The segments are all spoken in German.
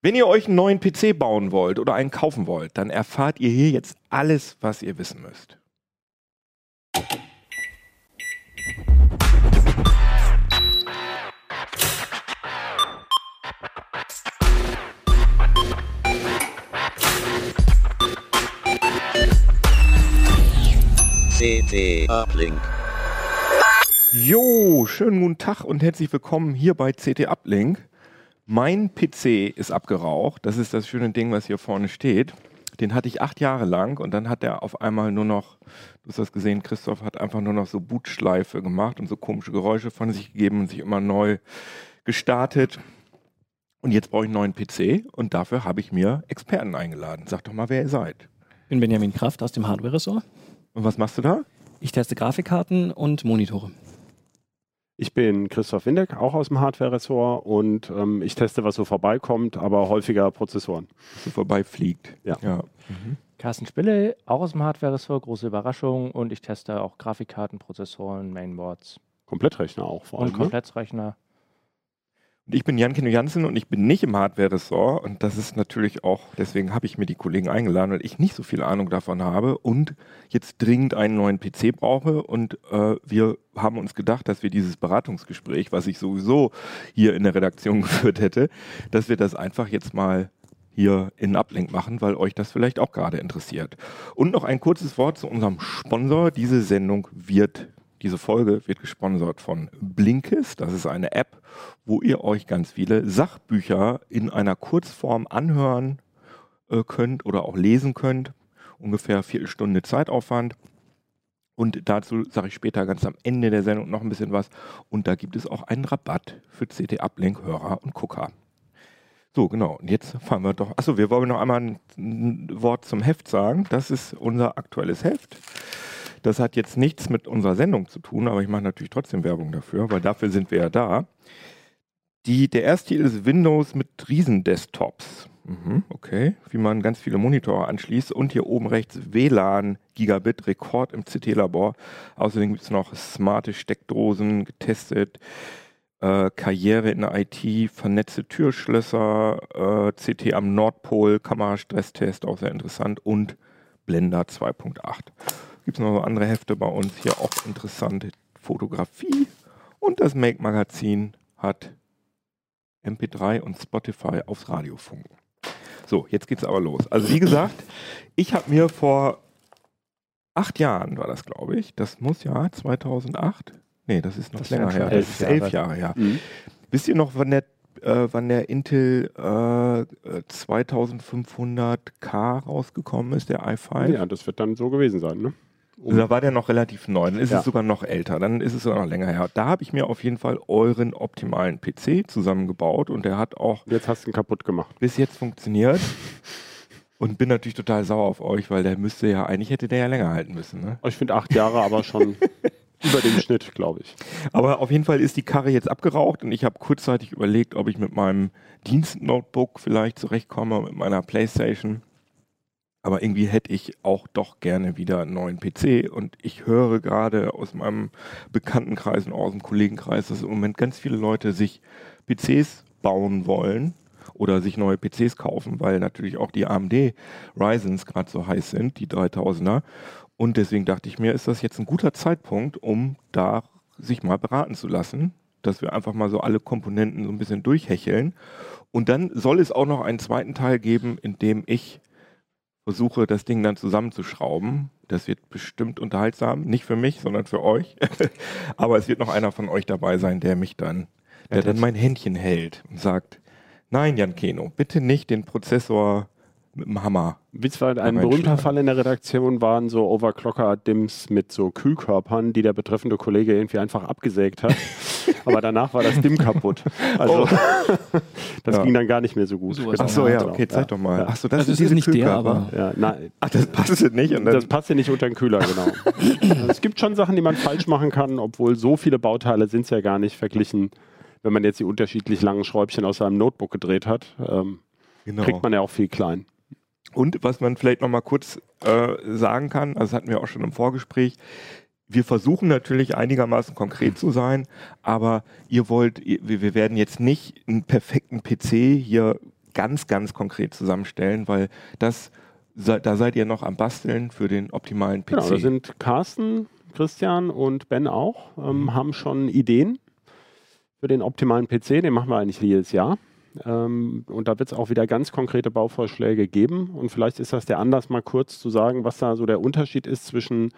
Wenn ihr euch einen neuen PC bauen wollt oder einen kaufen wollt, dann erfahrt ihr hier jetzt alles, was ihr wissen müsst. CT Uplink. Jo, schönen guten Tag und herzlich willkommen hier bei CT Uplink. Mein PC ist abgeraucht. Das ist das schöne Ding, was hier vorne steht. Den hatte ich acht Jahre lang und dann hat er auf einmal nur noch, du hast das gesehen, Christoph hat einfach nur noch so Bootschleife gemacht und so komische Geräusche von sich gegeben und sich immer neu gestartet. Und jetzt brauche ich einen neuen PC und dafür habe ich mir Experten eingeladen. Sag doch mal, wer ihr seid. Ich bin Benjamin Kraft aus dem Hardware-Ressort. Und was machst du da? Ich teste Grafikkarten und Monitore. Ich bin Christoph Windeck, auch aus dem Hardware-Ressort und ähm, ich teste, was so vorbeikommt, aber häufiger Prozessoren. So vorbeifliegt. Ja. ja. Mhm. Carsten Spille, auch aus dem Hardware-Ressort, große Überraschung und ich teste auch Grafikkarten, Prozessoren, Mainboards Komplettrechner auch vor allem. und Komplettrechner. Ich bin Jan Kino Jansen und ich bin nicht im Hardware-Ressort und das ist natürlich auch, deswegen habe ich mir die Kollegen eingeladen, weil ich nicht so viel Ahnung davon habe und jetzt dringend einen neuen PC brauche und äh, wir haben uns gedacht, dass wir dieses Beratungsgespräch, was ich sowieso hier in der Redaktion geführt hätte, dass wir das einfach jetzt mal hier in Uplink machen, weil euch das vielleicht auch gerade interessiert. Und noch ein kurzes Wort zu unserem Sponsor. Diese Sendung wird diese Folge wird gesponsert von Blinkist. Das ist eine App, wo ihr euch ganz viele Sachbücher in einer Kurzform anhören äh, könnt oder auch lesen könnt. Ungefähr Viertelstunde Zeitaufwand. Und dazu sage ich später ganz am Ende der Sendung noch ein bisschen was. Und da gibt es auch einen Rabatt für CT Uplink Hörer und Gucker. So, genau. Und jetzt fahren wir doch. Achso, wir wollen noch einmal ein, ein Wort zum Heft sagen. Das ist unser aktuelles Heft. Das hat jetzt nichts mit unserer Sendung zu tun, aber ich mache natürlich trotzdem Werbung dafür, weil dafür sind wir ja da. Die, der erste Titel ist Windows mit Riesendesktops. Mhm, okay, wie man ganz viele Monitore anschließt und hier oben rechts WLAN Gigabit Rekord im CT-Labor. Außerdem gibt es noch smarte Steckdosen getestet, äh, Karriere in der IT, vernetzte Türschlösser, äh, CT am Nordpol, Kamerastresstest, auch sehr interessant und Blender 2.8 gibt es noch so andere Hefte bei uns. Hier auch interessante Fotografie. Und das Make-Magazin hat MP3 und Spotify aufs Radio funken. So, jetzt geht's aber los. Also wie gesagt, ich habe mir vor acht Jahren, war das glaube ich, das muss ja 2008, nee, das ist noch Das länger her, schon das ist elf Jahre her. Mhm. Wisst ihr noch, wann der, äh, wann der Intel äh, 2500K rausgekommen ist, der i5? Ja, das wird dann so gewesen sein, ne? Also da war der noch relativ neu, dann ist Ja. es sogar noch älter, dann ist es sogar noch länger her. Da habe ich mir auf jeden Fall euren optimalen PC zusammengebaut und der hat auch Jetzt hast du ihn kaputt gemacht. bis jetzt funktioniert. Und bin natürlich total sauer auf euch, weil der müsste ja, eigentlich hätte der ja länger halten müssen. Ne? Ich finde acht Jahre aber schon über dem Schnitt, glaube ich. Aber auf jeden Fall ist die Karre jetzt abgeraucht und ich habe kurzzeitig überlegt, ob ich mit meinem Dienstnotebook vielleicht zurechtkomme, mit meiner Playstation. Aber irgendwie hätte ich auch doch gerne wieder einen neuen PC und ich höre gerade aus meinem Bekanntenkreis und aus dem Kollegenkreis, dass im Moment ganz viele Leute sich PCs bauen wollen oder sich neue PCs kaufen, weil natürlich auch die AMD Ryzens gerade so heiß sind, die 3000er. Und deswegen dachte ich mir, ist das jetzt ein guter Zeitpunkt, um da sich mal beraten zu lassen, dass wir einfach mal so alle Komponenten so ein bisschen durchhecheln. Und dann soll es auch noch einen zweiten Teil geben, in dem ich versuche, das Ding dann zusammenzuschrauben. Das wird bestimmt unterhaltsam, nicht für mich, sondern für euch. Aber es wird noch einer von euch dabei sein, der mich dann, der dann mein Händchen hält und sagt, nein, Jan Keno, bitte nicht den Prozessor mit dem Hammer. Witz war, ein berühmter. Fall in der Redaktion waren so Overclocker-Dims mit so Kühlkörpern, die der betreffende Kollege irgendwie einfach abgesägt hat. Aber danach war das Dim kaputt. Also das Ja. ging dann gar nicht mehr so gut. Sowas Ach so, ja, Genau. okay, zeig doch mal. Ja. Ach so, das, Also sind es ist nicht der, Kühlkörper. aber- Ja, nein, Ach, das passt nicht. Und das passt ja nicht unter den Kühler, genau. Also es gibt schon Sachen, die man falsch machen kann, obwohl so viele Bauteile sind es ja gar nicht verglichen, wenn man jetzt die unterschiedlich langen Schräubchen aus seinem Notebook gedreht hat. Ähm, genau. Kriegt man ja auch viel klein. Und was man vielleicht noch mal kurz äh, sagen kann, also das hatten wir auch schon im Vorgespräch, wir versuchen natürlich einigermaßen konkret zu sein, aber ihr wollt, wir werden jetzt nicht einen perfekten PC hier ganz, ganz konkret zusammenstellen, weil das, da seid ihr noch am Basteln für den optimalen PC. Genau, da sind Carsten, Christian und Ben auch, ähm, Mhm. haben schon Ideen für den optimalen PC. Den machen wir eigentlich jedes Jahr. Ähm, und da wird es auch wieder ganz konkrete Bauvorschläge geben. Und vielleicht ist das der Anlass, mal kurz zu sagen, was da so der Unterschied ist zwischen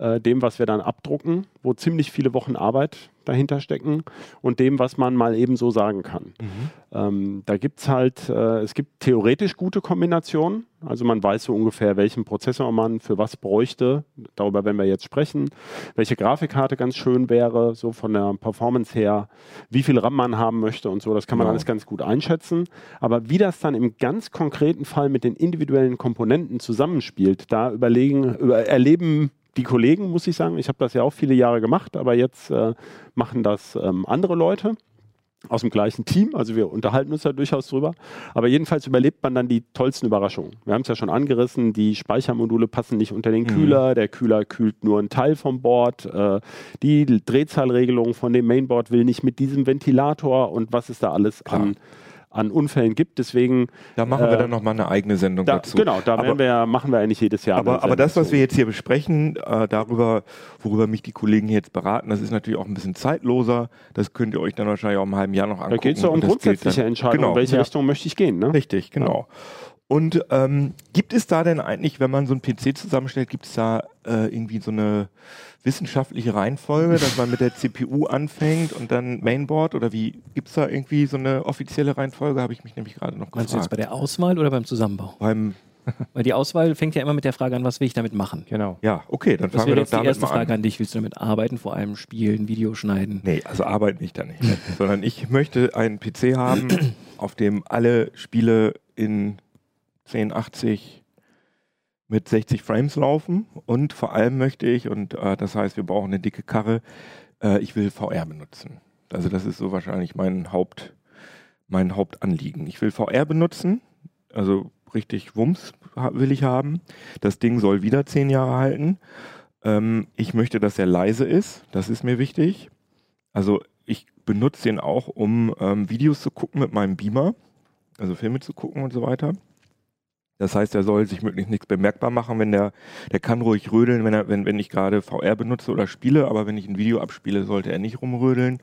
äh, dem, was wir dann abdrucken, wo ziemlich viele Wochen Arbeit dahinter stecken, und dem, was man mal eben so sagen kann. Mhm. Ähm, da gibt es halt, äh, es gibt theoretisch gute Kombinationen. Also man weiß so ungefähr, welchen Prozessor man für was bräuchte. Darüber werden wir jetzt sprechen. Welche Grafikkarte ganz schön wäre, so von der Performance her, wie viel RAM man haben möchte und so. Das kann man Genau. alles ganz gut einschätzen. Aber wie das dann im ganz konkreten Fall mit den individuellen Komponenten zusammenspielt, da überlegen, über, erleben die Kollegen, muss ich sagen. Ich habe das ja auch viele Jahre gemacht, aber jetzt äh, machen das ähm, andere Leute aus dem gleichen Team. Also wir unterhalten uns da durchaus drüber. Aber jedenfalls überlebt man dann die tollsten Überraschungen. Wir haben es ja schon angerissen, die Speichermodule passen nicht unter den Mhm. Kühler, der Kühler kühlt nur einen Teil vom Board, äh, die Drehzahlregelung von dem Mainboard will nicht mit diesem Ventilator und was es da alles Klar. an, an Unfällen gibt. Deswegen, Da machen wir Äh, dann nochmal eine eigene Sendung da, dazu. genau, da Aber- wir, ja- machen wir eigentlich jedes Jahr. Aber, aber das, was zu. wir jetzt hier besprechen, äh, darüber, worüber mich die Kollegen hier jetzt beraten, das ist natürlich auch ein bisschen zeitloser. Das könnt ihr euch dann wahrscheinlich auch im halben Jahr noch angucken. Da geht es doch um grundsätzliche Entscheidungen, Genau. in welche Ja. Richtung möchte ich gehen. Ne? Richtig, genau. Und ähm, gibt es da denn eigentlich, wenn man so einen PC zusammenstellt, gibt es da äh, irgendwie so eine wissenschaftliche Reihenfolge, dass man mit der CPU anfängt und dann Mainboard oder wie gibt es da irgendwie so eine offizielle Reihenfolge? Habe ich mich nämlich gerade noch Meinst du jetzt bei gefragt. der Auswahl oder beim Zusammenbau? Beim, Weil die Auswahl fängt ja immer mit der Frage an, was will ich damit machen? Genau. ja, okay, dann Das fangen wir wäre doch jetzt die damit erste mal Frage an. an dich. Willst du damit arbeiten, vor allem spielen, Video schneiden? Nee, also arbeiten ich da nicht. sondern ich möchte einen PC haben, auf dem alle Spiele in 1080 mit 60 Frames laufen und vor allem möchte ich, und äh, das heißt, wir brauchen eine dicke Karre, äh, ich will VR benutzen. Also das ist so wahrscheinlich mein Haupt, mein Hauptanliegen. Ich will VR benutzen, also richtig Wumms will ich haben. Das Ding soll wieder zehn Jahre halten. Ähm, ich möchte, dass er leise ist, das ist mir wichtig. Also ich benutze den auch, um ähm, Videos zu gucken mit meinem Beamer, also Filme zu gucken und so weiter. Das heißt, er soll sich möglichst nichts bemerkbar machen, wenn der, der kann ruhig rödeln, wenn er, wenn, wenn ich gerade VR benutze oder spiele, aber wenn ich ein Video abspiele, sollte er nicht rumrödeln.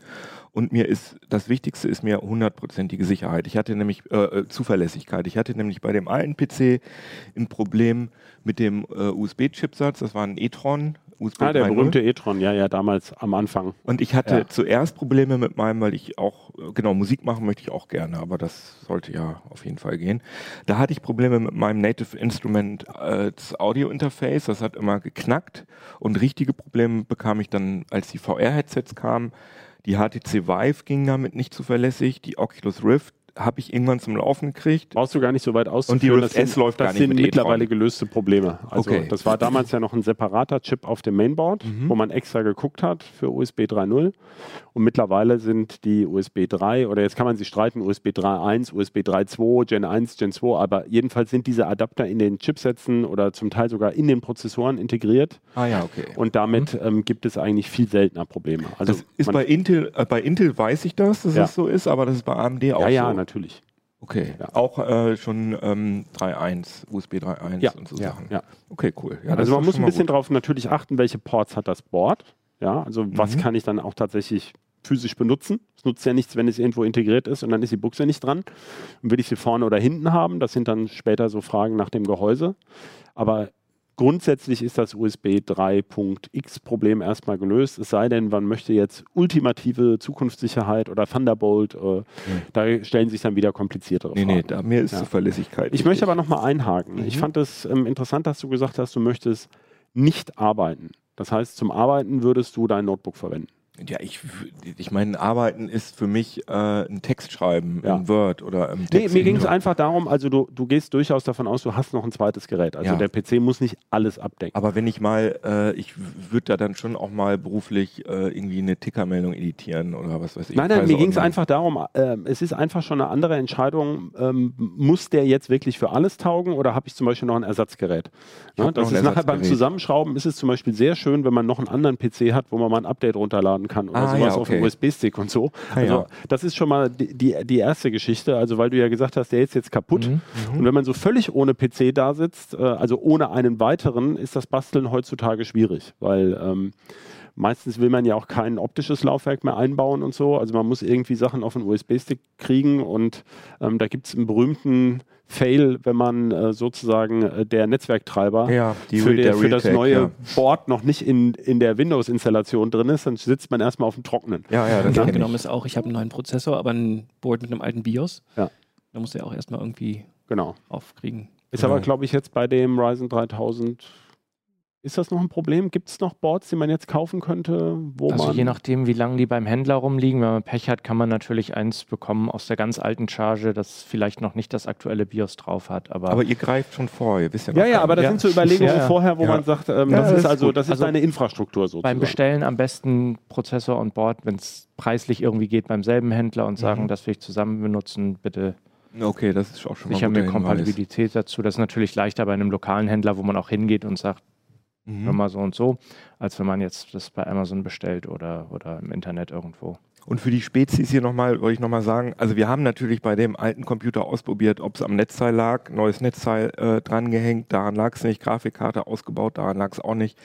Und mir ist, das Wichtigste ist mir hundertprozentige Sicherheit. Ich hatte nämlich äh, äh, Zuverlässigkeit. Ich hatte nämlich bei dem alten PC ein Problem mit dem äh, USB-Chipsatz. Das war ein e-tron. USB Ah, der 3.0. berühmte e-tron, ja, ja, damals am Anfang. Und ich hatte Ja. zuerst Probleme mit meinem, weil ich auch, äh, genau, Musik machen möchte ich auch gerne, aber das sollte ja auf jeden Fall gehen. Da hatte ich Probleme mit meinem Native Instrument äh, das Audio Interface, das hat immer geknackt und richtige Probleme bekam ich dann, als die VR-Headsets kamen. Die HTC Vive ging damit nicht zuverlässig, die Oculus Rift habe ich irgendwann zum Laufen gekriegt. Brauchst du gar nicht so weit auszuführen. Und die Rift das sind, S läuft das gar nicht sind mit mittlerweile e-tron. gelöste Probleme. Also Okay. das war damals ja noch ein separater Chip auf dem Mainboard, Mhm. wo man extra geguckt hat für USB 3.0. Und mittlerweile sind die USB 3 oder jetzt kann man sich streiten, USB 3.1, USB 3.2, Gen 1, Gen 2, aber jedenfalls sind diese Adapter in den Chipsätzen oder zum Teil sogar in den Prozessoren integriert Ah ja, okay. und damit ähm, gibt es eigentlich viel seltener Probleme. Also das ist bei Intel, äh, bei Intel weiß ich das, dass Ja. das so ist, aber das ist bei AMD auch ja, ja, so. Natürlich. Okay, Ja. auch äh, schon ähm, 3.1, USB 3.1 Ja, und so ja, Sachen. ja. Okay, cool. Ja, also man muss ein bisschen gut. darauf natürlich achten, welche Ports hat das Board. Ja, also was Mhm. kann ich dann auch tatsächlich physisch benutzen. Es nutzt ja nichts, wenn es irgendwo integriert ist und dann ist die Buchse nicht dran. Und will ich sie vorne oder hinten haben? Das sind dann später so Fragen nach dem Gehäuse. Aber grundsätzlich ist das USB 3.x Problem erstmal gelöst. Es sei denn, man möchte jetzt ultimative Zukunftssicherheit oder Thunderbolt. Äh, Da stellen sich dann wieder kompliziertere Nee, Fragen. nee, da, mir ist Ja. Zuverlässigkeit. Ich möchte wichtig. aber noch mal einhaken. Ich Mhm. fand es ähm, interessant, dass du gesagt hast, du möchtest nicht arbeiten. Das heißt, zum Arbeiten würdest du dein Notebook verwenden. Ja, ich, ich meine, Arbeiten ist für mich äh, ein Text schreiben Ja. in Word oder im Nee, Text. mir ging es einfach darum, also du, du gehst durchaus davon aus, du hast noch ein zweites Gerät. Also Ja. der PC muss nicht alles abdecken. Aber wenn ich mal, äh, ich würde da dann schon auch mal beruflich äh, irgendwie eine Tickermeldung editieren oder was weiß ich. Nein, nein, mir ging es einfach darum, ähm, es ist einfach schon eine andere Entscheidung, ähm, muss der jetzt wirklich für alles taugen oder habe ich zum Beispiel noch ein Ersatzgerät? Ja, hab das ist nachher beim Ersatzgerät. Zusammenschrauben ist es zum Beispiel sehr schön, wenn man noch einen anderen PC hat, wo man mal ein Update runterladen einbauen kann oder Ah, sowas ja, auf dem okay. USB-Stick und so. Ah, also ja. das ist schon mal die, die, die erste Geschichte. Also weil du ja gesagt hast, der ist jetzt kaputt. Mhm. Und wenn man so völlig ohne PC da sitzt, äh, also ohne einen weiteren, ist das Basteln heutzutage schwierig, weil ähm, meistens will man ja auch kein optisches Laufwerk mehr einbauen und so. Also man muss irgendwie Sachen auf einen USB-Stick kriegen und ähm, da gibt es einen berühmten Fail, wenn man äh, sozusagen äh, der Netzwerktreiber Ja, die für, der, der für das neue ja. Board noch nicht in, in der Windows-Installation drin ist, dann sitzt man erstmal auf dem Trockenen. Ja, ja, das Ja, genommen ich. ist auch, ich habe einen neuen Prozessor, aber ein Board mit einem alten BIOS. Ja. Da muss er auch erstmal irgendwie Genau. aufkriegen. Ist Genau. aber, glaube ich, jetzt bei dem Ryzen 3000, ist das noch ein Problem? Gibt es noch Boards, die man jetzt kaufen könnte, wo Also man... je nachdem, wie lange die beim Händler rumliegen, wenn man Pech hat, kann man natürlich eins bekommen aus der ganz alten Charge, das vielleicht noch nicht das aktuelle BIOS drauf hat. Aber, Aber ihr greift schon vor, ihr wisst ja noch ja, ja, aber das Ja. sind so Überlegungen Ja, ja. vorher, wo Ja. man sagt, ähm, Ja, das, das ist ist also, das ist Also deine Infrastruktur sozusagen. beim Bestellen am besten Prozessor und Board, wenn es preislich irgendwie geht, beim selben Händler und sagen, Mhm. das will ich zusammen benutzen, bitte Okay, das ist auch schon mal sicher mir guter Hinweis. Kompatibilität dazu. Das ist natürlich leichter bei einem lokalen Händler, wo man auch hingeht und sagt, Mhm. hör mal so und so, als wenn man jetzt das bei Amazon bestellt oder, oder im Internet irgendwo. Und für die Spezies hier nochmal, wollte ich nochmal sagen, also wir haben natürlich bei dem alten Computer ausprobiert, ob es am Netzteil lag, neues Netzteil äh, drangehängt, daran lag es nicht, Grafikkarte ausgebaut, daran lag es auch nicht,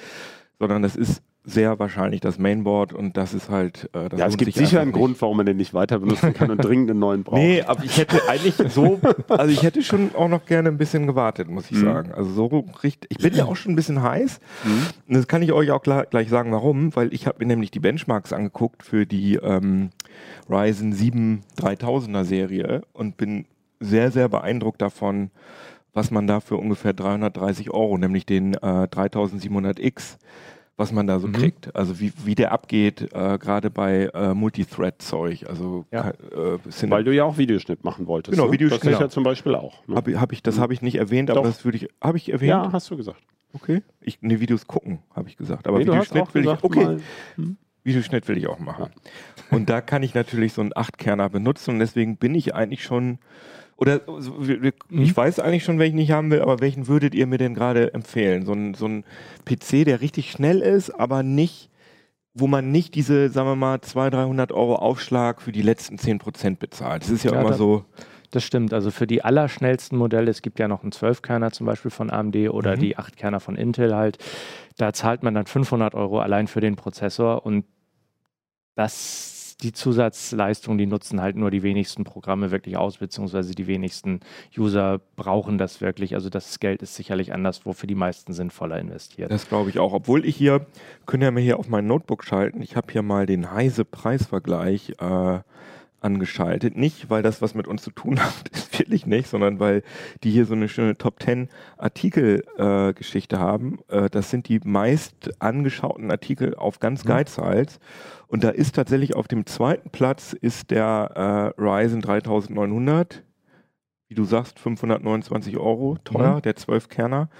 sondern das ist sehr wahrscheinlich das Mainboard und das ist halt, äh, das ja, es gibt sich sicher einen nicht. Grund, warum man den nicht weiter benutzen kann und dringend einen neuen braucht. Nee, aber ich hätte eigentlich so, also ich hätte schon auch noch gerne ein bisschen gewartet, muss ich Mhm. sagen. Also so richtig, ich bin ja auch schon ein bisschen heiß. Mhm. Und das kann ich euch auch gleich sagen, warum, weil ich habe mir nämlich die Benchmarks angeguckt für die ähm, Ryzen 7 3000er Serie und bin sehr, sehr beeindruckt davon, was man da für ungefähr 330 Euro, nämlich den äh, 3700X, was man da so Mhm. kriegt. Also wie, wie der abgeht, äh, gerade bei äh, Multithread-Zeug. Also Ja. äh, Weil du ja auch Videoschnitt machen wolltest. Genau, ne? Videoschnitt. Das ist ja zum Beispiel auch. Ne? Hab, hab ich, das habe ich nicht erwähnt, aber Doch. das würde ich. Habe ich erwähnt? Ja, hast du gesagt. Okay. Ich, nee, Videos gucken, habe ich gesagt. Aber Nee, Videoschnitt will gesagt, ich. Okay. mal- Videoschnitt will ich auch machen. Und da kann ich natürlich so einen 8-Kerner benutzen und deswegen bin ich eigentlich schon. Oder wir- Mhm. ich weiß eigentlich schon, welchen ich haben will, aber welchen würdet ihr mir denn gerade empfehlen? So ein, so ein PC, der richtig schnell ist, aber nicht, wo man nicht diese, sagen wir mal, 200, 300 Euro Aufschlag für die letzten 10% bezahlt. Das ist ja, Ja, immer so. Das stimmt. Also für die allerschnellsten Modelle, es gibt ja noch einen 12-Kerner zum Beispiel von AMD oder Mhm. die 8-Kerner von Intel halt, da zahlt man dann 500 Euro allein für den Prozessor und das, die Zusatzleistung, die nutzen halt nur die wenigsten Programme wirklich aus, beziehungsweise die wenigsten User brauchen das wirklich. Also das Geld ist sicherlich anderswo für die meisten sinnvoller investiert. Das glaube ich auch. Obwohl ich hier, könnt ihr mir hier auf mein Notebook schalten, ich habe hier mal den heise Preisvergleich äh, angeschaltet. Nicht, weil das was mit uns zu tun hat, ist wirklich nicht, sondern weil die hier so eine schöne Top 10 Artikel-Geschichte haben. Äh, das sind die meist angeschauten Artikel auf ganz Mhm. Geizhals. Und da ist tatsächlich auf dem zweiten Platz ist der äh, Ryzen 3900 wie du sagst, 529 Euro teuer, Mhm. der 12-Kerner.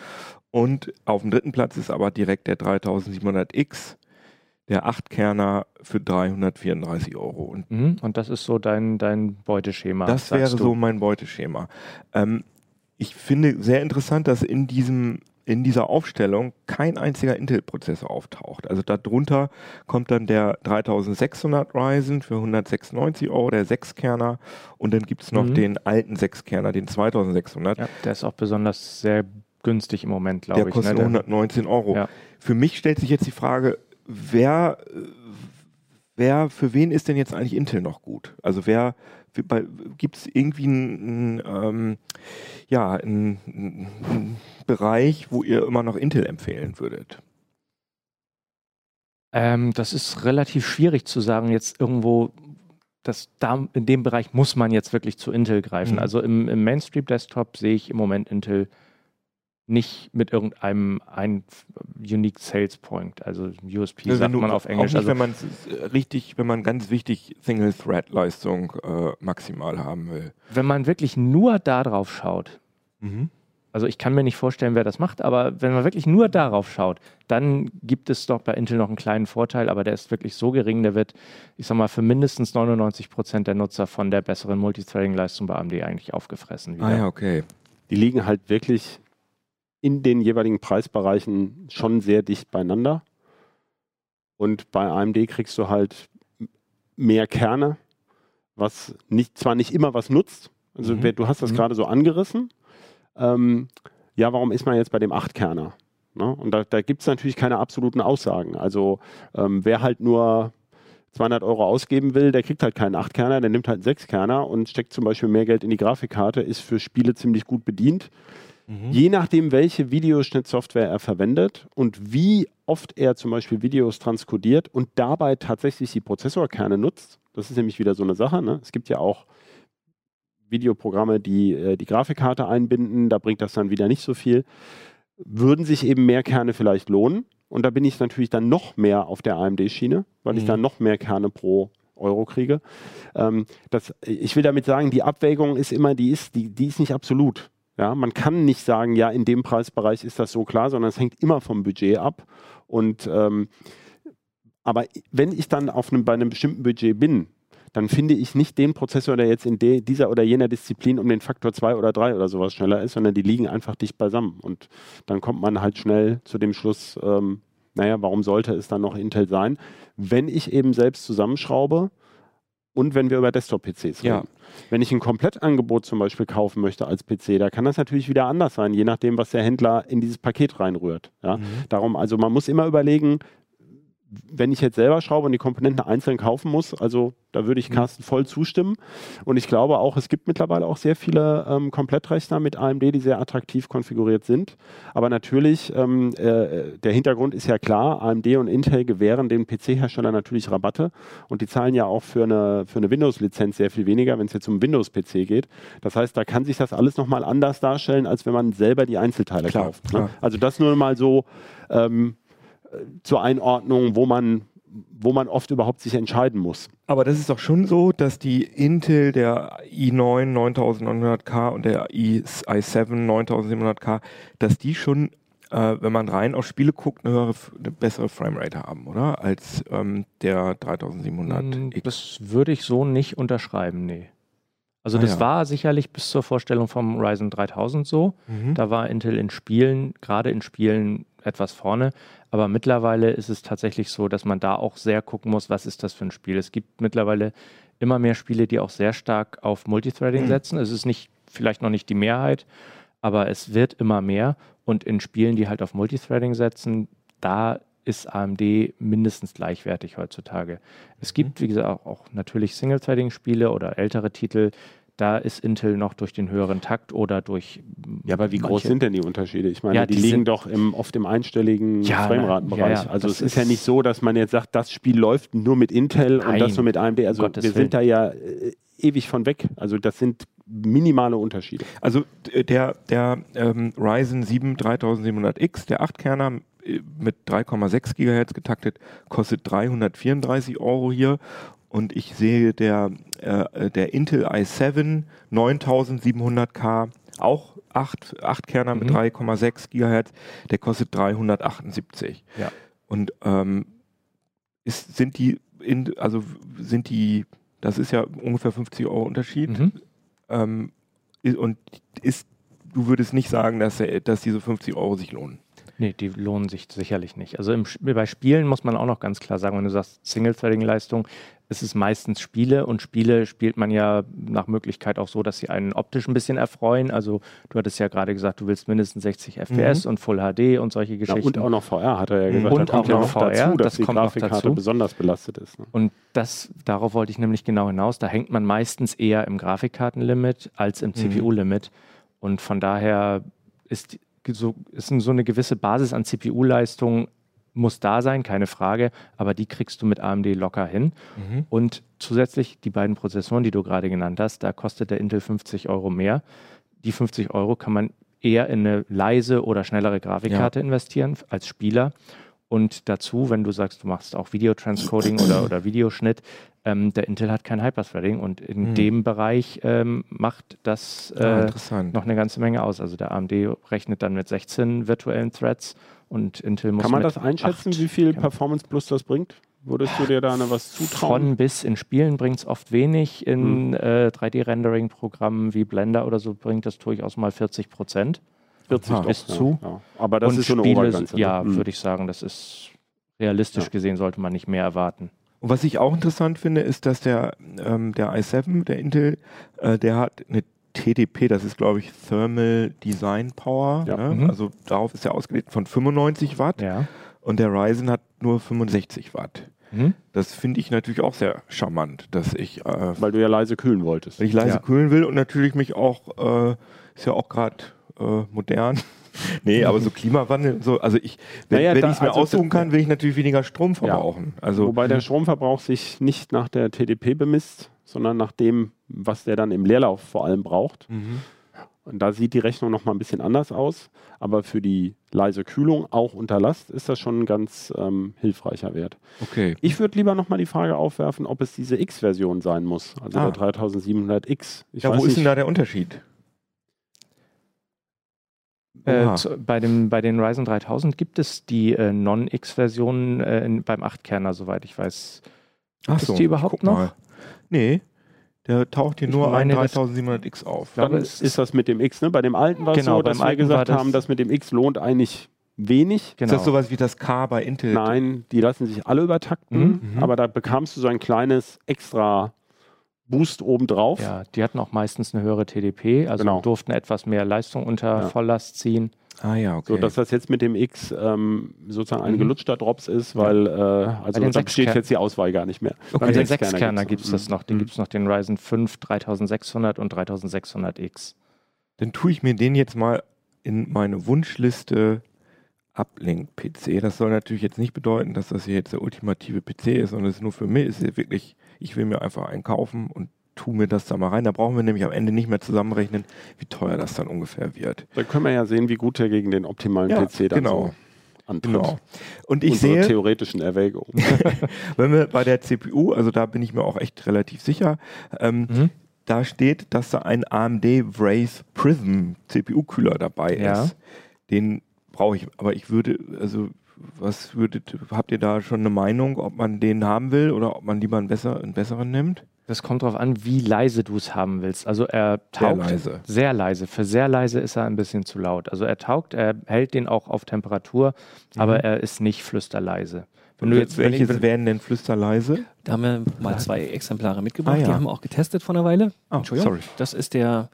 Und auf dem dritten Platz ist aber direkt der 3700X, der 8-Kerner für 334 Euro. Und Mhm. Und das ist so dein, dein Beuteschema. das wäre du. so mein Beuteschema. Ähm, ich finde sehr interessant, dass in diesem in dieser Aufstellung kein einziger Intel-Prozessor auftaucht. Also darunter kommt dann der 3600 Ryzen für 196 Euro, der 6-Kerner und dann gibt es noch Mhm. den alten 6-Kerner, den 2600. Ja, der ist auch besonders sehr günstig im Moment, glaube ich. kostet ne? Der- 119 Euro. Ja. Für mich stellt sich jetzt die Frage, wer, wer, für wen ist denn jetzt eigentlich Intel noch gut? Also wer, gibt es irgendwie einen, ähm, ja, einen, einen Bereich, wo ihr immer noch Intel empfehlen würdet? Ähm, das ist relativ schwierig zu sagen, jetzt irgendwo, dass da in dem Bereich muss man jetzt wirklich zu Intel greifen. Mhm. Also im, im Mainstream-Desktop sehe ich im Moment Intel nicht mit irgendeinem ein Unique Sales Point, also USP Also sagt wenn man auf Englisch. Auch nicht, Also, wenn man es richtig, wenn man ganz wichtig Single-Thread-Leistung äh, maximal haben will. wenn man wirklich nur da drauf schaut, also ich kann mir nicht vorstellen, wer das macht, aber wenn man wirklich nur darauf schaut, dann gibt es doch bei Intel noch einen kleinen Vorteil, aber der ist wirklich so gering, der wird, ich sag mal, für mindestens 99 Prozent der Nutzer von der besseren Multithreading-Leistung bei AMD eigentlich aufgefressen. wieder. Ah ja, okay. Die liegen halt wirklich in den jeweiligen Preisbereichen schon sehr dicht beieinander. Und bei AMD kriegst du halt mehr Kerne, was nicht, zwar nicht immer was nutzt. Also Mhm. du hast das Mhm. gerade so angerissen. Ähm, ja, warum ist man jetzt bei dem 8-Kerner? Ne? Und da, da gibt es natürlich keine absoluten Aussagen. Also ähm, wer halt nur 200 Euro ausgeben will, der kriegt halt keinen 8-Kerner, der nimmt halt einen 6-Kerner und steckt zum Beispiel mehr Geld in die Grafikkarte, ist für Spiele ziemlich gut bedient. Je nachdem, welche Videoschnittsoftware er verwendet und wie oft er zum Beispiel Videos transkodiert und dabei tatsächlich die Prozessorkerne nutzt, das ist nämlich wieder so eine Sache. Ne? Es gibt ja auch Videoprogramme, die äh, die Grafikkarte einbinden, da bringt das dann wieder nicht so viel. Würden sich eben mehr Kerne vielleicht lohnen? Und da bin ich natürlich dann noch mehr auf der AMD-Schiene, weil ich Mhm. dann noch mehr Kerne pro Euro kriege. Ähm, das, ich will damit sagen, die Abwägung ist immer, die ist, die, die ist nicht absolut. Ja, man kann nicht sagen, ja, in dem Preisbereich ist das so klar, sondern es hängt immer vom Budget ab. Und ähm, aber wenn ich dann auf einem, bei einem bestimmten Budget bin, dann finde ich nicht den Prozessor, der jetzt in de, dieser oder jener Disziplin um den Faktor 2 oder 3 oder sowas schneller ist, sondern die liegen einfach dicht beisammen. Und dann kommt man halt schnell zu dem Schluss, ähm, naja, warum sollte es dann noch Intel sein, wenn ich eben selbst zusammenschraube und wenn wir über Desktop-PCs reden. Ja. Wenn ich ein Komplettangebot zum Beispiel kaufen möchte als PC, da kann das natürlich wieder anders sein, je nachdem, was der Händler in dieses Paket reinrührt. Ja? Mhm. Darum, also man muss immer überlegen, wenn ich jetzt selber schraube und die Komponenten einzeln kaufen muss, also da würde ich Mhm. Carsten voll zustimmen. Und ich glaube auch, es gibt mittlerweile auch sehr viele ähm, Komplettrechner mit AMD, die sehr attraktiv konfiguriert sind. Aber natürlich, ähm, äh, der Hintergrund ist ja klar, AMD und Intel gewähren den PC-Herstellern natürlich Rabatte und die zahlen ja auch für eine, für eine Windows-Lizenz sehr viel weniger, wenn es jetzt um Windows-PC geht. Das heißt, da kann sich das alles nochmal anders darstellen, als wenn man selber die Einzelteile Klar, kauft. Ne? Also das nur mal so ähm, äh, zur Einordnung, wo man, wo man oft überhaupt sich entscheiden muss. Aber das ist doch schon so, dass die Intel, der i9 9900K und der i, i7 9700K, dass die schon, äh, wenn man rein auf Spiele guckt, eine, höhere, eine bessere Framerate haben, oder? Als ähm, der 3700X. Das würde ich so nicht unterschreiben, nee. Also Ah, das ja. war sicherlich bis zur Vorstellung vom Ryzen 3000 so. Mhm. Da war Intel in Spielen, gerade in Spielen, etwas vorne. Aber mittlerweile ist es tatsächlich so, dass man da auch sehr gucken muss, was ist das für ein Spiel. Es gibt mittlerweile immer mehr Spiele, die auch sehr stark auf Multithreading Mhm. setzen. Es ist nicht, vielleicht noch nicht die Mehrheit, aber es wird immer mehr. Und in Spielen, die halt auf Multithreading setzen, da ist AMD mindestens gleichwertig heutzutage. Es gibt, wie gesagt, auch, auch natürlich Single-Threading-Spiele oder ältere Titel. Da ist Intel noch durch den höheren Takt oder durch. Ja, aber wie groß manche- sind denn die Unterschiede? Ich meine, Ja, die, die liegen doch im, oft im einstelligen Ja, Frameratenbereich. ja, ja, also es ist, ja ist- nicht so, dass man jetzt sagt, das Spiel läuft nur mit Intel und Nein, das nur mit AMD. Also Gottes wir Willen. sind da ja äh, ewig von weg. Also das sind minimale Unterschiede. Also d- der, der ähm, Ryzen 7 3700X, der 8-Kerner äh, mit 3,6 GHz getaktet, kostet 334 Euro hier. Und ich sehe der, äh, der Intel i7 9700K, auch 8, 8 Kerner mit Mhm. 3,6 GHz, der kostet 378. Ja. Und ähm, ist, sind die, in, also sind die, das ist ja ungefähr 50 Euro Unterschied. Mhm. Ähm, und ist, du würdest nicht sagen, dass, dass diese 50 Euro sich lohnen. Nee, die lohnen sich sicherlich nicht. Also im, bei Spielen muss man auch noch ganz klar sagen, wenn du sagst Single-Threading-Leistung, es ist meistens Spiele und Spiele spielt man ja nach Möglichkeit auch so, dass sie einen optisch ein bisschen erfreuen. Also du hattest ja gerade gesagt, du willst mindestens 60 FPS und Full HD und solche Ja, Geschichten. und auch noch VR hat er ja Mhm. gesagt. Und auch ja noch VR, dazu, dass das die kommt Grafikkarte dazu. besonders belastet ist. Ne? Und das, darauf wollte ich nämlich genau hinaus. Da hängt man meistens eher im Grafikkartenlimit als im Mhm. CPU-Limit. Und von daher ist, so, ist so eine gewisse Basis an CPU-Leistung muss da sein, keine Frage, aber die kriegst du mit AMD locker hin. Und zusätzlich die beiden Prozessoren, die du gerade genannt hast, da kostet der Intel 50 Euro mehr. Die 50 Euro kann man eher in eine leise oder schnellere Grafikkarte investieren als Spieler. Und dazu, wenn du sagst, du machst auch Videotranscoding oder, oder Videoschnitt, ähm, der Intel hat kein Hyperthreading und in Mhm. dem Bereich ähm, macht das Ah, äh, interessant. noch eine ganze Menge aus. Also der AMD rechnet dann mit 16 virtuellen Threads und Intel muss Kann man mit das einschätzen, acht wie viel. Performance Plus das bringt? Würdest du dir da was zutrauen? Von bis in Spielen bringt es oft wenig. In äh, 3D-Rendering-Programmen wie Blender oder so bringt das durchaus mal 40 Prozent. 40 Aha. doch, Bis ja, zu. Ja. Aber das und ist so eine Spiele, Obergrenze. Ja, ne? Mhm. würde ich sagen, das ist realistisch Ja. gesehen sollte man nicht mehr erwarten. Und was ich auch interessant finde, ist, dass der, ähm, der i7, der Intel, äh, der hat eine TDP, das ist glaube ich Thermal Design Power. Ja. Ne? Mhm. Also darauf ist er ausgelegt von 95 Watt Ja. und der Ryzen hat nur 65 Watt. Mhm. Das finde ich natürlich auch sehr charmant, dass ich, äh, Weil du ja leise kühlen wolltest. wenn ich leise Ja. kühlen will und natürlich mich auch, äh, ist ja auch gerade äh, modern. nee, aber so Klimawandel und so, also ich, wenn, Naja, wenn ich es mir also aussuchen kann, will ich natürlich weniger Strom verbrauchen. Also Wobei der Stromverbrauch sich nicht nach der TDP bemisst, sondern nach dem, was der dann im Leerlauf vor allem braucht. Mhm. Und da sieht die Rechnung noch mal ein bisschen anders aus. Aber für die leise Kühlung, auch unter Last, ist das schon ein ganz ähm, hilfreicher Wert. okay. Ich würde lieber noch mal die Frage aufwerfen, ob es diese X-Version sein muss, also Ah. der 3700X. Ich Ja, wo ist nicht, denn da der Unterschied? Äh, zu, bei, dem, bei den Ryzen 3000 gibt es die äh, Non-X-Version äh, in- beim 8-Kerner, soweit ich weiß. Ach es die überhaupt guck mal. noch? Nee, der taucht hier Ich nur ein meine, das- 3700X auf. glaube, Dann es ist das mit dem X. Ne? Bei dem alten war es Genau, so, dass beim wir gesagt das- haben, das mit dem X lohnt eigentlich wenig. Genau. Ist das sowas wie das K bei Intel? Nein, die lassen sich alle übertakten, Mhm, mhm. aber da bekamst du so ein kleines extra Boost obendrauf. Ja, die hatten auch meistens eine höhere TDP, also Genau. durften etwas mehr Leistung unter Ja. Volllast ziehen. Ah ja, okay. So dass das jetzt mit dem X ähm, sozusagen ein Mhm. gelutschter Drops ist, weil äh, also den da besteht jetzt die Auswahl gar nicht mehr. Okay. Bei den Sechskerner gibt es das noch. Den Mhm. gibt es noch den Ryzen 5 3600 und 3600X. Dann tue ich mir den jetzt mal in meine Wunschliste Uplink-PC. Das soll natürlich jetzt nicht bedeuten, dass das hier jetzt der ultimative PC ist, sondern es ist nur für mich, ist wirklich, ich will mir einfach einen kaufen und tu mir das da mal rein. Da brauchen wir nämlich am Ende nicht mehr zusammenrechnen, wie teuer das dann ungefähr wird. Da können wir ja sehen, wie gut er gegen den optimalen Ja, PC dann genau. so antritt. Genau. Und ich Unsere sehe, theoretischen Erwägungen. wenn wir bei der CPU, also da bin ich mir auch echt relativ sicher, ähm, Mhm. da steht, dass da ein AMD Wraith Prism CPU-Kühler dabei Ja. ist. Den brauche ich, aber ich würde, also was würdet, habt ihr da schon eine Meinung, ob man den haben will oder ob man lieber einen, besser, einen besseren nimmt? Das kommt darauf an, wie leise du es haben willst. Also er Sehr taugt leise. sehr leise. Für sehr leise ist er ein bisschen zu laut. Also er taugt, er hält den auch auf Temperatur, aber er ist nicht flüsterleise. Wenn du jetzt, wenn Welche ich, werden denn flüsterleise? Da haben wir mal zwei Exemplare mitgebracht. Ah, ja. Die haben wir auch getestet vor einer Weile. Ah, Entschuldigung. sorry. Das ist der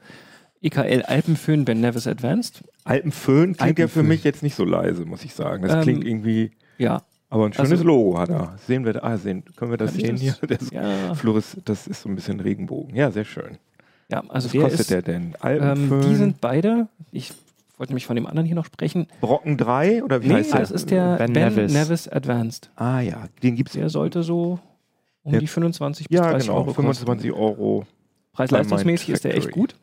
EKL Alpenföhn Ben Nevis Advanced. Alpenföhn klingt ja für Alpenföhn. mich jetzt nicht so leise, muss ich sagen. Das Ähm, klingt irgendwie, Ja. aber ein schönes also- Logo hat er. Sehen wir da, ah, sehen, können wir das sehen das? hier? Das Ja, Fluores, das ist so ein bisschen Regenbogen. Ja, sehr schön. ja also Was der kostet ist, der denn? ähm, Alpenföhn? die sind beide, ich wollte nämlich von dem anderen hier noch sprechen. Brocken 3 oder wie Nee, heißt der? das ist der Ben Ben, Nevis. Nevis. Advanced. Ah ja, den gibt es Der sollte so um Der- die 25 bis ja 30 genau, Euro kosten. 25 Euro. Preis-leistungsmäßig ist der echt gut.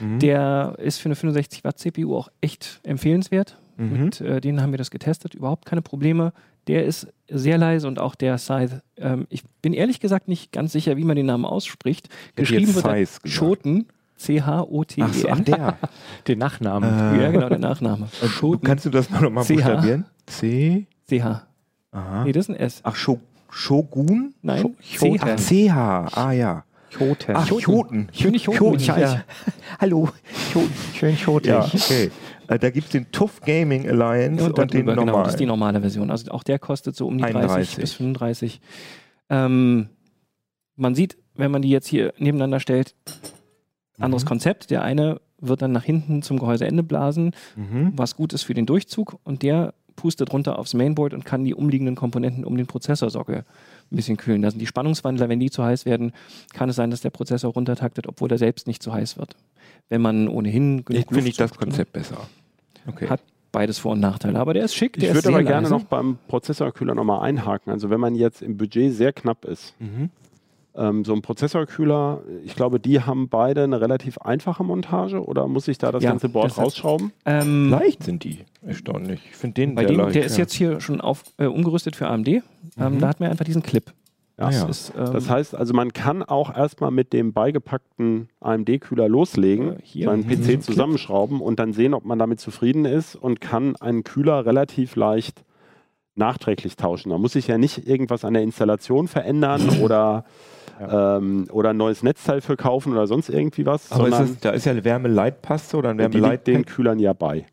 Mhm. Der ist für eine 65 Watt CPU auch echt empfehlenswert. Mhm. Mit äh, denen haben wir das getestet, überhaupt keine Probleme. Der ist sehr leise und auch der Scythe. Ähm, ich bin ehrlich gesagt nicht ganz sicher, wie man den Namen ausspricht. Geschrieben wird er. Schoten, C-H-O-T-E-N. Ach, so, ach der. den Nachnamen. Äh, Ja, genau, der Nachname. Und Schoten, Kannst du das mal nochmal CH? buchstabieren? C. C-H. Aha. Nee, das ist ein S. Ach, Sho Shogun? Nein, CH. Ach, CH. Ah ja. Choten. Ach, Choten. Schöne Choten. Choten. Ja. Hallo. Choten. Schön chotig. Ja, okay. Äh, da gibt es den TUF Gaming Alliance und, Und, den darüber, genau, normalen. das ist die normale Version. Also auch der kostet so um die 30 31. bis 35. Ähm, man sieht, wenn man die jetzt hier nebeneinander stellt, anderes Mhm. Konzept. Der eine wird dann nach hinten zum Gehäuseende blasen, Mhm. was gut ist für den Durchzug und der pustet runter aufs Mainboard und kann die umliegenden Komponenten um den Prozessorsockel ein bisschen kühlen. Da sind die Spannungswandler, wenn die zu heiß werden, kann es sein, dass der Prozessor runtertaktet, obwohl er selbst nicht zu heiß wird. Wenn man ohnehin Ich genug finde ich das Konzept besser. Okay. Hat beides Vor- und Nachteile. Aber der ist schick, der Ich würde aber gerne leise. noch beim Prozessorkühler nochmal einhaken. Also wenn man jetzt im Budget sehr knapp ist, Mhm. Ähm, so ein Prozessorkühler, ich glaube, die haben beide eine relativ einfache Montage oder muss ich da das Ja, ganze Board das heißt- rausschrauben? Ähm, Leicht sind die. Erstaunlich. Ich finde den Bei sehr dem, leicht. der ist ja. jetzt hier schon auf, äh, umgerüstet für AMD. Ähm, Mhm. Da hat man einfach diesen Clip. Ja. ja. Ist, ähm, Das heißt also, man kann auch erstmal mit dem beigepackten AMD-Kühler loslegen, Äh, hier. seinen Mhm. PC zusammenschrauben und dann sehen, ob man damit zufrieden ist und kann einen Kühler relativ leicht nachträglich tauschen. Da muss ich ja nicht irgendwas an der Installation verändern oder, ähm, oder ein neues Netzteil für kaufen oder sonst irgendwie was, aber ist das, da ist ja eine Wärmeleitpaste oder ein die liegt den. Kühlern ja bei.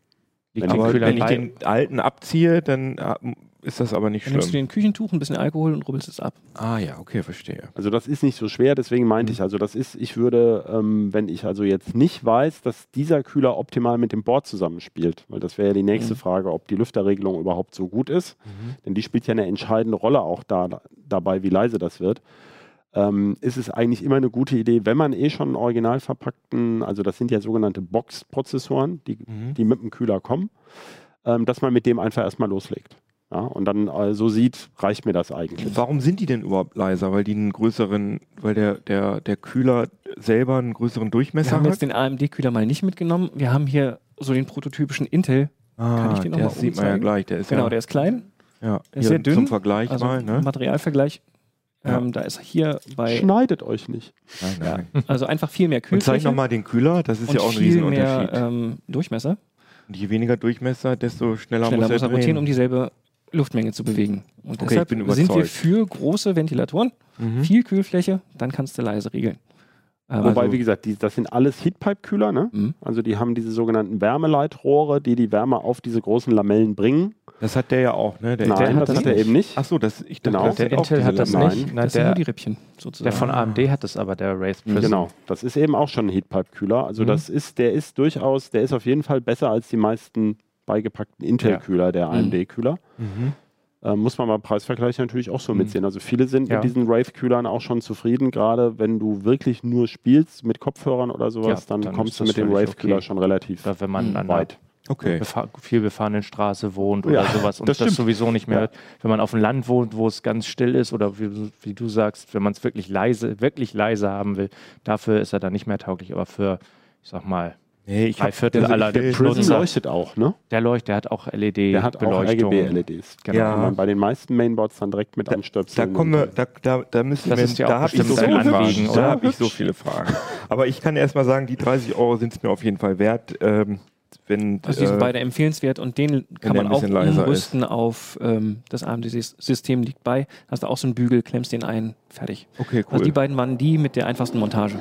Wenn den Aber Kühlern wenn ich den alten abziehe, dann äh, ist das aber nicht Dann nimmst du schlimm. dir ein Küchentuch, ein bisschen Alkohol und rubbelst es ab. Ah ja, okay, verstehe. Also das ist nicht so schwer, deswegen meinte Mhm. ich, also das ist, ich würde, ähm, wenn ich also jetzt nicht weiß, dass dieser Kühler optimal mit dem Board zusammenspielt, weil das wäre ja die nächste Mhm. Frage, ob die Lüfterregelung überhaupt so gut ist, denn die spielt ja eine entscheidende Rolle auch da, dabei, wie leise das wird. Ähm, ist es eigentlich immer eine gute Idee, wenn man eh schon einen original verpackten, also das sind ja sogenannte Box-Prozessoren, die, Mhm. die mit dem Kühler kommen, ähm, dass man mit dem einfach erstmal loslegt. Ja, und dann äh, so sieht, reicht mir das eigentlich. Warum sind die denn überhaupt leiser? Weil die einen größeren, weil der, der, der Kühler selber einen größeren Wir Durchmesser haben hat? jetzt den AMD-Kühler mal nicht mitgenommen. Wir haben hier so den prototypischen Intel. ah, kann ich den noch der mal sieht man ja gleich. Der ist Genau, ja, der ist klein, ja, der ist sehr dünn. Zum Vergleich also mal, ne? Materialvergleich. Ja. Ähm, da ist hier bei, Schneidet euch nicht. Nein, nein. also einfach viel mehr Und zeig Kühlfläche nochmal den Kühler, das ist ja auch ein viel mehr Riesenunterschied. ähm, Durchmesser. Und je weniger Durchmesser, desto schneller, Schneller muss muss er er rotieren, drehen. um dieselbe Luftmenge zu bewegen. Und Okay, deshalb ich bin sind wir für große Ventilatoren, Mhm. viel Kühlfläche, dann kannst du leise regeln. Ähm, Wobei, Also- wie gesagt, die, das sind alles Heatpipe-Kühler, ne? Mhm. Also die haben diese sogenannten Wärmeleitrohre, die die Wärme auf diese großen Lamellen bringen. Das hat der ja auch, ne? Der Nein, hat das das hat er nicht. eben nicht. Achso, das, ich Genau. dachte, das Der Intel hat das Lamellen. nicht. Na, das sind nur die der, Rippchen der sozusagen. von AMD hat das aber, der Wraith Prism. Genau, das ist eben auch schon ein Heatpipe-Kühler. Also Mhm. das ist, der ist durchaus, der ist auf jeden Fall besser als die meisten beigepackten Intel-Kühler, der AMD-Kühler. Mhm. Ähm, muss man beim Preisvergleich natürlich auch so Mhm. mitsehen. Also viele sind Ja. mit diesen Rave-Kühlern auch schon zufrieden, gerade wenn du wirklich nur spielst mit Kopfhörern oder sowas, Ja, dann, dann kommst du mit dem Rave-Kühler okay. schon relativ Oder wenn man Mhm. an weit. Okay. einer befahr viel befahrenen Straße wohnt Ja, oder sowas und das das, sowieso nicht mehr Ja. Wenn man auf dem Land wohnt, wo es ganz still ist oder wie, wie du sagst, wenn man es wirklich leise, wirklich leise haben will, dafür ist er dann nicht mehr tauglich. Aber für, ich sag mal, Nee, ich drei hab- Viertel also aller der Prism leuchtet auch, ne? Der Leucht, der hat auch Der hat auch LED-Beleuchtung. RGB-LEDs. Genau. Ja. Kann man bei den meisten Mainboards dann direkt mit Da anstöpseln. kommen wir, da, da, da müssen Das wir, ist ja da auch habe ich so Fragen. Da oder? habe ich so viele Fragen. Aber ich kann erst mal sagen, die 30 Euro sind es mir auf jeden Fall wert. Ähm, wenn, Also die sind äh, beide empfehlenswert und den kann man auch umrüsten auf ähm, das AMD-System liegt bei. Hast du auch so einen Bügel, klemmst den ein, fertig. Okay, cool. Also die beiden waren die mit der einfachsten Montage.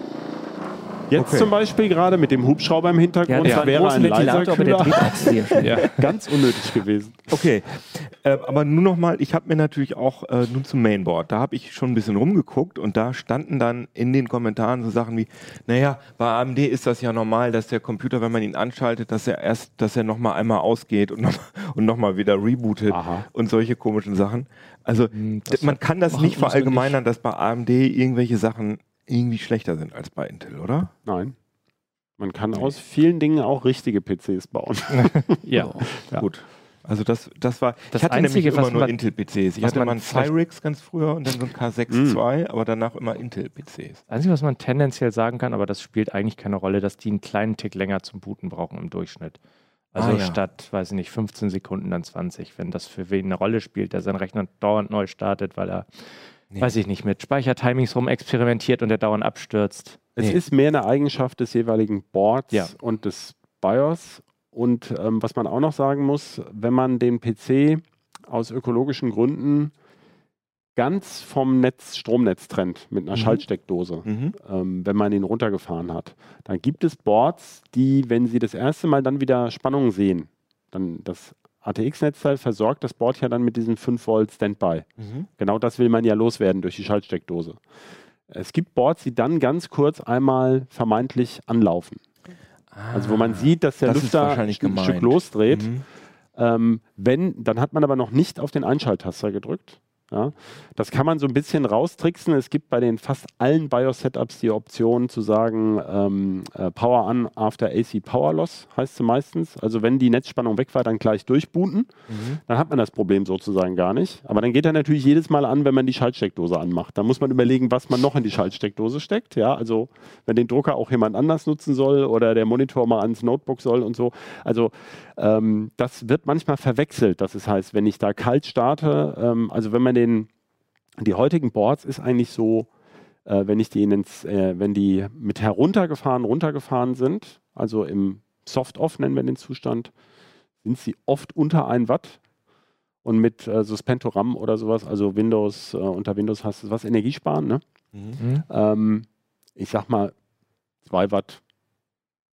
Jetzt Okay. zum Beispiel gerade mit dem Hubschrauber im Hintergrund, zwar das wäre ein aber der auch. Ja. Ganz unnötig gewesen. Okay, äh, aber nur noch mal, ich habe mir natürlich auch äh, nun zum Mainboard, da habe ich schon ein bisschen rumgeguckt und da standen dann in den Kommentaren so Sachen wie, naja, bei AMD ist das ja normal, dass der Computer, wenn man ihn anschaltet, dass er erst, dass er noch mal einmal ausgeht und noch, und noch mal wieder rebootet Aha. und solche komischen Sachen. Also Hm, d- man kann das nicht verallgemeinern, dass bei AMD irgendwelche Sachen irgendwie schlechter sind als bei Intel, oder? Nein. Man kann aus vielen Dingen auch richtige PCs bauen. Ja. Ja. Gut. Also das, das war, Das ich hatte Einzige, nämlich immer was nur man- Intel-PCs. Ich hatte mal einen Cyrix ganz früher und dann so einen K6 II, aber danach immer Intel-PCs. Das Einzige, was man tendenziell sagen kann, aber das spielt eigentlich keine Rolle, dass die einen kleinen Tick länger zum Booten brauchen im Durchschnitt. Also Ah, ja. statt, weiß ich nicht, 15 Sekunden dann 20. Wenn das für wen eine Rolle spielt, der seinen Rechner dauernd neu startet, weil er, Nee. weiß ich nicht, mit Speichertimings rumexperimentiert und der dauernd abstürzt. Es Nee. ist mehr eine Eigenschaft des jeweiligen Boards Ja. und des BIOS. Und ähm, was man auch noch sagen muss, wenn man den PC aus ökologischen Gründen ganz vom Netz, Stromnetz trennt mit einer Mhm. Schaltsteckdose, Mhm. ähm, wenn man ihn runtergefahren hat, dann gibt es Boards, die, wenn sie das erste Mal dann wieder Spannung sehen, dann das ATX-Netzteil versorgt das Board ja dann mit diesem 5 Volt Standby. Mhm. Genau das will man ja loswerden durch die Schaltsteckdose. Es gibt Boards, die dann ganz kurz einmal vermeintlich anlaufen. Also wo man sieht, dass der Ah, das Lüfter ein Stück losdreht. Mhm. Ähm, wenn, dann hat man aber noch nicht auf den Einschalttaster gedrückt. Ja, das kann man so ein bisschen raustricksen. Es gibt bei den fast allen BIOS-Setups die Option zu sagen, ähm, äh, Power on after AC Power Loss heißt sie meistens. Also wenn die Netzspannung weg war, dann gleich durchbooten. Mhm. Dann hat man das Problem sozusagen gar nicht. Aber dann geht er natürlich jedes Mal an, wenn man die Schaltsteckdose anmacht. Dann muss man überlegen, was man noch in die Schaltsteckdose steckt. Ja, also wenn den Drucker auch jemand anders nutzen soll oder der Monitor mal ans Notebook soll und so. Also ähm, das wird manchmal verwechselt. Das ist, heißt, wenn ich da kalt starte, ähm, also wenn man den, die heutigen Boards ist eigentlich so, äh, wenn ich die ins, äh, wenn die mit heruntergefahren, runtergefahren sind, also im Soft-Off nennen wir den Zustand, sind sie oft unter 1 Watt. Und mit äh, Suspentoram oder sowas, also Windows, äh, unter Windows hast du was Energiesparen, ne? Mhm. Ähm, ich sag mal, 2 Watt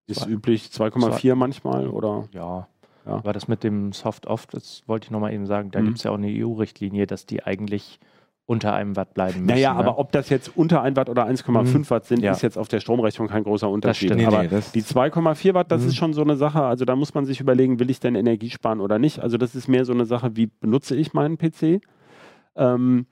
ist Zwei- üblich, 2,4 manchmal oder Ja. Ja. Aber das mit dem Soft-Off, das wollte ich nochmal eben sagen, da Mhm. gibt es ja auch eine EU-Richtlinie, dass die eigentlich unter einem Watt bleiben müssen. Naja, ne? aber ob das jetzt unter 1 Watt oder 1,5 Mhm. Watt sind, Ja. ist jetzt auf der Stromrechnung kein großer Unterschied. stimmt. Nee, aber nee, das- die 2,4 Watt, das Mhm. ist schon so eine Sache, also da muss man sich überlegen, will ich denn Energie sparen oder nicht. Also das ist mehr so eine Sache, wie benutze ich meinen PC. Ähm,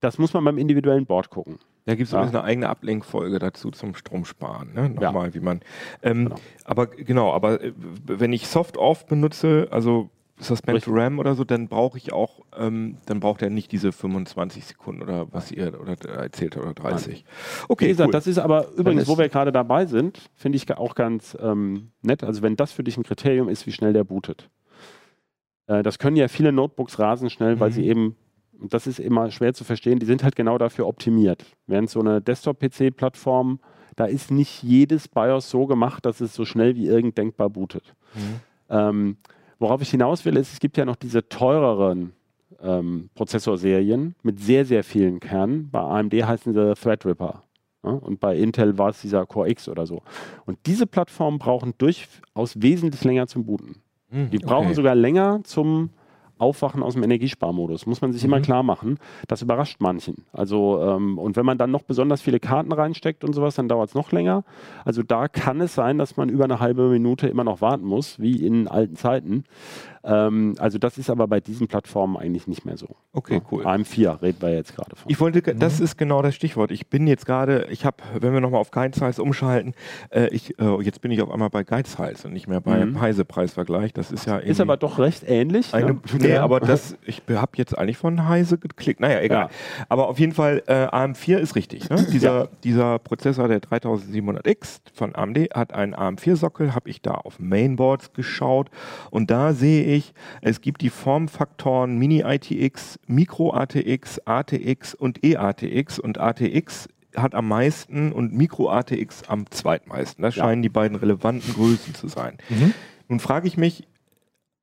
das muss man beim individuellen Board gucken. Da gibt es Ja. übrigens eine eigene Ablenkfolge dazu zum Stromsparen. Ne? Ja. Nochmal, wie man. Ähm, Genau. Aber genau, aber äh, wenn ich Soft-Off benutze, also Suspend Richtig. RAM oder so, dann brauche ich auch, ähm, dann braucht er nicht diese 25 Sekunden oder was ihr oder äh, erzählt habt, oder 30. Wie Okay, gesagt, cool. das ist aber übrigens, ist- wo wir gerade dabei sind, finde ich auch ganz ähm, nett. Also wenn das für dich ein Kriterium ist, wie schnell der bootet. Äh, das können ja viele Notebooks rasend schnell, weil Mhm. sie eben, und das ist immer schwer zu verstehen, die sind halt genau dafür optimiert. Während so eine Desktop-PC-Plattform, da ist nicht jedes BIOS so gemacht, dass es so schnell wie irgend denkbar bootet. Mhm. Ähm, worauf ich hinaus will, ist, es gibt ja noch diese teureren ähm, Prozessorserien mit sehr, sehr vielen Kernen. Bei AMD heißen sie Threadripper. Ja? Und bei Intel war es dieser Core X oder so. Und diese Plattformen brauchen durchaus wesentlich länger zum Booten. Mhm, Die brauchen okay. sogar länger zum Aufwachen aus dem Energiesparmodus. Muss man sich immer Mhm. klar machen. Das überrascht manchen. Also, ähm, und wenn man dann noch besonders viele Karten reinsteckt und sowas, dann dauert es noch länger. Also da kann es sein, dass man über eine halbe Minute immer noch warten muss, wie in alten Zeiten. Ähm, also das ist aber bei diesen Plattformen eigentlich nicht mehr so. Okay, cool. AM4 reden wir jetzt gerade von. Ich wollte, ge- Mhm. das ist genau das Stichwort. Ich bin jetzt gerade, ich habe, wenn wir nochmal auf Geizhals umschalten, äh, ich, äh, jetzt bin ich auf einmal bei Geizhals und nicht mehr bei Mhm. Heise-Preisvergleich. Das ist ja ist aber doch recht ähnlich. Eine, ne? Nee, aber das, ich habe jetzt eigentlich von Heise geklickt. Naja, egal. Aber auf jeden Fall, äh, AM4 ist richtig. Ne? Dieser, dieser Prozessor, der 3700X von AMD, hat einen AM4-Sockel, habe ich da auf Mainboards geschaut und da sehe ich, es gibt die Formfaktoren Mini-ITX, Micro-ATX, ATX und eATX und ATX hat am meisten und Micro-ATX am zweitmeisten. Das Ja. scheinen die beiden relevanten Größen zu sein. Mhm. Nun frage ich mich,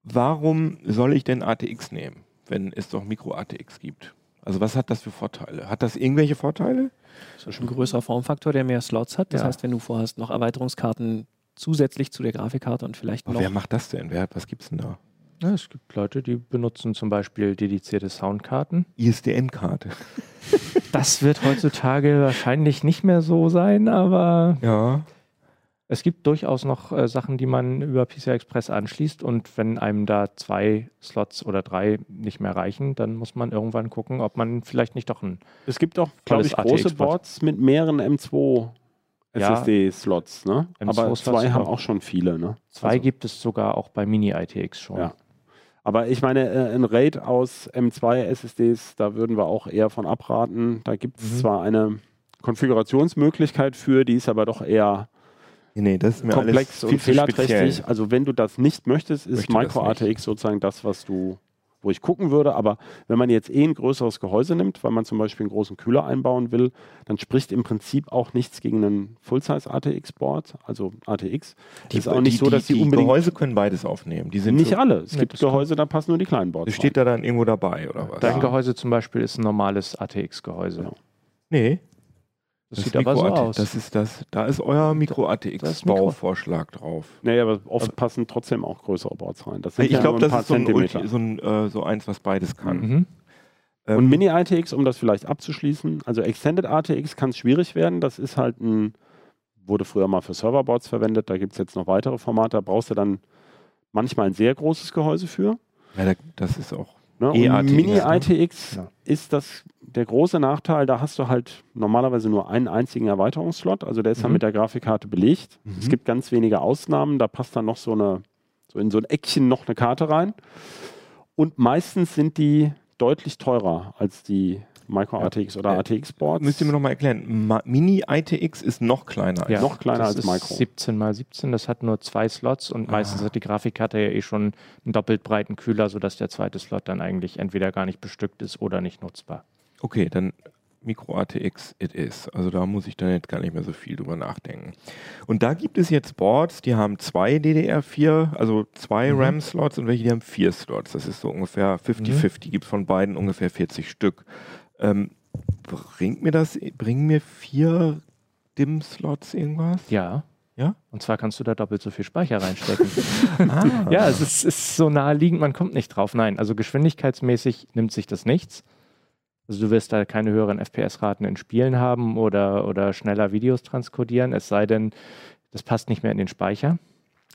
warum soll ich denn ATX nehmen, wenn es doch Micro-ATX gibt? Also was hat das für Vorteile? Hat das irgendwelche Vorteile? Das ist ein größerer Formfaktor, der mehr Slots hat. Das Ja. heißt, wenn du vorhast, noch Erweiterungskarten zusätzlich zu der Grafikkarte und vielleicht Aber noch. wer macht das denn? Wer hat, was gibt's denn da? Ja, es gibt Leute, die benutzen zum Beispiel dedizierte Soundkarten. ISDN-Karte. Das wird heutzutage wahrscheinlich nicht mehr so sein, aber Ja. Es gibt durchaus noch äh, Sachen, die man über PCI Express anschließt und wenn einem da zwei Slots oder drei nicht mehr reichen, dann muss man irgendwann gucken, ob man vielleicht nicht doch ein Es gibt auch, glaube ich, große. Boards mit mehreren M2 Ja. SSD-Slots. Ne? M2 Aber zwei haben auch. auch schon viele. Ne? zwei Also- gibt es sogar auch bei Mini-ITX schon. Ja. Aber ich meine, äh, ein RAID aus M2 SSDs, da würden wir auch eher von abraten. Da gibt es Mhm. zwar eine Konfigurationsmöglichkeit für, die ist aber doch eher Nee, das ist mir komplex alles viel und fehlerträchtig. speziell. Also wenn du das nicht möchtest, ist Möchte das Micro nicht. ATX sozusagen das, was du, wo ich gucken würde. Aber wenn man jetzt eh ein größeres Gehäuse nimmt, weil man zum Beispiel einen großen Kühler einbauen will, dann spricht im Prinzip auch nichts gegen einen Full-Size ATX-Board, also ATX. Die, ist auch nicht so, dass die, die unbedingt Gehäuse können beides aufnehmen. Die sind nicht so, alle. Es gibt Gehäuse, da passen nur die kleinen Boards. Steht da dann irgendwo dabei, oder was? Dein Ja. Gehäuse zum Beispiel ist ein normales ATX-Gehäuse. Genau. Nee. Das, sieht aber so aus. Das ist das, da ist euer Das ist Micro-ATX-Bauvorschlag drauf. Naja, aber oft passen trotzdem auch größere Boards rein. Das sind Ich ja glaube, das ist so ein. Ulti, so, ein äh, so eins, was beides kann. Mhm. Ähm, Und Mini-ITX, um das vielleicht abzuschließen, also Extended ATX kann es schwierig werden. Das ist halt ein, wurde früher mal für Serverboards verwendet, da gibt es jetzt noch weitere Formate, da brauchst du dann manchmal ein sehr großes Gehäuse für. ja, da- das ist auch. Ne? Und EATX, Mini-ITX Ja. ist das der große Nachteil, da hast du halt normalerweise nur einen einzigen Erweiterungsslot, also der ist dann Mhm. mit der Grafikkarte belegt. Mhm. Es gibt ganz wenige Ausnahmen, da passt dann noch so eine, so in so ein Eckchen noch eine Karte rein. Und meistens sind die deutlich teurer als die Micro Ja. ATX oder Äh, ATX Boards. Müsst ihr mir nochmal erklären. Ma Mini-ITX ist noch kleiner. Ja, als noch kleiner das als ist Micro. 17 mal 17, das hat nur zwei Slots und meistens Ah. hat die Grafikkarte ja eh schon einen doppelt breiten Kühler, sodass der zweite Slot dann eigentlich entweder gar nicht bestückt ist oder nicht nutzbar. Okay, dann Micro-ATX it is. Also da muss ich dann jetzt gar nicht mehr so viel drüber nachdenken. Und da gibt es jetzt Boards, die haben zwei DDR4, also zwei Mhm. RAM-Slots und welche, die haben vier Slots. Das ist so ungefähr 50-50. Gibt es von beiden ungefähr 40 Stück. Ähm, bringt mir das, bringen mir vier DIM-Slots irgendwas? Ja, Ja? Und zwar kannst du da doppelt so viel Speicher reinstecken. Ah. ja, es ist, ist so naheliegend, man kommt nicht drauf. Nein, also geschwindigkeitsmäßig nimmt sich das nichts. Also du wirst da keine höheren FPS-Raten in Spielen haben oder, oder schneller Videos transkodieren, es sei denn, das passt nicht mehr in den Speicher.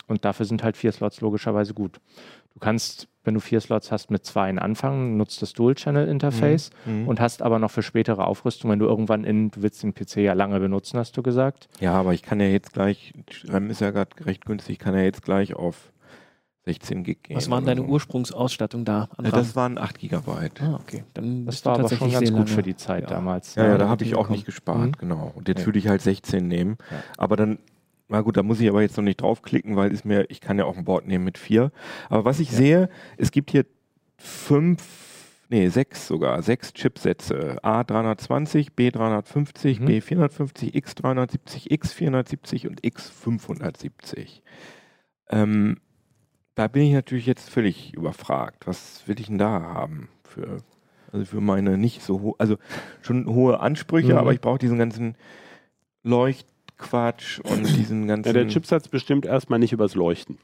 Und dafür sind halt vier Slots logischerweise gut. Du kannst, wenn du vier Slots hast, mit zwei anfangen, nutzt das Dual-Channel-Interface Mhm. und hast aber noch für spätere Aufrüstung, wenn du irgendwann in, du willst den PC ja lange benutzen, hast du gesagt. Ja, aber ich kann ja jetzt gleich, RAM ist ja gerade recht günstig, ich kann ja jetzt gleich auf 16 Gig gehen. Was war denn oder deine so. Ursprungsausstattung da? an Ja, das waren 8 Gigabyte. ah, okay. Dann Das war aber schon ganz gut lange. für die Zeit Ja. damals. Ja, ja, Ja, da habe ich auch nicht gespart, Mhm. genau. Und jetzt würde ich halt 16 nehmen. Ja. Aber dann, na gut, da muss ich aber jetzt noch nicht draufklicken, weil ist mir, ich kann ja auch ein Board nehmen mit vier. Aber was ich Ja. sehe, es gibt hier fünf, nee, sechs sogar, sechs Chipsätze. A320, B350, Mhm. B450, X370, X470 und X570. Ähm, da bin ich natürlich jetzt völlig überfragt. Was will ich denn da haben für, also für meine nicht so hohe, also schon hohe Ansprüche, Mhm. aber ich brauche diesen ganzen Leuchtquatsch und diesen ganzen. Ja, der Chipsatz bestimmt erstmal nicht übers Leuchten.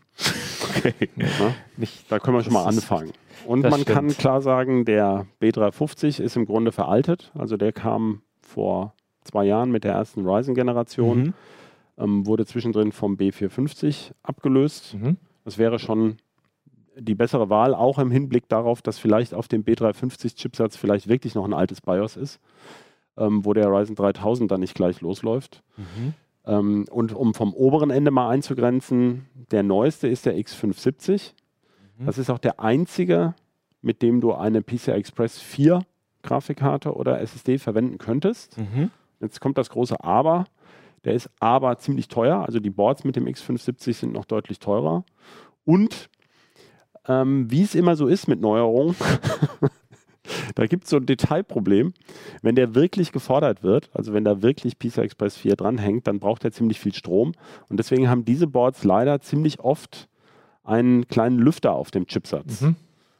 Okay. Ne? Nicht, Da können wir schon mal anfangen. Und man kann stimmt. klar sagen, der B350 ist im Grunde veraltet. Also der kam vor zwei Jahren mit der ersten Ryzen-Generation, Mhm. ähm, wurde zwischendrin vom B450 abgelöst. mhm. Das wäre schon die bessere Wahl, auch im Hinblick darauf, dass vielleicht auf dem B350-Chipsatz vielleicht wirklich noch ein altes BIOS ist, ähm, wo der Ryzen 3000 dann nicht gleich losläuft. Mhm. Ähm, und um vom oberen Ende mal einzugrenzen, der neueste ist der X570. Mhm. Das ist auch der einzige, mit dem du eine PCI Express 4 Grafikkarte oder SSD verwenden könntest. Mhm. Jetzt kommt das große Aber. Der ist aber ziemlich teuer. Also die Boards mit dem X570 sind noch deutlich teurer. Und ähm, wie es immer so ist mit Neuerungen, da gibt es so ein Detailproblem. Wenn der wirklich gefordert wird, also wenn da wirklich PCI Express 4 dranhängt, dann braucht er ziemlich viel Strom. Und deswegen haben diese Boards leider ziemlich oft einen kleinen Lüfter auf dem Chipsatz. Mhm.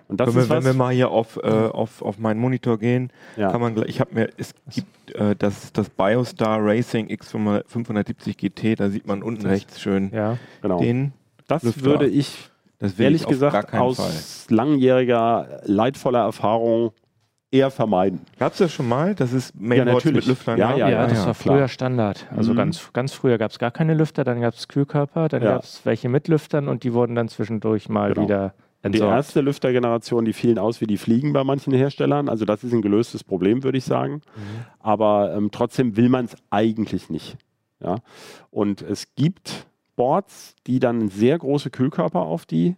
Und das Wenn, wir, ist wenn was, wir mal hier auf, äh, auf, auf meinen Monitor gehen, ja. kann man gleich, ich habe mir, es gibt äh, das, das BioStar Racing X570 GT, da sieht man unten Das- rechts schön Ja. genau. den. Das Lüfter. würde ich Das ehrlich ich gesagt aus Fall. langjähriger, leidvoller Erfahrung eher vermeiden. Gab es das schon mal? Das ist Mainboards natürlich. mit Lüftern? Ja, haben? Ja, ja, das ja, war früher Standard. Also Mhm. ganz, ganz früher gab es gar keine Lüfter, dann gab es Kühlkörper, dann Ja. gab es welche mit Lüftern und die wurden dann zwischendurch mal Genau. wieder Die entsorgt. erste Lüftergeneration, die fielen aus wie die Fliegen bei manchen Herstellern. Also das ist ein gelöstes Problem, würde ich sagen. Aber ähm, trotzdem will man es eigentlich nicht. Ja? Und es gibt Boards, die dann sehr große Kühlkörper auf die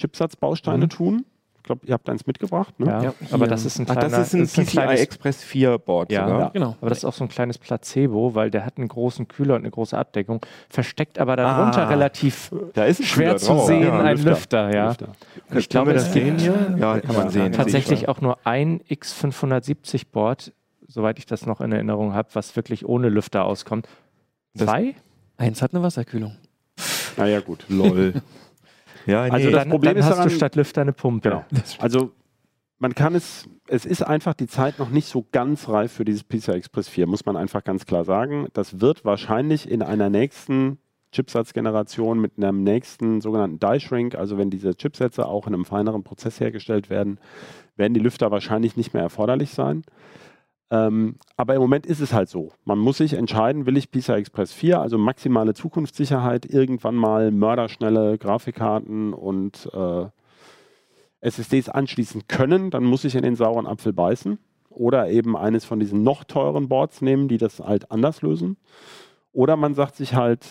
Chipsatzbausteine Mhm. tun. Ich glaube, ihr habt eins mitgebracht. Ne? ja, Ja, aber das ist ein Ach, kleiner, das ist ein PCI kleines, Express 4 Board Ja. sogar. Ja. Genau. aber das ist auch so ein kleines Placebo, weil der hat einen großen Kühler und eine große Abdeckung, versteckt aber darunter Ah. relativ Da ist ein schwer zu drauf. sehen, Ja, ein Lüfter. Lüfter, ja. Lüfter. Ich glaube, das sehen hier? Ja, kann man Ja, sehen. sehe ich tatsächlich auch nur ein X570 Board, soweit ich das noch in Erinnerung habe, was wirklich ohne Lüfter auskommt. Das- Zwei? Eins hat eine Wasserkühlung. Naja, gut. Lol. ja, nee. Also das dann, Problem dann ist hast daran- du statt Lüfter eine Pumpe. Genau. Also man kann es, es ist einfach die Zeit noch nicht so ganz reif für dieses PCI Express 4, muss man einfach ganz klar sagen. Das wird wahrscheinlich in einer nächsten Chipsatzgeneration mit einem nächsten sogenannten Die Shrink, also wenn diese Chipsätze auch in einem feineren Prozess hergestellt werden, werden die Lüfter wahrscheinlich nicht mehr erforderlich sein. Ähm, aber im Moment ist es halt so. Man muss sich entscheiden, will ich PCI Express 4, also maximale Zukunftssicherheit, irgendwann mal mörderschnelle Grafikkarten und äh, SSDs anschließen können, dann muss ich in den sauren Apfel beißen. Oder eben eines von diesen noch teuren Boards nehmen, die das halt anders lösen. Oder man sagt sich halt,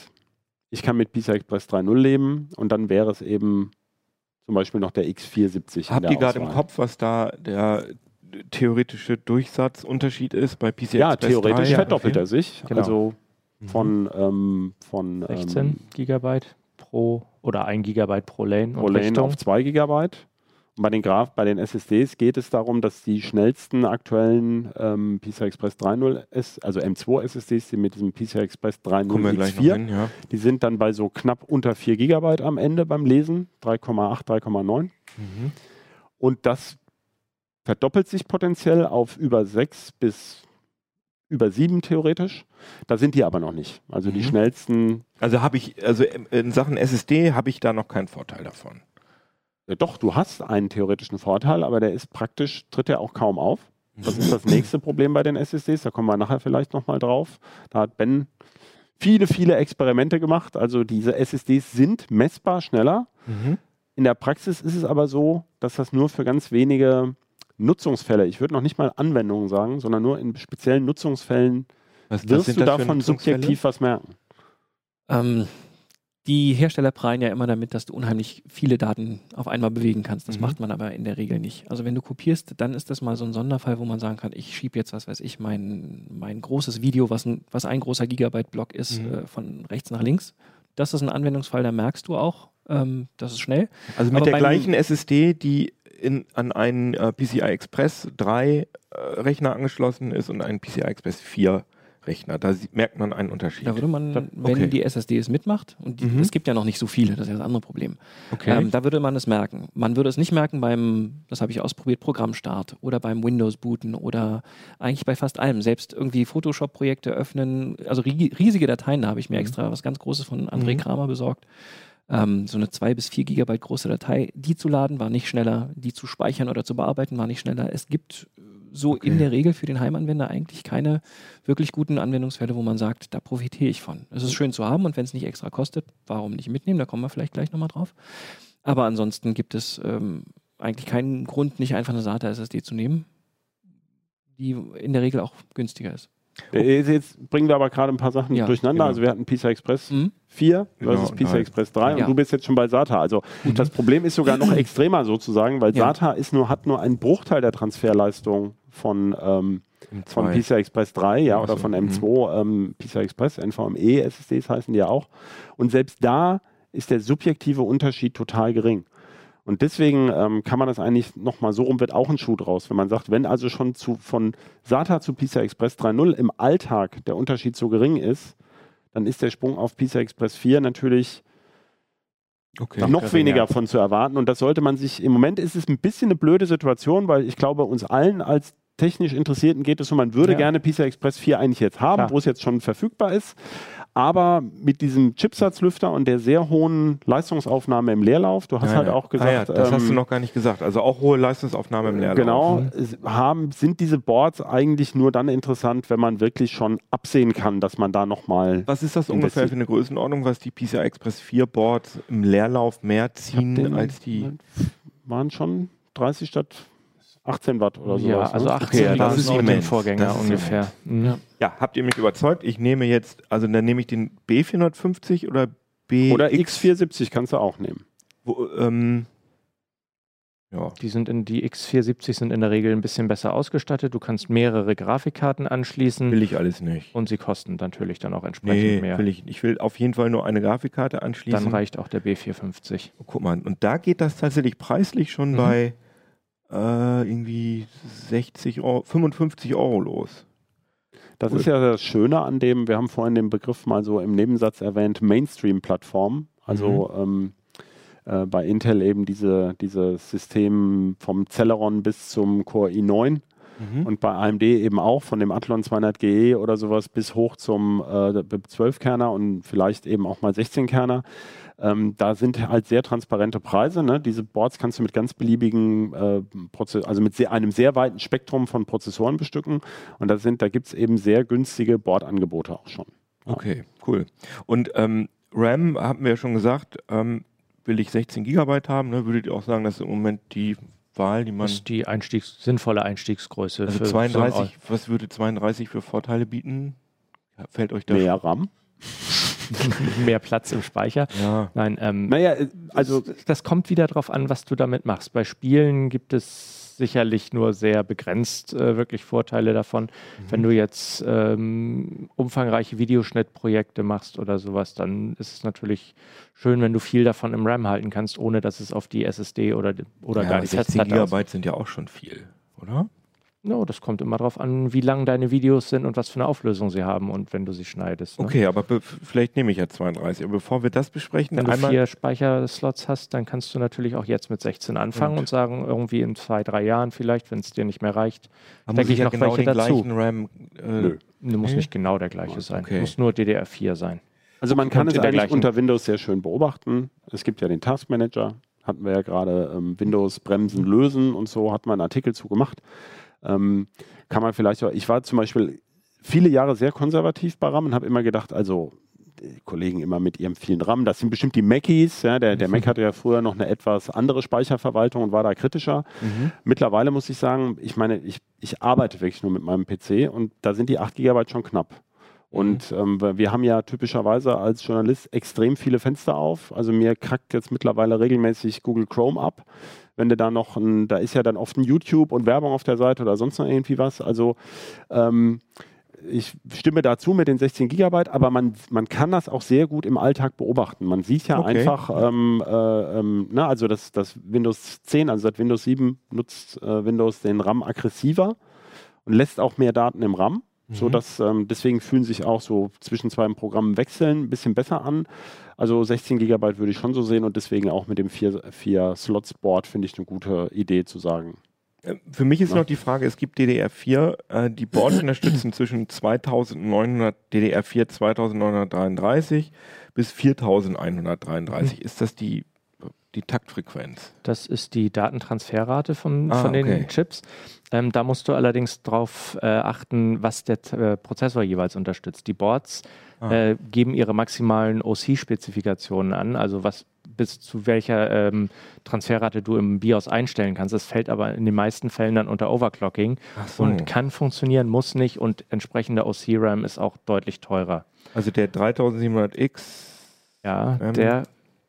ich kann mit PCI Express 3.0 leben und dann wäre es eben zum Beispiel noch der X470. in Habt ihr gerade im. Kopf, was da der theoretische Durchsatzunterschied ist bei PCI Ja, Express theoretisch 3? verdoppelt er sich. Genau. Also Mhm. von, ähm, von 16 ähm, Gigabyte pro oder 1 Gigabyte pro Lane pro und Lane Richtung. auf 2 Gigabyte. Und bei den Graph, bei den SSDs geht es darum, dass die schnellsten aktuellen ähm, PCI Express 3.0 S, also M2 SSDs, die mit diesem PCI Express 3.0 Kommen wir gleich noch X4, hin, ja. die sind dann bei so knapp unter 4 Gigabyte am Ende beim Lesen, 3,8, 3,9. Mhm. Und das verdoppelt sich potenziell auf über 6 bis über 7 theoretisch. Da sind die aber noch nicht. Also die Mhm. schnellsten. Also habe ich, also in Sachen SSD habe ich da noch keinen Vorteil davon. Ja, doch, du hast einen theoretischen Vorteil, aber der ist praktisch, tritt er auch kaum auf. Das ist das nächste Problem bei den SSDs. Da kommen wir nachher vielleicht nochmal drauf. Da hat Ben viele, viele Experimente gemacht. Also diese SSDs sind messbar schneller. Mhm. In der Praxis ist es aber so, dass das nur für ganz wenige Nutzungsfälle, ich würde noch nicht mal Anwendungen sagen, sondern nur in speziellen Nutzungsfällen Was, was wirst sind du davon subjektiv was merken. Ähm, die Hersteller prallen ja immer damit, dass du unheimlich viele Daten auf einmal bewegen kannst. Das Mhm. macht man aber in der Regel nicht. Also wenn du kopierst, dann ist das mal so ein Sonderfall, wo man sagen kann, ich schiebe jetzt, was weiß ich, mein, mein großes Video, was ein, was ein großer Gigabyte-Block ist, Mhm. äh, von rechts nach links. Das ist ein Anwendungsfall, da merkst du auch, ähm, das ist schnell. Also mit Aber der gleichen SSD, die in, an einen äh, PCI Express 3 äh, Rechner angeschlossen ist und einen PCI Express 4 Rechner. Da sieht, merkt man einen Unterschied. Da würde man, Da- wenn okay. die SSD es mitmacht, und die, Mhm. es gibt ja noch nicht so viele, das ist ja das andere Problem, Okay. ähm, da würde man es merken. Man würde es nicht merken beim, das habe ich ausprobiert, Programmstart oder beim Windows-Booten oder eigentlich bei fast allem. Selbst irgendwie Photoshop-Projekte öffnen, also rie- riesige Dateien, da habe ich mir Mhm. extra was ganz Großes von André Mhm. Kramer besorgt. Ähm, so eine 2 bis 4 Gigabyte große Datei, die zu laden war nicht schneller, die zu speichern oder zu bearbeiten war nicht schneller. Es gibt äh, so Okay. in der Regel für den Heimanwender eigentlich keine wirklich guten Anwendungsfälle, wo man sagt, da profitiere ich von. Es ist schön zu haben und wenn es nicht extra kostet, warum nicht mitnehmen? Da kommen wir vielleicht gleich nochmal drauf. Aber ansonsten gibt es ähm, eigentlich keinen Grund, nicht einfach eine SATA SSD zu nehmen, die in der Regel auch günstiger ist. Äh, Jetzt bringen wir aber gerade ein paar Sachen Ja, durcheinander. genau. Also wir hatten PCI Express Mhm. 4 Genau, versus PCI drei. Express 3 Ja. und du bist jetzt schon bei SATA. Also das Problem ist sogar noch extremer sozusagen, weil Ja. SATA ist nur, hat nur einen Bruchteil der Transferleistung von, ähm, von. PCI Express 3 ja, Ach oder so, von mhm. M2 ähm, PCI Express, NVMe SSDs heißen die ja auch. Und selbst da ist der subjektive Unterschied total gering. Und deswegen ähm, kann man das eigentlich nochmal so rum, wird auch ein Schuh draus. Wenn man sagt, wenn also schon zu, von SATA zu PCI Express 3.0 im Alltag der Unterschied so gering ist, dann ist der Sprung auf PCI Express 4 natürlich Okay. noch geringer. weniger von zu erwarten. Und das sollte man sich, im Moment ist es ein bisschen eine blöde Situation, weil ich glaube, uns allen als technisch Interessierten geht es so, man würde Ja. gerne PCI Express 4 eigentlich jetzt haben, wo es jetzt schon verfügbar ist. Aber mit diesem Chipsatzlüfter und der sehr hohen Leistungsaufnahme im Leerlauf, du hast Ja, halt ja. auch gesagt, ah, ja, das hast du ähm, noch gar nicht gesagt. Also auch hohe Leistungsaufnahme im Leerlauf. Genau, es haben, sind diese Boards eigentlich nur dann interessant, wenn man wirklich schon absehen kann, dass man da nochmal. Was ist das ungefähr für eine Größenordnung, was die PCI Express 4 Boards im Leerlauf mehr ziehen als die? Waren schon 30 statt 18 Watt oder so. ja, also 18 Okay, ja, das ist immens. Vorgänger Das ungefähr. Mhm. Ja, habt ihr mich überzeugt? Ich nehme jetzt, also dann nehme ich den B450 oder B Oder X470 kannst du auch nehmen. Wo, ähm, ja. Die, sind in, die X470 sind in der Regel ein bisschen besser ausgestattet. Du kannst mehrere Grafikkarten anschließen Will ich alles nicht. und sie kosten natürlich dann auch entsprechend Nee, mehr. will ich. Ich will auf jeden Fall nur eine Grafikkarte anschließen. Dann reicht auch der B450. Oh, guck mal, und da geht das tatsächlich preislich schon Mhm. bei äh, irgendwie 60 Euro, 55 Euro los. Das Cool. ist ja das Schöne an dem, wir haben vorhin den Begriff mal so im Nebensatz erwähnt, Mainstream-Plattform. Also ähm, äh, bei Intel eben diese, dieses System vom Celeron bis zum Core i9 Mhm. und bei AMD eben auch von dem Athlon 200GE oder sowas bis hoch zum äh, 12-Kerner und vielleicht eben auch mal 16-Kerner. Ähm, da sind halt sehr transparente Preise. Ne? Diese Boards kannst du mit ganz beliebigen, äh, Proze also mit sehr, einem sehr weiten Spektrum von Prozessoren bestücken. Und da, sind, da gibt es eben sehr günstige Boardangebote auch schon. Okay, cool. Und ähm, RAM, haben wir ja schon gesagt, ähm, will ich 16 Gigabyte haben, ne? würdet ihr auch sagen, das ist im Moment die Wahl, die man... Das ist die Einstiegs sinnvolle Einstiegsgröße. Also für so ein 32, was würde 32 für Vorteile bieten? Ja, Fällt euch da Mehr RAM. mehr Platz im Speicher. Ja. Nein, ähm, Naja, äh, also also das kommt wieder darauf an, was du damit machst. Bei Spielen gibt es sicherlich nur sehr begrenzt äh, wirklich Vorteile davon. Wenn du jetzt ähm, umfangreiche Videoschnittprojekte machst oder sowas, dann ist es natürlich schön, wenn du viel davon im RAM halten kannst, ohne dass es auf die SSD oder, oder ja, gar die 16 Festplatte Gigabyte sind ja auch schon viel, oder? No, das kommt immer darauf an, wie lang deine Videos sind und was für eine Auflösung sie haben und wenn du sie schneidest. Ne? Okay, aber be vielleicht nehme ich ja 32. Aber bevor wir das besprechen, Wenn du vier Speicherslots hast, dann kannst du natürlich auch jetzt mit 16 anfangen Und- und, sagen, irgendwie in zwei, drei Jahren vielleicht, wenn es dir nicht mehr reicht, denke muss ich ich ja noch genau welche den dazu. gleichen RAM. Äh, Nö. Muss Okay. nicht genau der gleiche sein. Okay. Muss nur DDR4 sein. Also man kann Und es eigentlich unter Windows sehr schön beobachten. Es gibt ja den Task Manager, hatten wir ja gerade ähm, Windows bremsen, lösen und so, hat man einen Artikel zu gemacht. Ähm, kann man vielleicht auch, ich war zum Beispiel viele Jahre sehr konservativ bei RAM und habe immer gedacht, also die Kollegen immer mit ihrem vielen RAM, das sind bestimmt die Macis, ja, der, der Mac hatte ja früher noch eine etwas andere Speicherverwaltung und war da kritischer. Mittlerweile muss ich sagen, ich meine, ich, ich arbeite wirklich nur mit meinem PC und da sind die 8 GB schon knapp. Und ähm, wir- haben ja typischerweise als Journalist extrem viele Fenster auf. Also mir krackt jetzt mittlerweile regelmäßig Google Chrome ab. Wenn du da noch ein, da ist ja dann oft ein YouTube und Werbung auf der Seite oder sonst noch irgendwie was. Also ähm, ich stimme dazu mit den 16 Gigabyte, aber man, man kann das auch sehr gut im Alltag beobachten. Man sieht ja Okay. einfach, ähm, äh, ähm, na, also das, das Windows 10, also seit Windows 7 nutzt äh, Windows den RAM aggressiver und lässt auch mehr Daten im RAM. So dass, ähm, deswegen fühlen sich auch so zwischen zwei Programmen wechseln ein bisschen besser an. Also 16 Gigabyte würde ich schon so sehen und deswegen auch mit dem 4-Slots-Board finde ich eine gute Idee zu sagen. Äh, Für mich ist Ja. noch die Frage, es gibt DDR4, äh, die Boards unterstützen zwischen 2900, DDR4 2933 bis 4133. Ist das die, die Taktfrequenz? Das ist die Datentransferrate von, Ah, von den okay. Chips. Ähm, da musst du allerdings darauf äh, achten, was der äh, Prozessor jeweils unterstützt. Die Boards Ah. äh, geben ihre maximalen OC-Spezifikationen an, also was bis zu welcher ähm, Transferrate du im BIOS einstellen kannst. Das fällt aber in den meisten Fällen dann unter Overclocking so. und kann funktionieren, muss nicht und entsprechender OC-RAM ist auch deutlich teurer. Also der 3700X, Ja, Ähm, der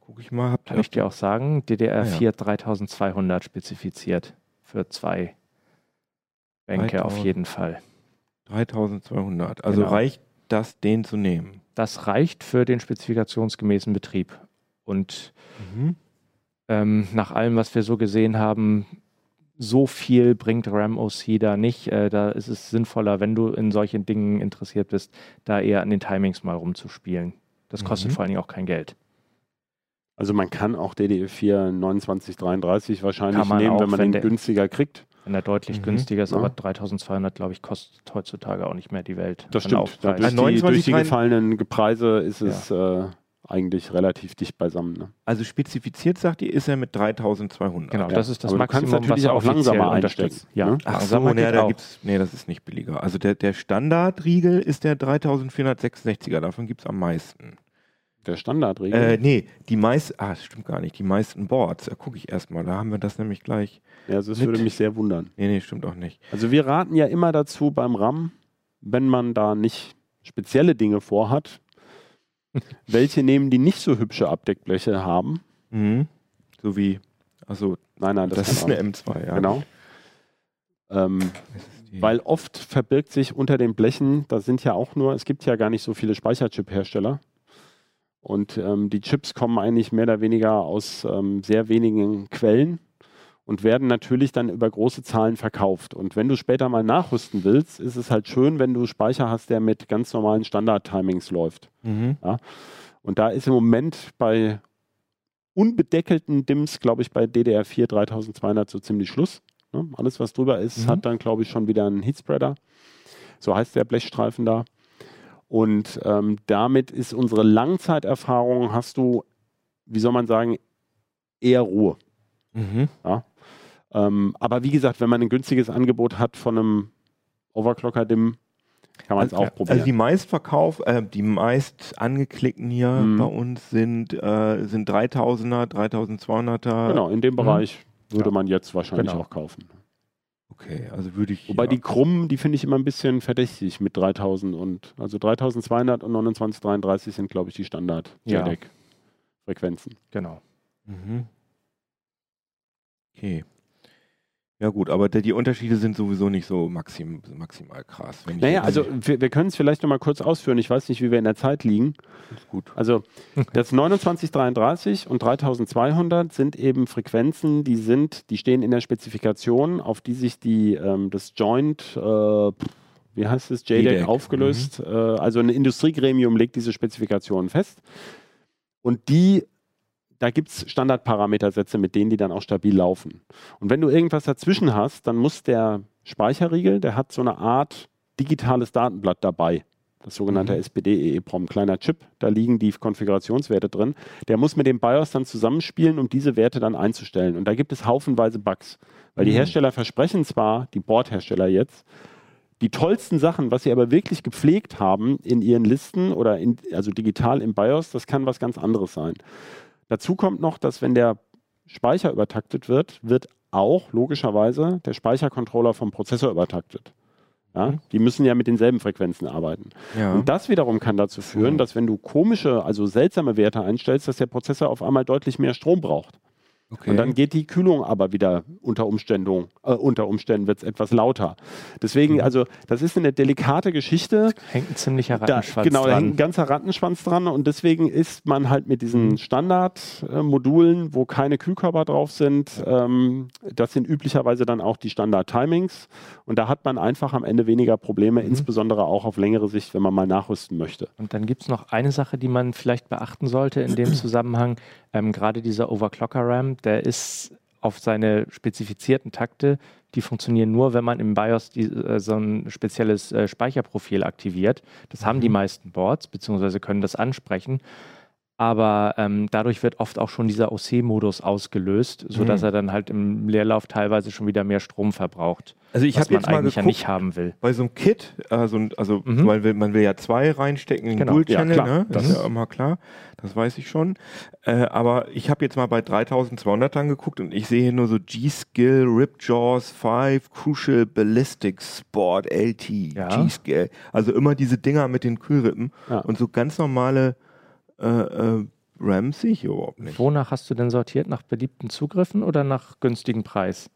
gucke ich mal, kann ich dir auch sagen, DDR4 Ah, ja. 3200 spezifiziert für zwei Bänke auf 3000. jeden Fall. 3200. Also Genau. reicht das, den zu nehmen? Das reicht für den spezifikationsgemäßen Betrieb. Und Mhm. ähm, nach allem, was wir so gesehen haben, so viel bringt RAM OC da nicht. Äh, da ist es sinnvoller, wenn du in solchen Dingen interessiert bist, da eher an den Timings mal rumzuspielen. Das kostet Mhm. vor allen Dingen auch kein Geld. Also man kann auch DDR4 2933 wahrscheinlich nehmen, auch, wenn man wenn den der- günstiger kriegt. Wenn er deutlich Mhm. günstiger ist, Ja. aber 3200, glaube ich, kostet heutzutage auch nicht mehr die Welt. Das stimmt. Da durch, die, 29 durch die gefallenen Preise ist es äh, eigentlich relativ dicht beisammen. Ne? Also spezifiziert, sagt ihr, ist er mit 3200. Genau, Ja, das ist das aber du kannst Maximum, natürlich was er auch langsamer unterstützt. einstellen, Ja, ne? Ach so, geht da gibt's, nee, das ist nicht billiger. Also der, der Standardriegel ist der 3466er, davon gibt es am meisten. Der Standardregel. Äh, nee, die meisten, ah, das stimmt gar nicht, die meisten Boards, da gucke ich erstmal, da haben wir das nämlich gleich. ja, also das mit- würde mich sehr wundern. Nee, nee, stimmt auch nicht. Also wir raten ja immer dazu beim RAM, wenn man da nicht spezielle Dinge vorhat, welche nehmen, die nicht so hübsche Abdeckbleche haben. Mhm. So wie, also Nein, nein, das, das, ist eine auch- M2, ja. Genau. Ähm, weil oft verbirgt sich unter den Blechen, da sind ja auch nur, es gibt ja gar nicht so viele Speicherchip-Hersteller. Und ähm, die Chips kommen eigentlich mehr oder weniger aus ähm, sehr wenigen Quellen und werden natürlich dann über große Zahlen verkauft. Und wenn du später mal nachrüsten willst, ist es halt schön, wenn du Speicher hast, der mit ganz normalen Standard-Timings läuft. Mhm. Und da ist im Moment bei unbedeckelten DIMMs, glaube ich, bei DDR4 3200 so ziemlich Schluss. Ne? Alles, was drüber ist, Mhm. hat dann, glaube ich, schon wieder einen Heatspreader. So heißt der Blechstreifen da. Und ähm, damit ist unsere Langzeiterfahrung, hast du, wie soll man sagen, eher Ruhe. Mhm. Ähm, aber wie gesagt, wenn man ein günstiges Angebot hat von einem Overclocker-DIMM, kann man es Also, auch probieren. also die meistverkauf, äh, die meist angeklickten hier Mhm. bei uns sind, äh, sind 3000er, 3200er. genau, in dem Bereich würde Ja. man jetzt wahrscheinlich Genau. auch kaufen. Okay, also würde ich. Wobei ja. die krummen, die finde ich immer ein bisschen verdächtig mit 3000 und also 3200 und 2933 sind glaube ich die Standard Ja. JDEC Frequenzen. Genau. Mhm. Okay. Ja gut, aber die Unterschiede sind sowieso nicht so maxim, maximal krass. Naja, also wir, wir können es vielleicht noch mal kurz ausführen. Ich weiß nicht, wie wir in der Zeit liegen. Gut. Also das 2933 und 3200 sind eben Frequenzen, die sind, die stehen in der Spezifikation, auf die sich die ähm, das Joint, äh, wie heißt es, JDEC, JDEC, aufgelöst. Äh, also ein Industriegremium legt diese Spezifikationen fest. Und die, da gibt es Standardparametersätze, mit denen die dann auch stabil laufen. Und wenn du irgendwas dazwischen hast, dann muss der Speicherriegel, der hat so eine Art digitales Datenblatt dabei. Das sogenannte SPD-EEPROM, kleiner Chip, da liegen die Konfigurationswerte drin. Der muss mit dem BIOS dann zusammenspielen, um diese Werte dann einzustellen. Und da gibt es haufenweise Bugs. Weil die Mhm. Hersteller versprechen zwar, die Bordhersteller jetzt, die tollsten Sachen, was sie aber wirklich gepflegt haben in ihren Listen oder in, also digital im BIOS, das kann was ganz anderes sein. Dazu kommt noch, dass wenn der Speicher übertaktet wird, wird auch logischerweise der Speichercontroller vom Prozessor übertaktet. Ja, die müssen ja mit denselben Frequenzen arbeiten. Ja. Und das wiederum kann dazu führen, Mhm. dass wenn du komische, also seltsame Werte einstellst, dass der Prozessor auf einmal deutlich mehr Strom braucht. Okay. Und dann geht die Kühlung aber wieder unter Umständen, äh, unter Umständen wird es etwas lauter. Deswegen, also das ist eine delikate Geschichte. Hängt ein ziemlicher Da, Rattenschwanz genau, da hängt ein dran. ganzer Rattenschwanz dran und deswegen ist man halt mit diesen Standardmodulen, wo keine Kühlkörper drauf sind, ähm, das sind üblicherweise dann auch die Standard-Timings und da hat man einfach am Ende weniger Probleme, insbesondere auch auf längere Sicht, wenn man mal nachrüsten möchte. Und dann gibt es noch eine Sache, die man vielleicht beachten sollte in dem Zusammenhang. Ähm, Gerade dieser Overclocker-RAM, der ist auf seine spezifizierten Takte, die funktionieren nur, wenn man im BIOS die, äh, so ein spezielles äh, Speicherprofil aktiviert. Das haben die meisten Boards, beziehungsweise können das ansprechen. Aber ähm, dadurch wird oft auch schon dieser OC-Modus ausgelöst, sodass Mhm. er dann halt im Leerlauf teilweise schon wieder mehr Strom verbraucht. also ich habe man jetzt mal eigentlich ja geguckt, nicht haben will. bei so einem Kit, also, also Mhm. man, will, man will ja zwei reinstecken in den Genau. Dual-Channel, Ja, ne? das ist ja immer klar, das weiß ich schon. Äh, aber ich habe jetzt mal bei 3200ern geguckt und ich sehe hier nur so G-Skill, Ripjaws 5, Crucial Ballistic Sport LT, Ja. G-Skill. Also immer diese Dinger mit den Kühlrippen Ja. und so ganz normale äh, äh, RAMs sehe ich hier überhaupt nicht. Wonach hast du denn sortiert? Nach beliebten Zugriffen oder nach günstigen Preis?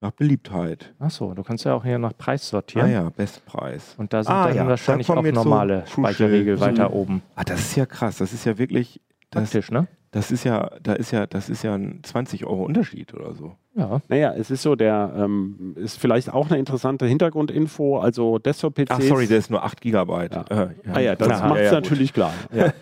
Nach Beliebtheit. Achso, du kannst ja auch hier nach Preis sortieren. Ah ja, Bestpreis. Und da sind Ah dann ja, da wahrscheinlich kommen auch so normale so- weiter oben. Ah, das ist ja krass. Das ist ja wirklich, das, Praktisch, ne? Das ist ja, da ist ja, das ist ja ein 20 Euro Unterschied oder so. Ja. Naja, es ist so, der ähm, ist vielleicht auch eine interessante Hintergrundinfo. Also Desktop-PCs. Ach sorry, der ist nur 8 Gigabyte. Ja. Äh, Ah ja, das klar. macht es Ja, ja, gut. natürlich klar. Ja. Nein,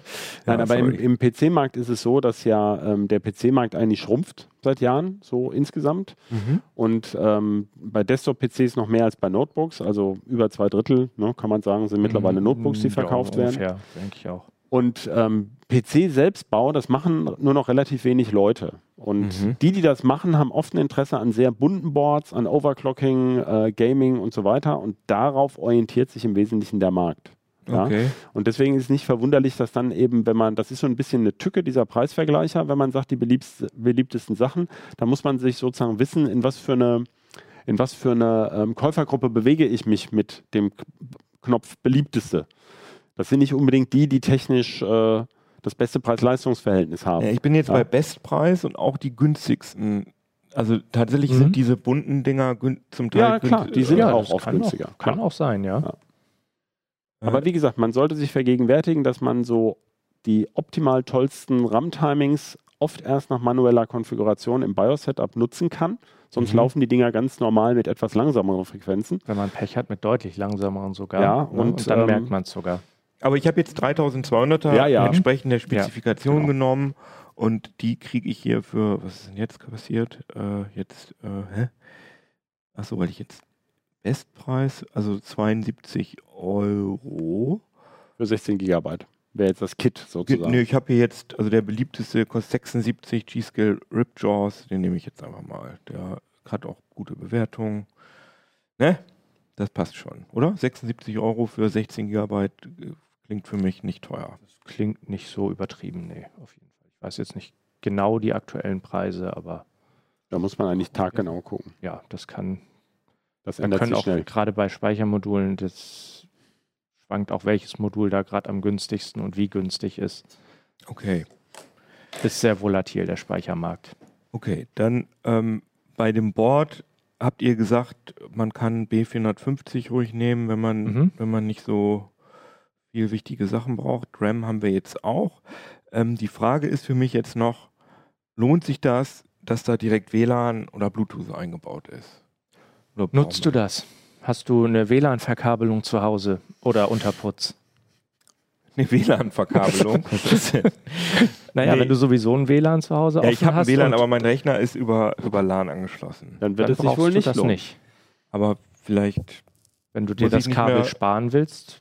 Ja, aber im, sorry. im PC-Markt ist es so, dass ja ähm, der PC-Markt eigentlich schrumpft seit Jahren, so insgesamt. Mhm. Und ähm, bei Desktop-PCs noch mehr als bei Notebooks, also über zwei Drittel, ne, kann man sagen, sind mittlerweile Notebooks, die Ja, verkauft werden. ungefähr, denke ich auch. Und ähm, PC-Selbstbau, das machen nur noch relativ wenig Leute. Und Mhm. die, die das machen, haben oft ein Interesse an sehr bunten Boards, an Overclocking, äh, Gaming und so weiter. Und darauf orientiert sich im Wesentlichen der Markt. Ja? Okay. Und deswegen ist es nicht verwunderlich, dass dann eben, wenn man, das ist so ein bisschen eine Tücke dieser Preisvergleicher, wenn man sagt, die beliebst, beliebtesten Sachen, da muss man sich sozusagen wissen, in was für eine, in was für eine ähm, Käufergruppe bewege ich mich mit dem Knopf beliebteste. Das sind nicht unbedingt die, die technisch äh, das beste Preis-Leistungs-Verhältnis haben. Ja, ich bin jetzt Ja. bei Bestpreis und auch die günstigsten. Also tatsächlich Mhm. sind diese bunten Dinger zum Teil Ja, klar, die sind äh, auch oft kann günstiger, Auch, kann auch sein, ja. Ja. Aber wie gesagt, man sollte sich vergegenwärtigen, dass man so die optimal tollsten RAM-Timings oft erst nach manueller Konfiguration im BIOS-Setup nutzen kann. Sonst Mhm. laufen die Dinger ganz normal mit etwas langsameren Frequenzen. Wenn man Pech hat, mit deutlich langsameren sogar. Ja, ne? und, und dann ähm, merkt man es sogar. Aber ich habe jetzt 3200er Ja, ja. entsprechend der Spezifikation genau. genommen und die kriege ich hier für, was ist denn jetzt passiert? Äh, jetzt, äh, hä? Achso, weil ich jetzt Bestpreis, also 72 Euro. Für 16 Gigabyte. Wäre jetzt das Kit Ge- sozusagen. Nee, ich habe hier jetzt, also der beliebteste kostet 76 G-Skill Ripjaws, den nehme ich jetzt einfach mal. Der hat auch gute Bewertungen. Ne? Das passt schon, oder? 76 Euro für 16 Gigabyte äh, klingt für mich nicht teuer. Das klingt nicht so übertrieben, nee, auf jeden Fall. Ich weiß jetzt nicht genau die aktuellen Preise, aber Da muss man eigentlich taggenau gucken. ja, das kann, Das da ändert können sich auch schnell. gerade bei Speichermodulen, das schwankt auch, welches Modul da gerade am günstigsten und wie günstig ist. Okay. Ist sehr volatil, der Speichermarkt. Okay, dann ähm, bei dem Board habt ihr gesagt, man kann B450 ruhig nehmen, wenn man, Mhm. wenn man nicht so viel wichtige Sachen braucht. RAM haben wir jetzt auch. Ähm, die Frage ist für mich jetzt noch, lohnt sich das, dass da direkt WLAN oder Bluetooth eingebaut ist? Oder Nutzt du das? Hast du eine WLAN-Verkabelung zu Hause oder Unterputz? Eine WLAN-Verkabelung. Naja, Nee. wenn du sowieso ein WLAN zu Hause ja, ich offen habe ein WLAN, aber mein Rechner ist über, über LAN angeschlossen. Dann wird dann es sich wohl nicht das lohnen. nicht. Aber vielleicht Wenn du dir das Kabel sparen willst,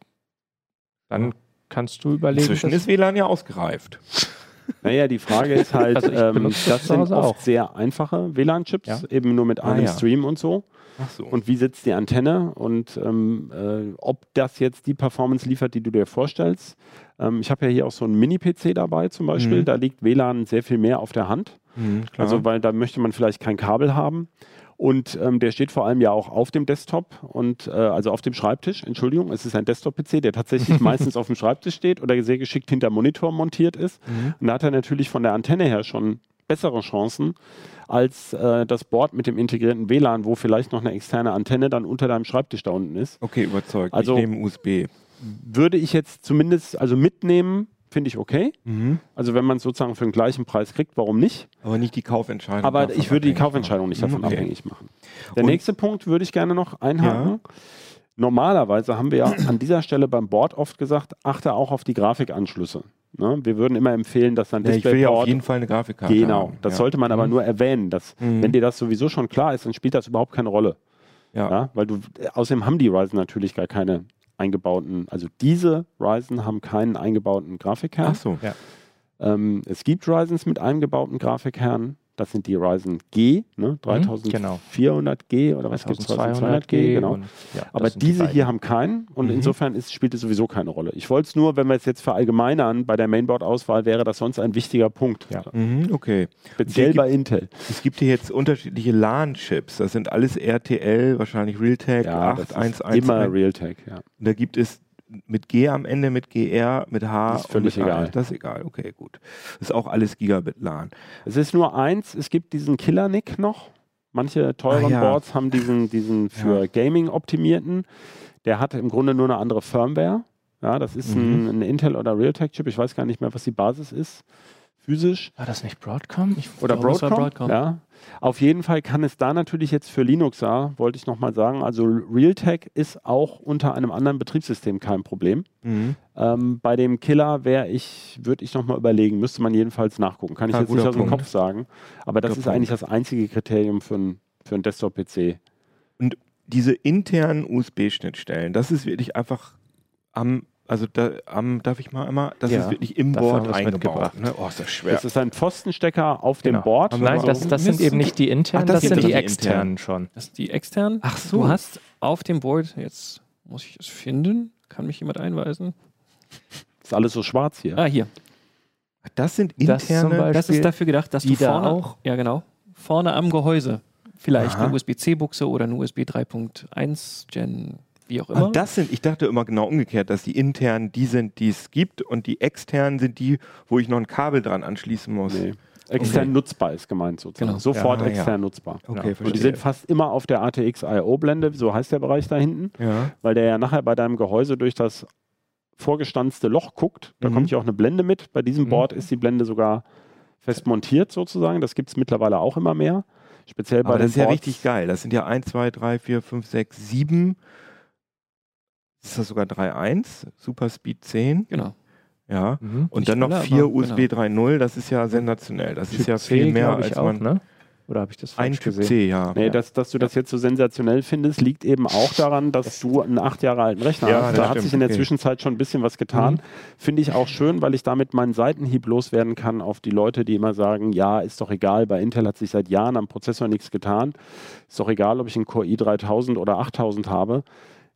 dann kannst du überlegen. Inzwischen ist WLAN ja ausgereift. Naja, die Frage ist halt, Also ähm, das sind oft auch. sehr einfache WLAN-Chips, Ja. eben nur mit Ah, einem ja. Stream und so. Ach so. Und wie sitzt die Antenne und ähm, äh, ob das jetzt die Performance liefert, die du dir vorstellst. Ähm, ich habe ja hier auch so einen Mini-PC dabei zum Beispiel. Mhm. Da liegt WLAN sehr viel mehr auf der Hand. Mhm, klar. Also, weil da möchte man vielleicht kein Kabel haben. Und ähm, der steht vor allem ja auch auf dem Desktop und äh, also auf dem Schreibtisch, Entschuldigung, es ist ein Desktop-PC, der tatsächlich meistens auf dem Schreibtisch steht oder sehr geschickt hinter Monitor montiert ist. Mhm. Und da hat er natürlich von der Antenne her schon bessere Chancen als äh, das Board mit dem integrierten WLAN, wo vielleicht noch eine externe Antenne dann unter deinem Schreibtisch da unten ist. okay, überzeugt. Also- ich nehme USB. Würde ich jetzt zumindest also mitnehmen, finde ich okay. Mhm. Also wenn man es sozusagen für den gleichen Preis kriegt, warum nicht? Aber nicht die Kaufentscheidung. Aber ich würde die Kaufentscheidung machen. nicht davon Mhm, okay. abhängig machen. Der Und- nächste Punkt würde ich gerne noch einhaken. Normalerweise haben wir ja an dieser Stelle beim Board oft gesagt, achte auch auf die Grafikanschlüsse. Ne? Wir würden immer empfehlen, dass dein Ja, ich will ja auf jeden Fall eine Grafikkarte Genau, haben. das ja. sollte man aber Mhm. nur erwähnen. Dass, Mhm. Wenn dir das sowieso schon klar ist, dann spielt das überhaupt keine Rolle. Ja. Ja? Weil du, außerdem haben die Ryzen natürlich gar keine eingebauten, also diese Ryzen haben keinen eingebauten Grafikkern. Ach so. Ähm, es gibt Ryzens mit eingebauten Grafikkern. Das sind die Ryzen G, ne? genau. 3400G oder was gibt es? 3200G, genau. und, ja, Aber die diese beiden. hier haben keinen und Mhm. insofern ist, spielt es sowieso keine Rolle. Ich wollte es nur, wenn wir es jetzt verallgemeinern, bei der Mainboard-Auswahl wäre das sonst ein wichtiger Punkt. Ja. Mhm, okay. Speziell bei Intel. Es gibt hier jetzt unterschiedliche LAN-Chips. Das sind alles RTL, wahrscheinlich Realtek Ja, das ist 8111. immer Realtek, ja. Da gibt es mit G am Ende, mit GR, mit H. Das ist völlig mit A. egal. Das ist egal, okay, gut. Das ist auch alles Gigabit-LAN. Es ist nur eins, es gibt diesen Killer-Nick noch. Manche teuren Ah, ja. Boards haben diesen, diesen für Ja. Gaming optimierten. Der hat im Grunde nur eine andere Firmware. Ja, das ist Mhm. ein, ein Intel oder Realtek-Chip. Ich weiß gar nicht mehr, was die Basis ist. Physisch. War das nicht Broadcom? Ich, Oder glaube, Broadcom. Broadcom. Ja. Auf jeden Fall kann es da natürlich jetzt für Linuxer, wollte ich nochmal sagen, also Realtek ist auch unter einem anderen Betriebssystem kein Problem. Mhm. Ähm, bei dem Killer wäre ich, würde ich nochmal überlegen, müsste man jedenfalls nachgucken. Kann ich Ja, jetzt nicht aus dem Punkt. Kopf sagen. Aber das Guter ist eigentlich das einzige Kriterium für einen für Desktop-PC. Diese internen USB-Schnittstellen, das ist wirklich einfach am, also da, am, darf ich mal einmal, das Ja, ist wirklich im Board eingebaut. Ne? Oh, ist das schwer. Das ist ein Pfostenstecker auf dem Genau. Board. Nein, das, das sind eben nicht die internen, Ach, das das, sind sind die die externen schon. Das sind die externen. Ach so. Du hast auf dem Board, jetzt muss ich es finden, kann mich jemand einweisen? ist alles so schwarz hier. Ah, hier. Das sind Das interne. Beispiel- Das ist dafür gedacht, dass die du da vorne auch- Ja, genau. Vorne am Gehäuse vielleicht Aha. eine USB-C-Buchse oder eine USB 3.1 Gen, wie auch immer. Ah, das sind, ich dachte immer genau umgekehrt, dass die internen die sind, die es gibt und die externen sind die, wo ich noch ein Kabel dran anschließen muss. Nee. Extern Okay. nutzbar ist gemeint sozusagen. Genau. Sofort Ja, ja. extern nutzbar. Okay, Ja. verstehe. Und die sind fast immer auf der ATX IO-Blende, so heißt der Bereich da hinten, ja. weil der ja nachher bei deinem Gehäuse durch das vorgestanzte Loch guckt. Da Mhm. kommt ja auch eine Blende mit. Bei diesem Mhm. Board ist die Blende sogar fest montiert sozusagen. Das gibt es mittlerweile auch immer mehr. Speziell bei Aber den das ist ja Boards- richtig geil. Das sind ja 1, 2, 3, 4, 5, 6, 7. Ist das sogar 3.1? Super Speed 10. genau. Ja. Mhm. Und Nicht dann noch alle, 4 aber USB 3.0. Das ist ja sensationell. Das ist Typ ja C, viel mehr glaub ich als auch, man. ne? Oder habe ich das Ein falsch Typ gesehen? C, ja. Nee, Ja. dass, dass du das jetzt so sensationell findest, liegt eben auch daran, dass du einen acht Jahre alten Rechner Ja, hast. Da hat sich in der okay. Zwischenzeit schon ein bisschen was getan. Mhm. Finde ich auch schön, weil ich damit meinen Seitenhieb loswerden kann auf die Leute, die immer sagen, ja, ist doch egal, bei Intel hat sich seit Jahren am Prozessor nichts getan. Ist doch egal, ob ich einen Core i3000 oder 8000 habe.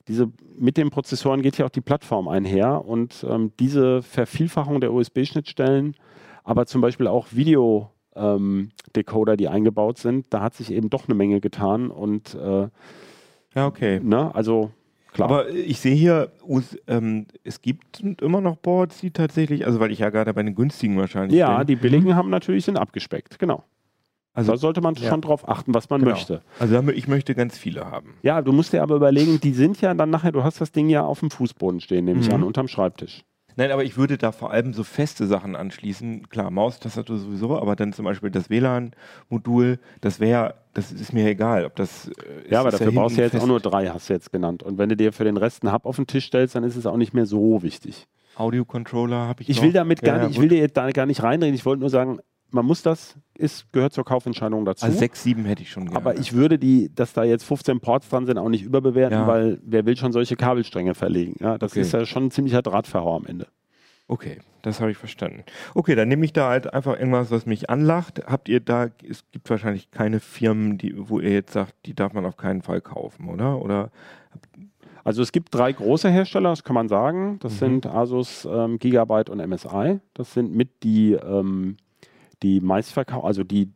Diese, mit den Prozessoren geht ja auch die Plattform einher und ähm, diese Vervielfachung der USB-Schnittstellen, aber zum Beispiel auch Video ähm, Decoder, die eingebaut sind, da hat sich eben doch eine Menge getan und äh, Ja, okay. ne, also klar. Aber ich sehe hier, ähm, es gibt immer noch Boards, die tatsächlich, also weil ich ja gerade bei den günstigen wahrscheinlich ja, bin. die billigen haben natürlich sind abgespeckt, genau. Also, da sollte man ja. schon drauf achten, was man Genau. möchte. also ich möchte ganz viele haben. Ja, du musst dir aber überlegen, die sind ja dann nachher, du hast das Ding ja auf dem Fußboden stehen, nehme ich Mhm. an, unterm Schreibtisch. Nein, aber ich würde da vor allem so feste Sachen anschließen. Klar, Maustastatur sowieso, aber dann zum Beispiel das WLAN-Modul, das wäre, das ist mir egal, ob das. äh, Ja, aber dafür brauchst du ja jetzt auch nur drei, hast du jetzt genannt. Und wenn du dir für den Rest einen Hub auf den Tisch stellst, dann ist es auch nicht mehr so wichtig. Audio-Controller habe ich. Ich noch. will damit gar Ja, ja, nicht, ich will dir da gar nicht reinreden. Ich wollte nur sagen, man muss das, ist, gehört zur Kaufentscheidung dazu. Also 6, 7 hätte ich schon gerne. aber ich würde die, dass da jetzt 15 Ports dran sind, auch nicht überbewerten, Ja. weil wer will schon solche Kabelstränge verlegen? Ja, das Okay. ist ja schon ein ziemlicher Drahtverhau am Ende. Okay, das habe ich verstanden. Okay, dann nehme ich da halt einfach irgendwas, was mich anlacht. Habt ihr da, es gibt wahrscheinlich keine Firmen, die, wo ihr jetzt sagt, die darf man auf keinen Fall kaufen, oder? Oder Also es gibt drei große Hersteller, das kann man sagen. Das Mhm. sind Asus, ähm, Gigabyte und MSI. Das sind mit die, ähm, die meistverkau also die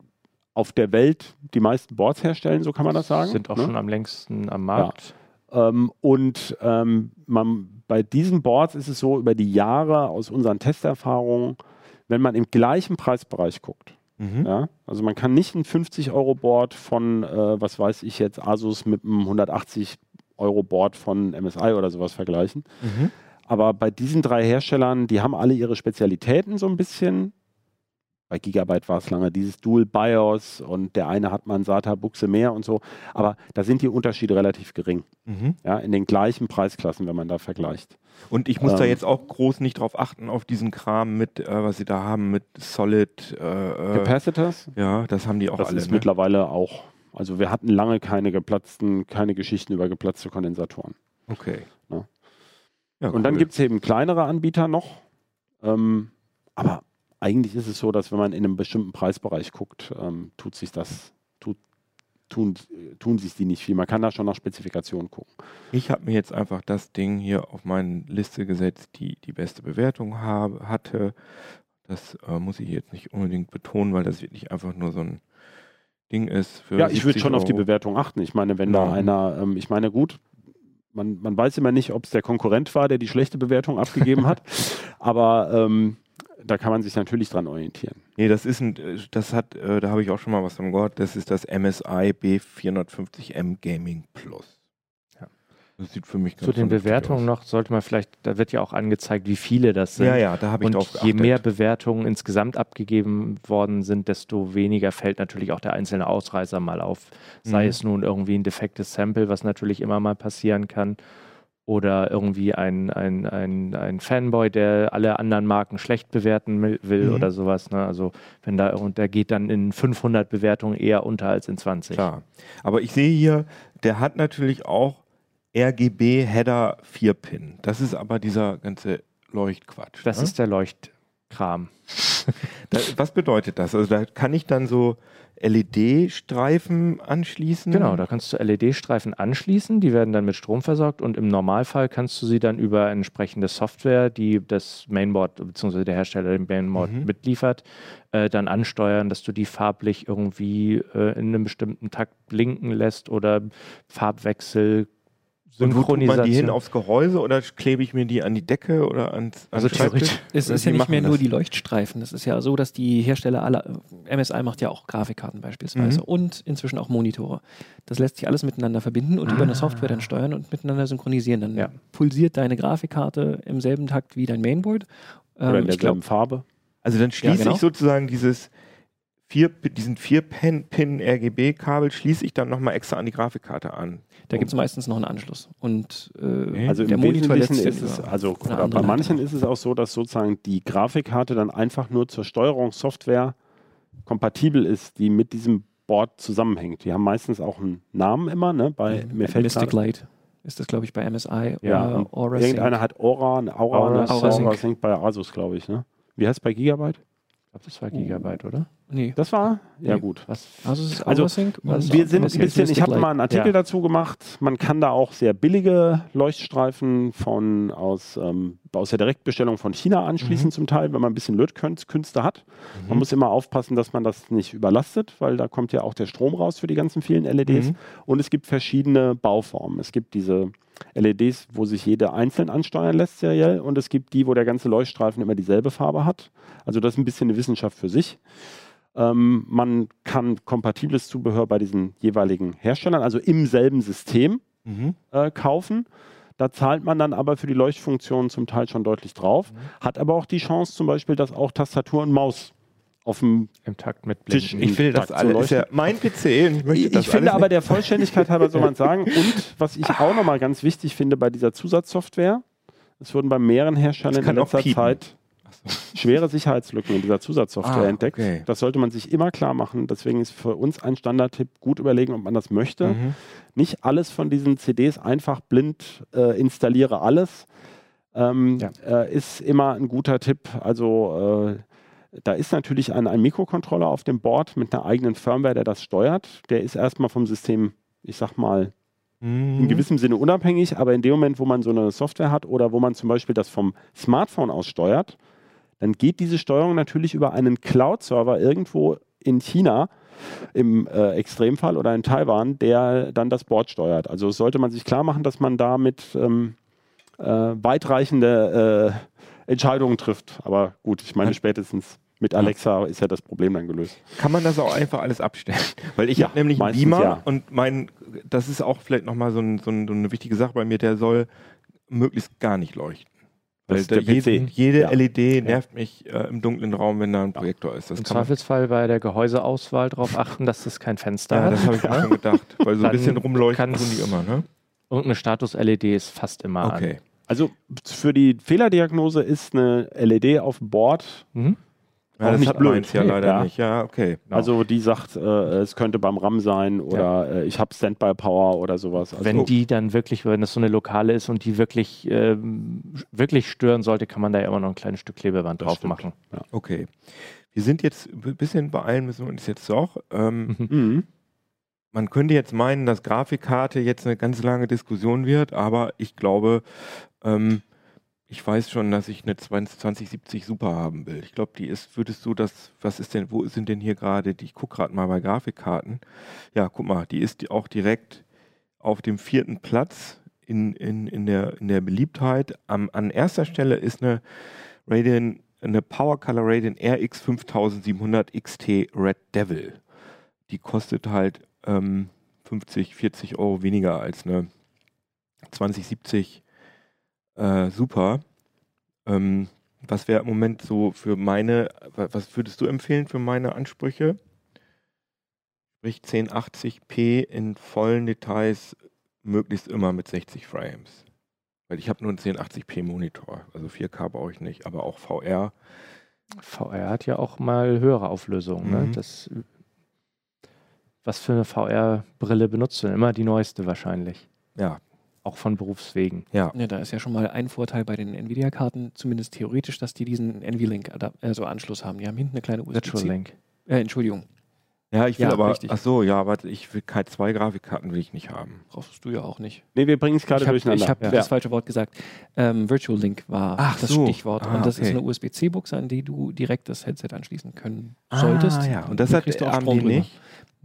auf der Welt die meisten Boards herstellen, so kann man das sagen. Sind auch ne? schon am längsten am Markt. Ähm, und ähm, man, bei diesen Boards ist es so, über die Jahre aus unseren Testerfahrungen, wenn man im gleichen Preisbereich guckt, Mhm. ja, also man kann nicht ein 50-Euro-Board von, äh, was weiß ich jetzt, Asus mit einem 180-Euro-Board von MSI oder sowas vergleichen. Mhm. Aber bei diesen drei Herstellern, die haben alle ihre Spezialitäten so ein bisschen. Bei Gigabyte war es lange dieses Dual BIOS und der eine hat mal ein SATA-Buchse mehr und so. Aber da sind die Unterschiede relativ gering. Mhm. Ja, in den gleichen Preisklassen, wenn man da vergleicht. Und ich muss da Ähm. jetzt auch groß nicht drauf achten, auf diesen Kram mit, äh, was sie da haben, mit Solid. Äh, äh, Capacitors, ja, das haben die auch das alle. ist ne? mittlerweile auch. Also wir hatten lange keine geplatzten, keine Geschichten über geplatzte Kondensatoren. Okay. Ja. Ja, Und dann cool. gibt es eben kleinere Anbieter noch. Ähm, aber eigentlich ist es so, dass wenn man in einem bestimmten Preisbereich guckt, ähm, tut sich das, tut, tun, tun sich die nicht viel. Man kann da schon nach Spezifikationen gucken. Ich habe mir jetzt einfach das Ding hier auf meine Liste gesetzt, die die beste Bewertung habe, hatte. Das äh, muss ich jetzt nicht unbedingt betonen, weil das wirklich einfach nur so ein Ding ist. Für Ja, ich würde 70 schon auf die Euro. Bewertung achten. Ich meine, wenn Ja. da einer, ähm, ich meine, gut, man, man weiß immer nicht, ob es der Konkurrent war, der die schlechte Bewertung abgegeben hat, aber ähm, da kann man sich natürlich dran orientieren. Nee, das ist ein, äh, das hat, äh, da habe ich auch schon mal was von gehört, das ist das MSI B450M Gaming Plus. Ja. Das sieht für mich ganz Zu den Bewertungen aus. noch sollte man vielleicht, da wird ja auch angezeigt, wie viele das sind. Ja, ja, da habe ich Und drauf je geachtet. mehr Bewertungen insgesamt abgegeben worden sind, desto weniger fällt natürlich auch der einzelne Ausreißer mal auf. Sei Mhm. es nun irgendwie ein defektes Sample, was natürlich immer mal passieren kann, oder irgendwie ein, ein, ein, ein Fanboy, der alle anderen Marken schlecht bewerten will, Mhm. oder sowas. Ne? Also wenn da und der geht dann in 500 Bewertungen eher unter als in 20. Klar. Aber ich sehe hier, der hat natürlich auch RGB Header 4 Pin. Das ist aber dieser ganze Leuchtquatsch. Das ne? ist der Leuchtkram. da, was bedeutet das? Also da kann ich dann so LED-Streifen anschließen. Genau, da kannst du LED-Streifen anschließen, die werden dann mit Strom versorgt und im Normalfall kannst du sie dann über entsprechende Software, die das Mainboard bzw. der Hersteller den Mainboard Mhm. mitliefert, äh, dann ansteuern, dass du die farblich irgendwie äh, in einem bestimmten Takt blinken lässt oder Farbwechsel, Und tut man die hin? Aufs Gehäuse oder klebe ich mir die an die Decke oder ans, ans Also theoretisch- Es Oder ist ja nicht mehr nur das? die Leuchtstreifen. Es ist ja so, dass die Hersteller aller, MSI macht ja auch Grafikkarten beispielsweise Mhm. und inzwischen auch Monitore. Das lässt sich alles miteinander verbinden und über eine Software dann steuern und miteinander synchronisieren. Dann Ja. pulsiert deine Grafikkarte im selben Takt wie dein Mainboard. Oder Ähm, in ich glaube, derselben Farbe. Also dann schließe genau. ich sozusagen dieses vier, diesen 4-Pin-RGB-Kabel schließe ich dann nochmal extra an die Grafikkarte an. Da gibt es meistens noch einen Anschluss. Und äh, Also der im Monitor Wesentlichen ist es, also bei manchen Leitung. ist es auch so, dass sozusagen die Grafikkarte dann einfach nur zur Steuerungssoftware kompatibel ist, die mit diesem Board zusammenhängt. Die haben meistens auch einen Namen immer, ne? Bei mir fällt Mystic Light ist das, glaube ich, bei MSI Ja, Aura Irgendeiner hat Aura, Aura, Aura, Aura. Sync bei Asus, glaube ich, ne? Wie heißt es bei Gigabyte? Glaube, das war Gigabyte, oder? Nee, Das war? Ja, Nee. gut. Was? also es ist Also, Wir sind ein bisschen, ich habe mal einen Artikel Ja. dazu gemacht. Man kann da auch sehr billige Leuchtstreifen von aus, ähm, aus der Direktbestellung von China anschließen, Mhm. zum Teil, wenn man ein bisschen Lötkünste hat. Man muss immer aufpassen, dass man das nicht überlastet, weil da kommt ja auch der Strom raus für die ganzen vielen LEDs. Mhm. Und es gibt verschiedene Bauformen. Es gibt diese LEDs, wo sich jede einzeln ansteuern lässt, seriell. Und es gibt die, wo der ganze Leuchtstreifen immer dieselbe Farbe hat. Also das ist ein bisschen eine Wissenschaft für sich. Ähm, man kann kompatibles Zubehör bei diesen jeweiligen Herstellern, also im selben System, Mhm. äh, kaufen. Da zahlt man dann aber für die Leuchtfunktion zum Teil schon deutlich drauf. Hat aber auch die Chance zum Beispiel, dass auch Tastatur und Maus auf dem Im Takt mit Tisch-. Ich will das so alles. Ist ja mein PC ich möchte ich, ich finde aber der Vollständigkeit halber soll man sagen. Und was ich auch nochmal ganz wichtig finde bei dieser Zusatzsoftware, es wurden bei mehreren Herstellern in letzter. Zeit, schwere Sicherheitslücken in dieser Zusatzsoftware Ah, entdeckt. okay. Das sollte man sich immer klar machen. Deswegen ist für uns ein Standardtipp, gut überlegen, ob man das möchte. Mhm. Nicht alles von diesen CDs einfach blind äh, installiere alles. Ähm, Ja. äh, ist immer ein guter Tipp. Also äh, da ist natürlich ein, ein Mikrocontroller auf dem Board mit einer eigenen Firmware, der das steuert. Der ist erstmal vom System, ich sag mal, Mhm. in gewissem Sinne unabhängig, aber in dem Moment, wo man so eine Software hat oder wo man zum Beispiel das vom Smartphone aus steuert, dann geht diese Steuerung natürlich über einen Cloud-Server irgendwo in China im äh, Extremfall oder in Taiwan, der dann das Board steuert. Also sollte man sich klar machen, dass man da mit ähm, äh, weitreichende äh, Entscheidungen trifft. Aber gut, ich meine, spätestens mit Alexa ist ja das Problem dann gelöst. Kann man das auch einfach alles abstellen? Weil ich Ja, habe nämlich einen Beamer ja. und mein, das ist auch vielleicht nochmal so, ein, so, ein, so eine wichtige Sache bei mir, der soll möglichst gar nicht leuchten. Weil der jede, PC. jede Ja. LED nervt mich äh, im dunklen Raum, wenn da ein Projektor ist. Das Im Zweifelsfall bei der Gehäuseauswahl darauf achten, dass das kein Fenster ja, hat. das habe ich auch schon gedacht. Weil so ein bisschen rumleuchten tun die immer, ne? Irgendeine Status-LED ist fast immer Okay. Also für die Fehlerdiagnose ist eine LED auf dem Board an. Mhm. Ja, Auch das nicht hat blöd. meins ja leider ja. nicht. Ja, okay. Genau. Also die sagt, äh, es könnte beim RAM sein oder äh, ich habe Standby-Power oder sowas. Also, wenn die dann wirklich, wenn das so eine lokale ist und die wirklich, ähm, wirklich stören sollte, kann man da ja immer noch ein kleines Stück Klebeband Das drauf stimmt. machen. Okay. Wir sind jetzt ein bisschen beeilen müssen wir uns jetzt doch. Ähm, Mhm. man könnte jetzt meinen, dass Grafikkarte jetzt eine ganz lange Diskussion wird, aber ich glaube, ähm, ich weiß schon, dass ich eine 20 2070 Super haben will. Ich glaube, die ist, würdest du das, was ist denn, wo sind denn hier gerade, ich gucke gerade mal bei Grafikkarten. Ja, guck mal, die ist auch direkt auf dem vierten Platz in, in, in, der, in der Beliebtheit. Am, an erster Stelle ist eine Radeon, eine Power Color Radeon RX 5700 XT Red Devil. Die kostet halt ähm, 50, 40 Euro weniger als eine 2070 äh, Super. Ähm, was wäre im Moment so für meine, wa- was würdest du empfehlen für meine Ansprüche? Sprich 1080p in vollen Details, möglichst immer mit 60 Frames. Weil ich habe nur einen 1080p Monitor, also 4K brauche ich nicht, aber auch VR. VR hat ja auch mal höhere Auflösungen. Ne? Mhm. Das, was für eine VR-Brille benutzt du denn? Immer die neueste wahrscheinlich. Ja, Auch von Berufswegen. ja. Ja, da ist ja schon mal ein Vorteil bei den Nvidia-Karten, zumindest theoretisch, dass die diesen NVLink also Anschluss haben. Die haben hinten eine kleine USB. Virtual Link. Äh, Entschuldigung, Ja, ich will Ja, aber, richtig. ach so, ja, aber ich will keine zwei Grafikkarten will ich nicht haben. brauchst du ja auch nicht. Nee, wir bringen es gerade Ich habe durcheinander. hab ja. das falsche Wort gesagt. Ähm, Virtual Link war Ach das so. Stichwort. Ah, und das ist okay. eine USB-C-Buchse, an die du direkt das Headset anschließen können solltest. Ah, ja, und das hat AMD nicht.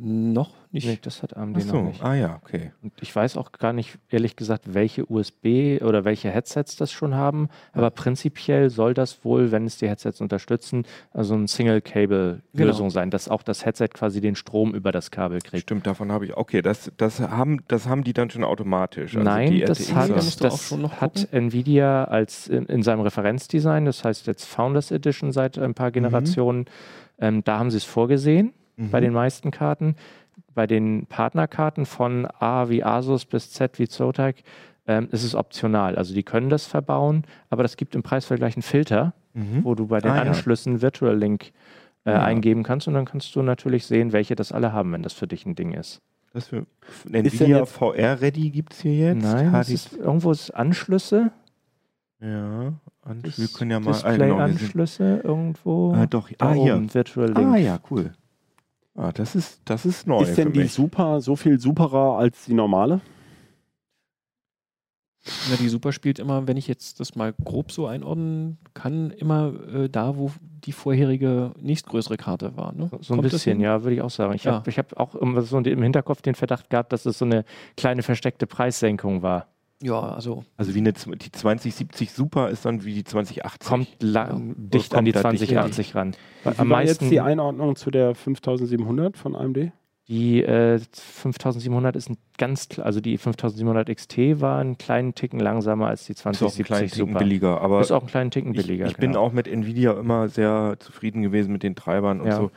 Noch nicht. Nee, das hat AMD Ach so, noch nicht. ah ja, okay. Und ich weiß auch gar nicht, ehrlich gesagt, welche USB oder welche Headsets das schon haben. Aber prinzipiell soll das wohl, wenn es die Headsets unterstützen, also eine Single-Cable-Lösung Genau. sein, dass auch das Headset quasi den Strom über das Kabel kriegt. Stimmt, davon habe ich. Okay, das, das, haben, das haben die dann schon automatisch. Also Nein, die das hat, das schon noch hat Nvidia als in, in seinem Referenzdesign, das heißt jetzt Founders Edition seit ein paar Generationen, ähm, da haben sie es vorgesehen Mhm. bei den meisten Karten. Bei den Partnerkarten von A wie Asus bis Z wie Zotac ähm, ist es optional. Also die können das verbauen, aber das gibt im Preisvergleich einen Filter, Mhm. wo du bei den Ah, ja. Anschlüssen Virtual Link äh, Ja. eingeben kannst und dann kannst du natürlich sehen, welche das alle haben, wenn das für dich ein Ding ist. Das für Nvidia VR Ready gibt es hier jetzt? Nein, es ist, irgendwo ist Anschlüsse, ja, und wir können ja mal. Ah, genau, Display-Anschlüsse irgendwo. ah, doch, ah, hier. Virtual Link. Ah, ja, cool. Ah, das ist, das ist neu. Ist denn für die mich. Super so viel superer als die normale? Na, die Super spielt immer, wenn ich jetzt das mal grob so einordnen kann, immer äh, da, wo die vorherige nächstgrößere Karte war. Ne? So ein Kommt bisschen, ja, würde ich auch sagen. Ich Ja. habe hab auch immer so im Hinterkopf den Verdacht gehabt, dass es so eine kleine versteckte Preissenkung war. Ja, also Also wie eine, die 2070 Super ist dann wie die 2080. Kommt la- Ja. dicht Oder an die kommt da dicht 2080 ran. Wie Am war jetzt meisten, die Einordnung zu der 5700 von AMD? die äh, 5700 ist ein ganz, also die 5700 XT war einen kleinen Ticken langsamer als die ist auch einen kleinen 2070 Ticken Super. billiger. Aber Ist auch einen kleinen Ticken ich, billiger. ich bin genau. auch mit Nvidia immer sehr zufrieden gewesen mit den Treibern und Ja. so.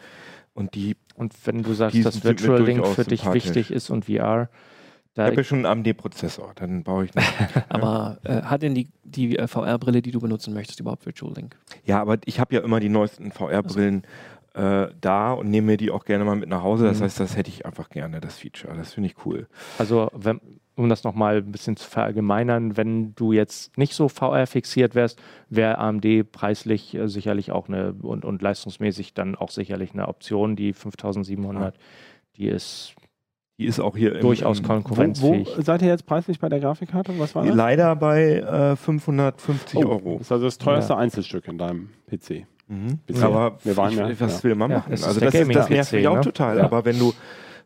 Und die, Und wenn du sagst, dass Virtual Link für dich wichtig ist und VR, Da, Ich habe ja schon einen AMD-Prozessor, dann baue ich noch. Aber äh, hat denn die, die äh, VR-Brille, die du benutzen möchtest, überhaupt Virtual Link? Ja, aber ich habe ja immer die neuesten VR-Brillen äh, da und nehme mir die auch gerne mal mit nach Hause. Das Mhm. heißt, das hätte ich einfach gerne, das Feature. Das finde ich cool. Also, wenn, um das nochmal ein bisschen zu verallgemeinern, wenn du jetzt nicht so VR fixiert wärst, wäre AMD preislich äh, sicherlich auch eine und, und leistungsmäßig dann auch sicherlich eine Option. Die 5700, die ist Die ist auch hier im, durchaus im, Wo, konkurrenzfähig. wo seid ihr jetzt preislich bei der Grafikkarte? Was war das? leider bei äh, 550 Oh, Euro. Das ist also das teuerste Ja. Einzelstück in deinem PC. Mhm. Bisher. Aber Wir waren ja- was ja. will man Ja, machen? ist also das, ist, das nervt mich auch ne? total. Ja. Aber wenn du,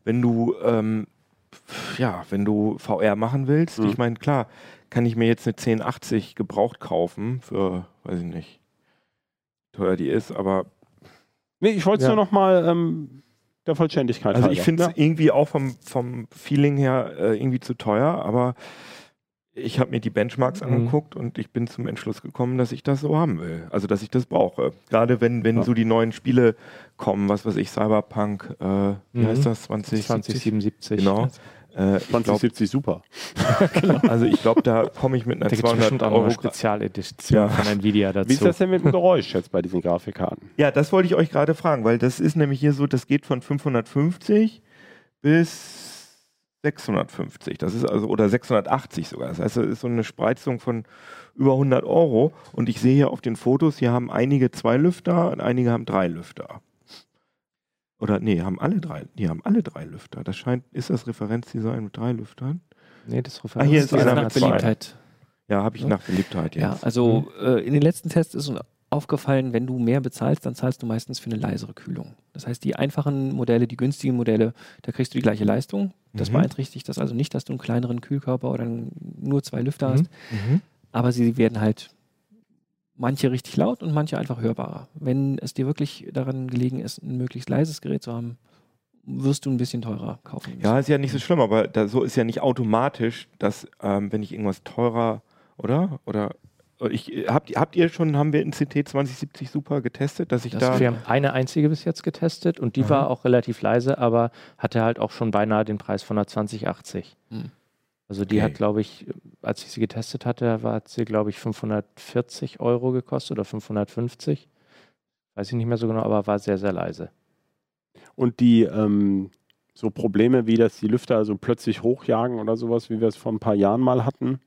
wenn du, ähm, ja, wenn du VR machen willst, Mhm. ich meine, klar, kann ich mir jetzt eine 1080 gebraucht kaufen für, weiß ich nicht, wie teuer die ist, aber Nee, ich wollte es Ja. nur noch mal ähm, der Vollständigkeit Also ich finde es Ja. irgendwie auch vom, vom Feeling her äh, irgendwie zu teuer, aber ich habe mir die Benchmarks Mhm. angeguckt und ich bin zum Entschluss gekommen, dass ich das so haben will. Also dass ich das brauche. Gerade wenn, wenn Ja. so die neuen Spiele kommen, was weiß ich, Cyberpunk, äh, wie Mhm. heißt das? 20, 2077. Genau. Äh, ich glaub, 2070 super. also ich glaube, da komme ich mit einer Da gibt es 200 bestimmt auch noch Euro. eine Spezialedition Ja. von Nvidia dazu. Wie ist das denn mit dem Geräusch jetzt bei diesen Grafikkarten? Ja, das wollte ich euch gerade fragen, weil das ist nämlich hier so, das geht von 550 bis 650. Das ist also, oder 680 sogar. Das heißt, das ist so eine Spreizung von über 100 Euro. Und ich sehe hier auf den Fotos, hier haben einige zwei Lüfter und einige haben drei Lüfter. Oder nee, haben alle drei, die haben alle drei Lüfter. Das scheint, ist das Referenzdesign mit drei Lüftern? nee, das Ah, hier ist einer nach mit zwei. Beliebtheit. Ja, habe ich Ja. nach Beliebtheit jetzt. Ja, also äh, in den letzten Tests ist uns aufgefallen, wenn du mehr bezahlst, dann zahlst du meistens für eine leisere Kühlung. Das heißt, die einfachen Modelle, die günstigen Modelle, da kriegst du die gleiche Leistung. Das Mhm. beeinträchtigt das also nicht, dass du einen kleineren Kühlkörper oder nur zwei Lüfter Mhm. hast, Mhm. aber sie werden halt manche richtig laut und manche einfach hörbarer. Wenn es dir wirklich daran gelegen ist, ein möglichst leises Gerät zu haben, wirst du ein bisschen teurer kaufen müssen. Ja, ist ja nicht so schlimm, aber da, so ist ja nicht automatisch, dass ähm, wenn ich irgendwas teurer, oder? Oder ich, habt, habt ihr schon, haben wir in CT 2070 Super getestet, dass ich Das da. Wir haben eine einzige bis jetzt getestet und die Aha. war auch relativ leise, aber hatte halt auch schon beinahe den Preis von der 2080. Hm. Also die Okay. hat, glaube ich, als ich sie getestet hatte, war, hat sie, glaube ich, 540 Euro gekostet oder 550. Weiß ich nicht mehr so genau, aber war sehr, sehr leise. Und die ähm, so Probleme, wie das die Lüfter so plötzlich hochjagen oder sowas, wie wir es vor ein paar Jahren mal hatten,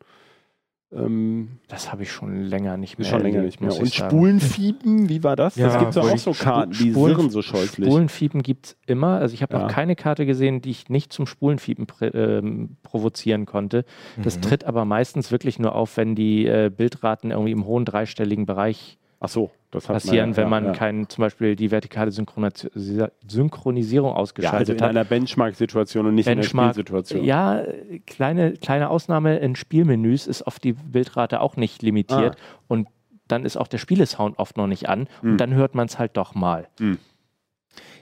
ähm, Das habe ich schon länger nicht mehr. schon länger nicht mehr. Und. Spulenfiepen, wie war das? Ja, das gibt es ja auch so Karten, die Spulen- sirren so scheußlich. Spulenfiepen gibt es immer. Also ich habe Ja. noch keine Karte gesehen, die ich nicht zum Spulenfiepen ähm, provozieren konnte. Das Mhm. tritt aber meistens wirklich nur auf, wenn die äh, Bildraten irgendwie im hohen dreistelligen Bereich Ach so, das hat passieren, ja, wenn ja, man ja. kein, zum Beispiel die vertikale Synchronisi- Synchronisierung ja, also ausgeschaltet in hat. einer Benchmark-Situation und nicht Benchmark, in der Spielsituation. Ja, kleine, kleine Ausnahme in Spielmenüs ist oft die Bildrate auch nicht limitiert und dann ist auch der Spielesound oft noch nicht an Hm. und dann hört man es halt doch mal.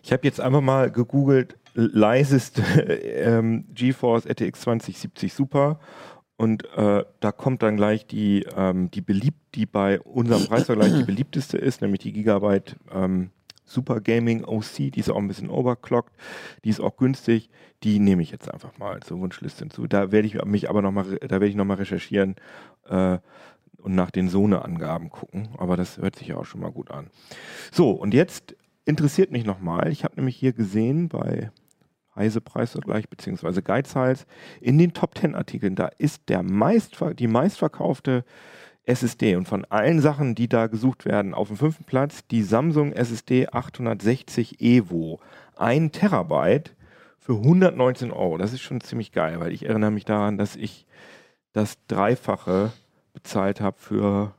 Ich habe jetzt einfach mal gegoogelt, leiseste ähm, GeForce RTX 2070 Super. Und äh, da kommt dann gleich die, ähm, die beliebt, die bei unserem Preisvergleich die beliebteste ist, nämlich die Gigabyte ähm, Super Gaming OC. Die ist auch ein bisschen overclocked, die ist auch günstig. Die nehme ich jetzt einfach mal zur Wunschliste hinzu. Da werde ich mich aber noch mal, re- da werde ich noch mal recherchieren äh, und nach den Sone-Angaben gucken. Aber das hört sich ja auch schon mal gut an. So und jetzt interessiert mich nochmal. Ich habe nämlich hier gesehen bei Heise Preisvergleich beziehungsweise Geizhals in den Top 10 Artikeln, da ist der meistver die meistverkaufte SSD und von allen Sachen, die da gesucht werden, auf dem fünften Platz die Samsung SSD 860 Evo. Ein Terabyte für 119 Euro. Das ist schon ziemlich geil, weil ich erinnere mich daran, dass ich das Dreifache bezahlt habe für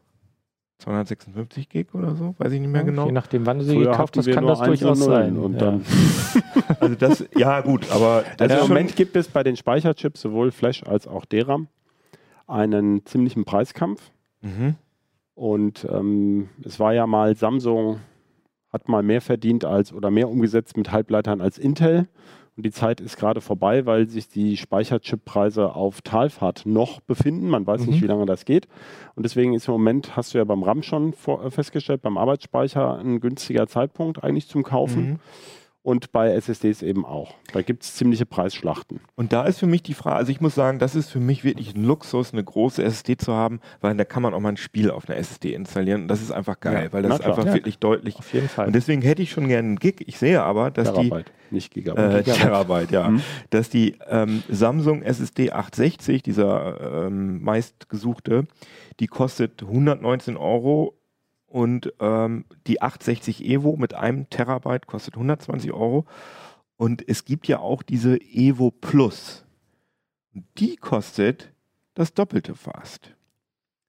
256 Gig oder so, weiß ich nicht mehr genau. Je nachdem, wann du sie Früher gekauft hast, kann das durchaus sein. Und Ja. dann, Also das, ja gut, aber das also ist im Moment gibt es bei den Speicherchips sowohl Flash als auch DRAM einen ziemlichen Preiskampf. Mhm. Und ähm, es war ja mal Samsung hat mal mehr verdient als oder mehr umgesetzt mit Halbleitern als Intel. Und die Zeit ist gerade vorbei, weil sich die Speicherchippreise auf Talfahrt noch befinden. Man weiß Mhm. nicht, wie lange das geht. Und deswegen ist im Moment, hast du ja beim RAM schon vor, äh, festgestellt, beim Arbeitsspeicher ein günstiger Zeitpunkt eigentlich zum Kaufen. Mhm. Und bei SSDs eben auch. Da gibt es ziemliche Preisschlachten. Und da ist für mich die Frage, also ich muss sagen, das ist für mich wirklich ein Luxus, eine große SSD zu haben, weil da kann man auch mal ein Spiel auf einer SSD installieren und das ist einfach geil, Ja, weil das ist einfach Ja. wirklich deutlich. Auf jeden Fall. Und deswegen hätte ich schon gerne einen Gig. Ich sehe aber, dass Terabyte, nicht die Gigabyte. äh, Terabyte, ja, Mhm. dass die ähm, Samsung SSD 860, dieser ähm, meistgesuchte, die kostet 119 Euro und ähm, die 860 Evo mit einem Terabyte kostet 120 Euro. Und es gibt ja auch diese Evo Plus. Die kostet das Doppelte fast.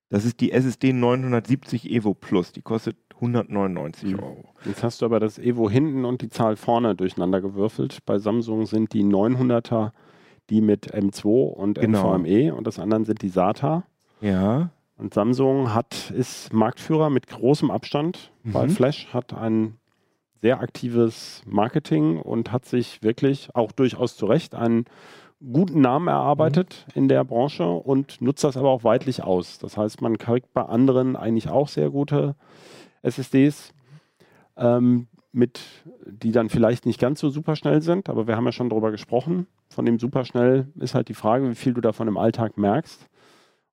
Das ist die SSD 970 Evo Plus. Die kostet 199 Mhm. Euro. Jetzt hast du aber das Evo hinten und die Zahl vorne durcheinander gewürfelt. Bei Samsung sind die 900er die mit M2 und Genau. NVMe und das anderen sind die SATA. Ja. Und Samsung hat, ist Marktführer mit großem Abstand Mhm. Flash, hat ein sehr aktives Marketing und hat sich wirklich auch durchaus zu Recht einen guten Namen erarbeitet Mhm. in der Branche und nutzt das aber auch weitlich aus. Das heißt, man kriegt bei anderen eigentlich auch sehr gute SSDs, ähm, mit, die dann vielleicht nicht ganz so super schnell sind, aber wir haben ja schon darüber gesprochen. Von dem superschnell ist halt die Frage, wie viel du davon im Alltag merkst.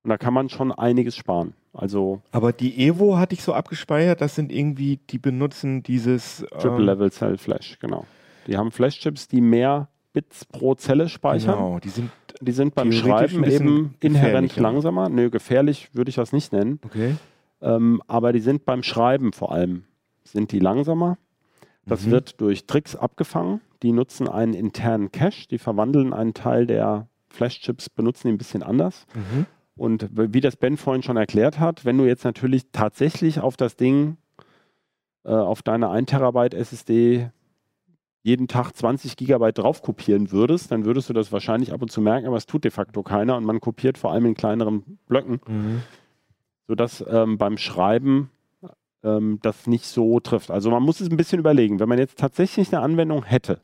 Und da kann man schon einiges sparen. Also Aber die Evo hatte ich so abgespeichert, das sind irgendwie, die benutzen dieses Triple ähm, Level Cell Flash, genau. Die haben Flash-Chips, die mehr Bits pro Zelle speichern. Genau, die sind Die sind beim Schreiben eben inhärent langsamer. Nö, gefährlich würde ich das nicht nennen. okay. Ähm, aber die sind beim Schreiben vor allem, sind die langsamer. Das Mhm. wird durch Tricks abgefangen. Die nutzen einen internen Cache, die verwandeln einen Teil der Flash-Chips, benutzen die ein bisschen anders. Mhm. Und wie das Ben vorhin schon erklärt hat, wenn du jetzt natürlich tatsächlich auf das Ding, äh, auf deine 1 Terabyte SSD jeden Tag 20 Gigabyte drauf kopieren würdest, dann würdest du das wahrscheinlich ab und zu merken, aber es tut de facto keiner und man kopiert vor allem in kleineren Blöcken, Mhm. sodass ähm, beim Schreiben ähm, das nicht so trifft. Also man muss es ein bisschen überlegen. Wenn man jetzt tatsächlich eine Anwendung hätte,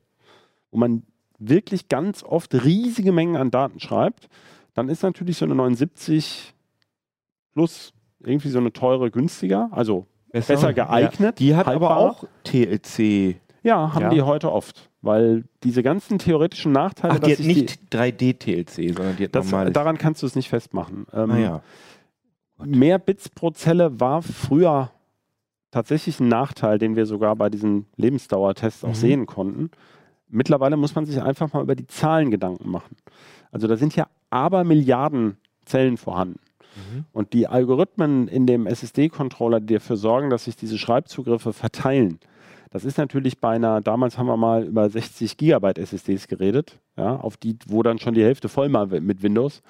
wo man wirklich ganz oft riesige Mengen an Daten schreibt, dann ist natürlich so eine 79 plus irgendwie so eine teure günstiger, also besser geeignet. Die hat aber haltbar. auch TLC. Ja, haben Ja. die heute oft, weil diese ganzen theoretischen Nachteile, Ach, die hat nicht 3D-TLC, sondern die hat das, normales. daran kannst du es nicht festmachen. Ähm, ah, ja. Mehr Bits pro Zelle war früher tatsächlich ein Nachteil, den wir sogar bei diesen Lebensdauertests auch Mhm. sehen konnten. Mittlerweile muss man sich einfach mal über die Zahlen Gedanken machen. Also da sind ja aber Milliarden Zellen vorhanden. Mhm. Und die Algorithmen in dem SSD-Controller, die dafür sorgen, dass sich diese Schreibzugriffe verteilen, das ist natürlich bei einer, damals haben wir mal über 60 Gigabyte SSDs geredet, ja, auf die, wo dann schon die Hälfte voll war mit Windows,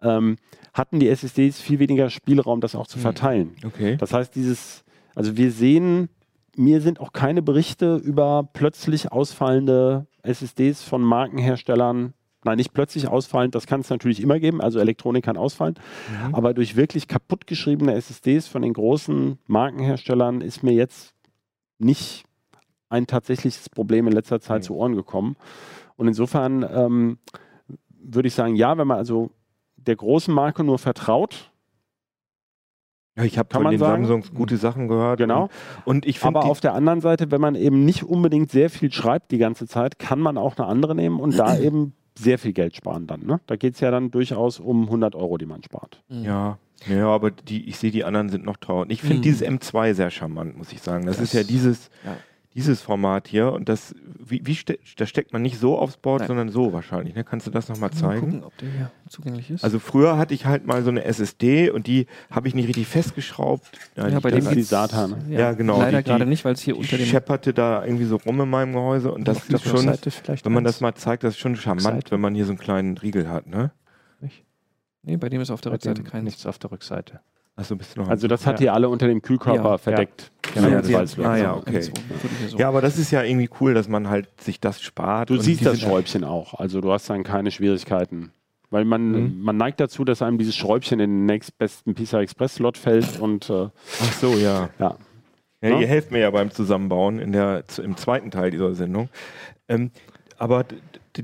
ähm, hatten die SSDs viel weniger Spielraum, das auch zu Hm. verteilen. Okay. Das heißt, dieses, also wir sehen, mir sind auch keine Berichte über plötzlich ausfallende SSDs von Markenherstellern. Nein, nicht plötzlich ausfallend, das kann es natürlich immer geben, also Elektronik kann ausfallen, Mhm. aber durch wirklich kaputtgeschriebene SSDs von den großen Markenherstellern ist mir jetzt nicht ein tatsächliches Problem in letzter Zeit Mhm. zu Ohren gekommen. Und insofern ähm, würde ich sagen, ja, wenn man also der großen Marke nur vertraut, Ja, ich habe von man den sagen. Samsungs gute Sachen gehört. genau. Und, und ich Aber auf der anderen Seite, wenn man eben nicht unbedingt sehr viel schreibt die ganze Zeit, kann man auch eine andere nehmen und da eben sehr viel Geld sparen dann. Ne? Da geht es ja dann durchaus um 100 Euro, die man spart. Ja, ja, aber die, ich sehe, die anderen sind noch teuer. Und ich finde Mhm. dieses M2 sehr charmant, muss ich sagen. Das, Das- ist ja dieses, ja. Dieses Format hier. Und das, wie, wie ste da steckt man nicht so aufs Board, Nein. sondern so wahrscheinlich. Ne? Kannst du das nochmal Mal zeigen? gucken, ob der hier zugänglich ist. Also früher hatte ich halt mal so eine SSD und die habe ich nicht richtig festgeschraubt. ja, nicht, bei dem ist die SATA, ne? Ja, genau, Leider die- gerade nicht, weil es hier unter dem schepperte da irgendwie so rum in meinem Gehäuse und das ist schon, wenn man das mal zeigt, das ist schon charmant, Rückseite. wenn man hier so einen kleinen Riegel hat, ne? Nee, bei dem ist auf der Bei Rückseite kein nichts auf der Rückseite. Achso, bist du noch am Also das hat Ja. ihr alle unter dem Kühlkörper Ja, verdeckt. Genau, ja, die- Jedenfalls. ah, ja, okay. Ja, aber das ist ja irgendwie cool, dass man halt sich das spart. Du und siehst das Schräubchen auch, also du hast dann keine Schwierigkeiten. Weil man, Mhm. man neigt dazu, dass einem dieses Schräubchen in den nächstbesten PCI Express Slot fällt und äh, Ach so, ja. ja. ja. Ja. Ihr helft mir ja beim Zusammenbauen in der, im zweiten Teil dieser Sendung. Ähm, aber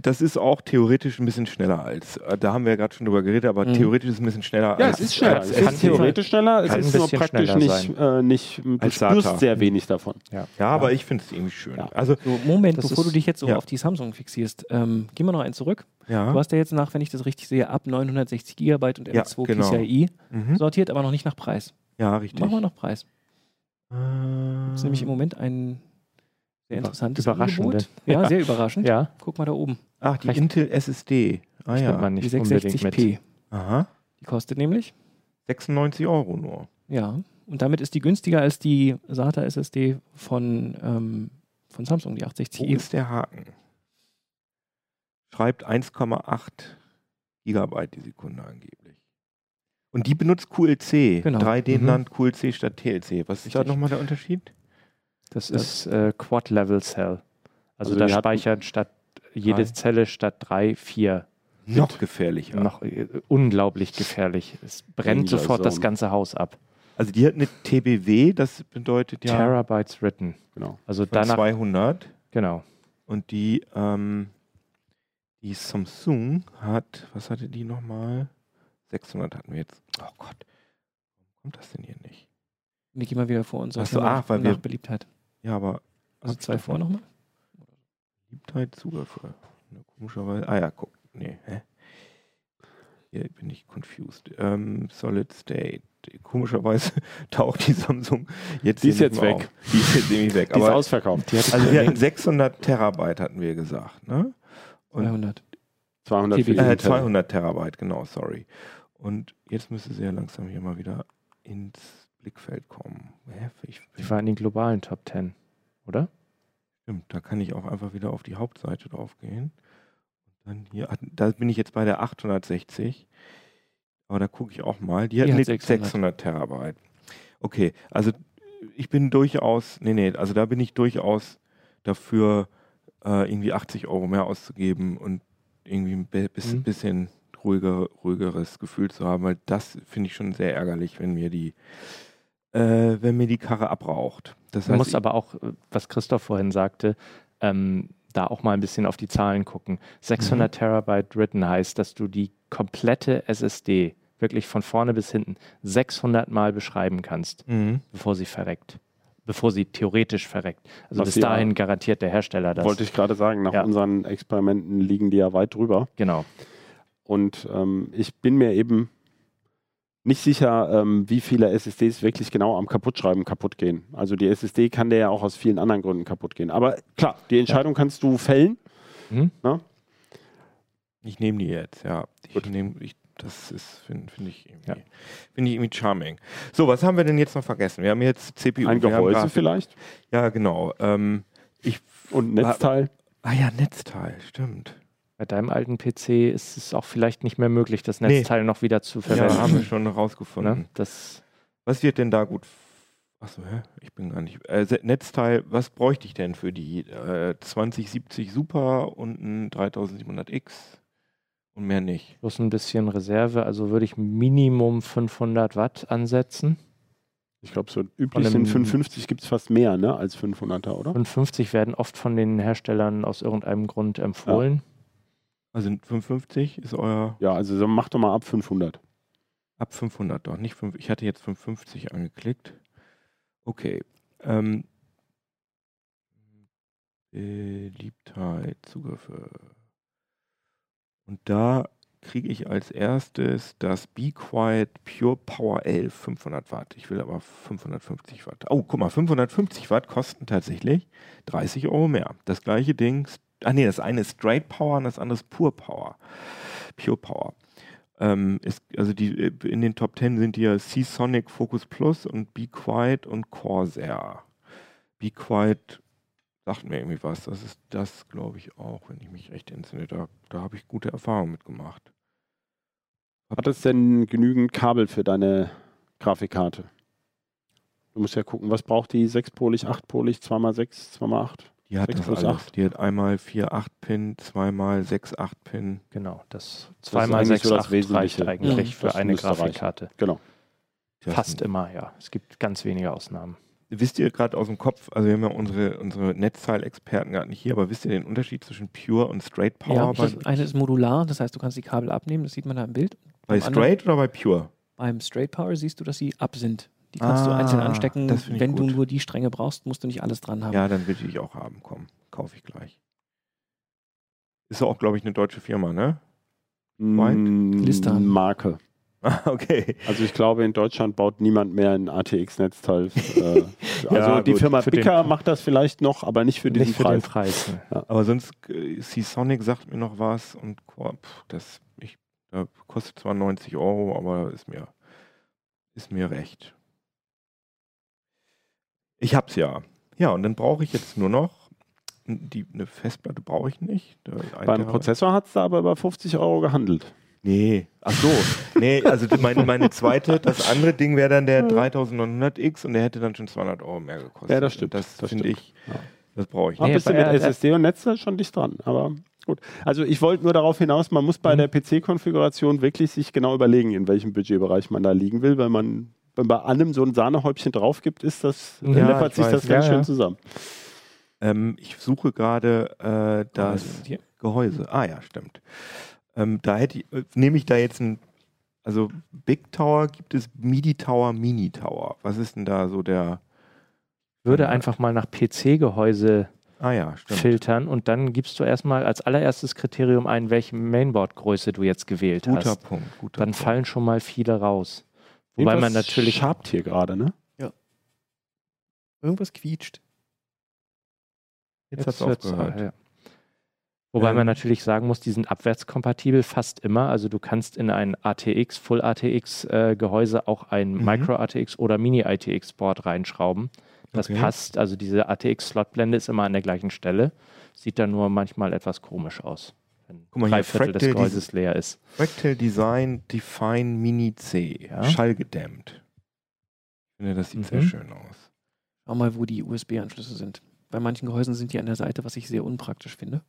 das ist auch theoretisch ein bisschen schneller als, äh, da haben wir ja gerade schon drüber geredet, aber Mhm. theoretisch ist es ein bisschen schneller Ja, als es ist schneller. als Es ist theoretisch schneller, es ist nur praktisch schneller nicht, äh, nicht, du Als spürst sehr wenig davon. Ja, aber ich finde es irgendwie schön. Ja. Also, So, Moment, bevor ist- du dich jetzt so ja. auf die Samsung fixierst, ähm, gehen wir noch einen zurück. ja. Du hast ja jetzt nach, wenn ich das richtig sehe, ab 960 GB und Ja, M2 genau. PCIe Mhm. sortiert, aber noch nicht nach Preis. Ja, richtig. Machen wir noch Preis. Äh, Das ist nämlich im Moment ein sehr Über- interessantes überraschende. Angebot. Ja, sehr überraschend. Ja, Guck mal da oben. Ach, die Recht. Intel SSD. Ah ja. man Die nicht unbedingt 660p. mit. Aha. Die kostet nämlich, 96 Euro nur. ja. Und damit ist die günstiger als die SATA SSD von, ähm, von Samsung, die Wo 860i. ist der Haken? Schreibt 1,8 Gigabyte die Sekunde angeblich. Und die benutzt QLC. Genau. 3D Mhm. NAND QLC statt TLC. Was ist da Richtig. nochmal der Unterschied? Das Das- ist äh, Quad-Level-Cell. Also, Also da speichert statt jede Drei. Zelle statt drei, vier. Noch gefährlicher. Noch äh, unglaublich gefährlich. Es brennt Danger sofort das ganze Haus ab. Also die hat eine TBW, das bedeutet ja Terabytes written. Genau. Also von danach, 200. genau. Und die, ähm, die Samsung hat, was hatte die nochmal? 600 hatten wir jetzt. Oh Gott, warum kommt das denn hier nicht? Die gehen wir wieder vor uns. Ach so, ach, weil nach wir- Beliebtheit. Ja, aber Also zwei vor nochmal. Beliebtheit, Zugriffe. Ne, komischerweise. Ah ja, guck. Nee, hä? Hier bin ich confused. Ähm, Solid State. Komischerweise taucht die Samsung jetzt Die ist jetzt weg. Auf. Die ist jetzt nämlich weg. Die ist Aber, ausverkauft. also wir hatten 600 Terabyte, hatten wir gesagt. Ne? Und 200. 200 für die TBW. Äh, Intel. 200 Terabyte, genau, sorry. Und jetzt müsste sie ja langsam hier mal wieder ins Blickfeld kommen. Ich, Die waren in den globalen Top 10, oder? stimmt, da kann ich auch einfach wieder auf die Hauptseite drauf gehen. Und dann hier, ah, da bin ich jetzt bei der 860. Aber da gucke ich auch mal. Die hat, Die hat eine 600. 600 Terabyte. Okay, also ich bin durchaus, nee, nee, also da bin ich durchaus dafür, äh, irgendwie 80 Euro mehr auszugeben und irgendwie ein bi- bis, Mhm. bisschen ruhiger, ruhigeres Gefühl zu haben, weil das finde ich schon sehr ärgerlich, wenn mir die, äh, wenn mir die Karre abraucht. Das Du heißt, musst ich- aber auch, äh, was Christoph vorhin sagte, ähm, da auch mal ein bisschen auf die Zahlen gucken. 600 Mhm. Terabyte written heißt, dass du die komplette SSD wirklich von vorne bis hinten 600 Mal beschreiben kannst, Mhm. bevor sie verreckt. Bevor sie theoretisch verreckt. Also Was bis sie ja- dahin garantiert der Hersteller das. Wollte ich gerade sagen, nach Ja. unseren Experimenten liegen die ja weit drüber. genau. Und ähm, ich bin mir eben nicht sicher, ähm, wie viele SSDs wirklich genau am Kaputtschreiben kaputt gehen. Also die SSD kann der ja auch aus vielen anderen Gründen kaputt gehen. Aber klar, die Entscheidung kannst du fällen. Mhm. Ich nehme die jetzt, ja. Ich Gut. nehme, ich, das ist, finde find ich, irgendwie- Ja. finde ich irgendwie charming. So, was haben wir denn jetzt noch vergessen? Wir haben jetzt CPU. Ein Gehäuse vielleicht Ja, genau. Ähm, ich, und Netzteil. ah ja, Netzteil, stimmt. Bei deinem alten PC ist es auch vielleicht nicht mehr möglich, das Nee. Netzteil noch wieder zu Ja, verwenden. haben wir schon rausgefunden. ne? Das Was wird denn da gut? Achso, hä? Ich bin gar nicht. Äh, Netzteil, was bräuchte ich denn für die äh, 2070 Super und ein 3700X? Und mehr nicht. plus ein bisschen Reserve, also würde ich Minimum 500 Watt ansetzen. Ich glaube, so üblich sind einem- 55 gibt es fast mehr ne, als 500er, oder? 55 werden oft von den Herstellern aus irgendeinem Grund empfohlen. Also 55 ist euer Ja, also so mach doch mal ab 500. ab 500 doch, nicht 5. Ich hatte jetzt 550 angeklickt. Okay. Ähm, Beliebtheit, Zugriffe. Und da kriege ich als erstes das Be Quiet Pure Power 11 500 Watt. Ich will aber 550 Watt. Oh, guck mal, 550 Watt kosten tatsächlich 30 Euro mehr. Das gleiche Ding, ah nee, das eine ist Straight Power und das andere ist Pure Power. Pure Power. Ähm, ist, also die, äh, in den Top 10 sind ja Seasonic Focus Plus und Be Quiet und Corsair. Be Quiet sagt mir irgendwie was. Das ist das, glaube ich, auch, wenn ich mich recht entsinne. Da, da habe ich gute Erfahrungen mitgemacht. Hat es denn genügend Kabel für deine Grafikkarte? Du musst ja gucken, was braucht die? 6-polig, 8-polig, 2x6, 2x8? Die hat 6 das plus alles. 8? Die hat einmal 4 8-Pin, zweimal 6 8-Pin. Genau, das ist 2 mal eigentlich 6 so das Wesentliche. reicht eigentlich Mhm. für eine reichen. Grafikkarte. Genau. Das Fast immer, ja. Es gibt ganz wenige Ausnahmen. wisst ihr gerade aus dem Kopf, also wir haben ja unsere, unsere Netzteilexperten gerade nicht hier, aber wisst ihr den Unterschied zwischen Pure und Straight Power? Ja, das eine ist modular, das heißt, du kannst die Kabel abnehmen, das sieht man da im Bild. bei Straight oder bei Pure? Beim Straight Power siehst du, dass sie ab sind. Die kannst du Ah, einzeln anstecken. das finde ich Wenn du gut. nur die Stränge brauchst, musst du nicht alles dran haben. Ja, dann will ich auch haben. Komm, kaufe ich gleich. Ist auch, glaube ich, eine deutsche Firma, ne? White? Mm, Listan. Marke. Ah, okay. Also ich glaube, in Deutschland baut niemand mehr ein ATX-Netzteil. äh, also Ja, die gut, Firma für Bicker macht das vielleicht noch, aber nicht für diesen Nicht für Preis. den Preis. Ne? Aber sonst, äh, Seasonic sagt mir noch was und pff, das ich, da kostet zwar 90 Euro, aber ist mir, ist mir recht. Ich hab's ja. Ja, und dann brauche ich jetzt nur noch die, eine Festplatte brauche ich nicht. Ein Beim Prozessor hat es da aber über 50 Euro gehandelt. Nee, ach so. Nee, also meine, meine zweite, das andere Ding wäre dann der 3900X und der hätte dann schon 200 Euro mehr gekostet. Ja, das stimmt, Das, das finde ich, Ja. das brauche ich Nee, nicht. bist du aber mit SSD und Netzteil schon dicht dran. Aber gut. Also ich wollte nur darauf hinaus, man muss bei Mhm. der PC-Konfiguration wirklich sich genau überlegen, in welchem Budgetbereich man da liegen will, weil man, wenn bei allem so ein Sahnehäubchen drauf gibt, ist das, Ja, dann läppert ich sich weiß. das ganz Ja, schön ja. zusammen. Ähm, ich suche gerade äh, das Hier. Gehäuse. Ah ja, stimmt. Ähm, da hätte ich, äh, nehme ich da jetzt ein, also Big Tower gibt es MIDI Tower, Mini Tower. Was ist denn da so der? Würde einfach mal nach PC-Gehäuse Ah ja, filtern und dann gibst du erstmal als allererstes Kriterium ein, welche Mainboard-Größe du jetzt gewählt Guter hast. Punkt. Guter Dann Punkt. fallen schon mal viele raus. Wobei man Irgendwas natürlich schabt hier gerade, ne? Irgendwas quietscht. Jetzt, hat's wird's, aufgehört. äh, ja. Wobei Ähm. man natürlich sagen muss, die sind abwärtskompatibel fast immer. Also du kannst in ein ATX, Full ATX äh, Gehäuse auch ein Mhm. Micro ATX oder Mini ATX Board reinschrauben. Das Okay. passt. Also diese ATX Slotblende ist immer an der gleichen Stelle. Sieht dann nur manchmal etwas komisch aus, wenn Guck mal hier, drei Viertel des Fractal Gehäuses leer ist. Fractal Design Define Mini C. Ja. Schallgedämmt. Ich finde, das sieht Mhm. sehr schön aus. Schau mal, wo die USB-Anschlüsse sind. Bei manchen Gehäusen sind die an der Seite, was ich sehr unpraktisch finde.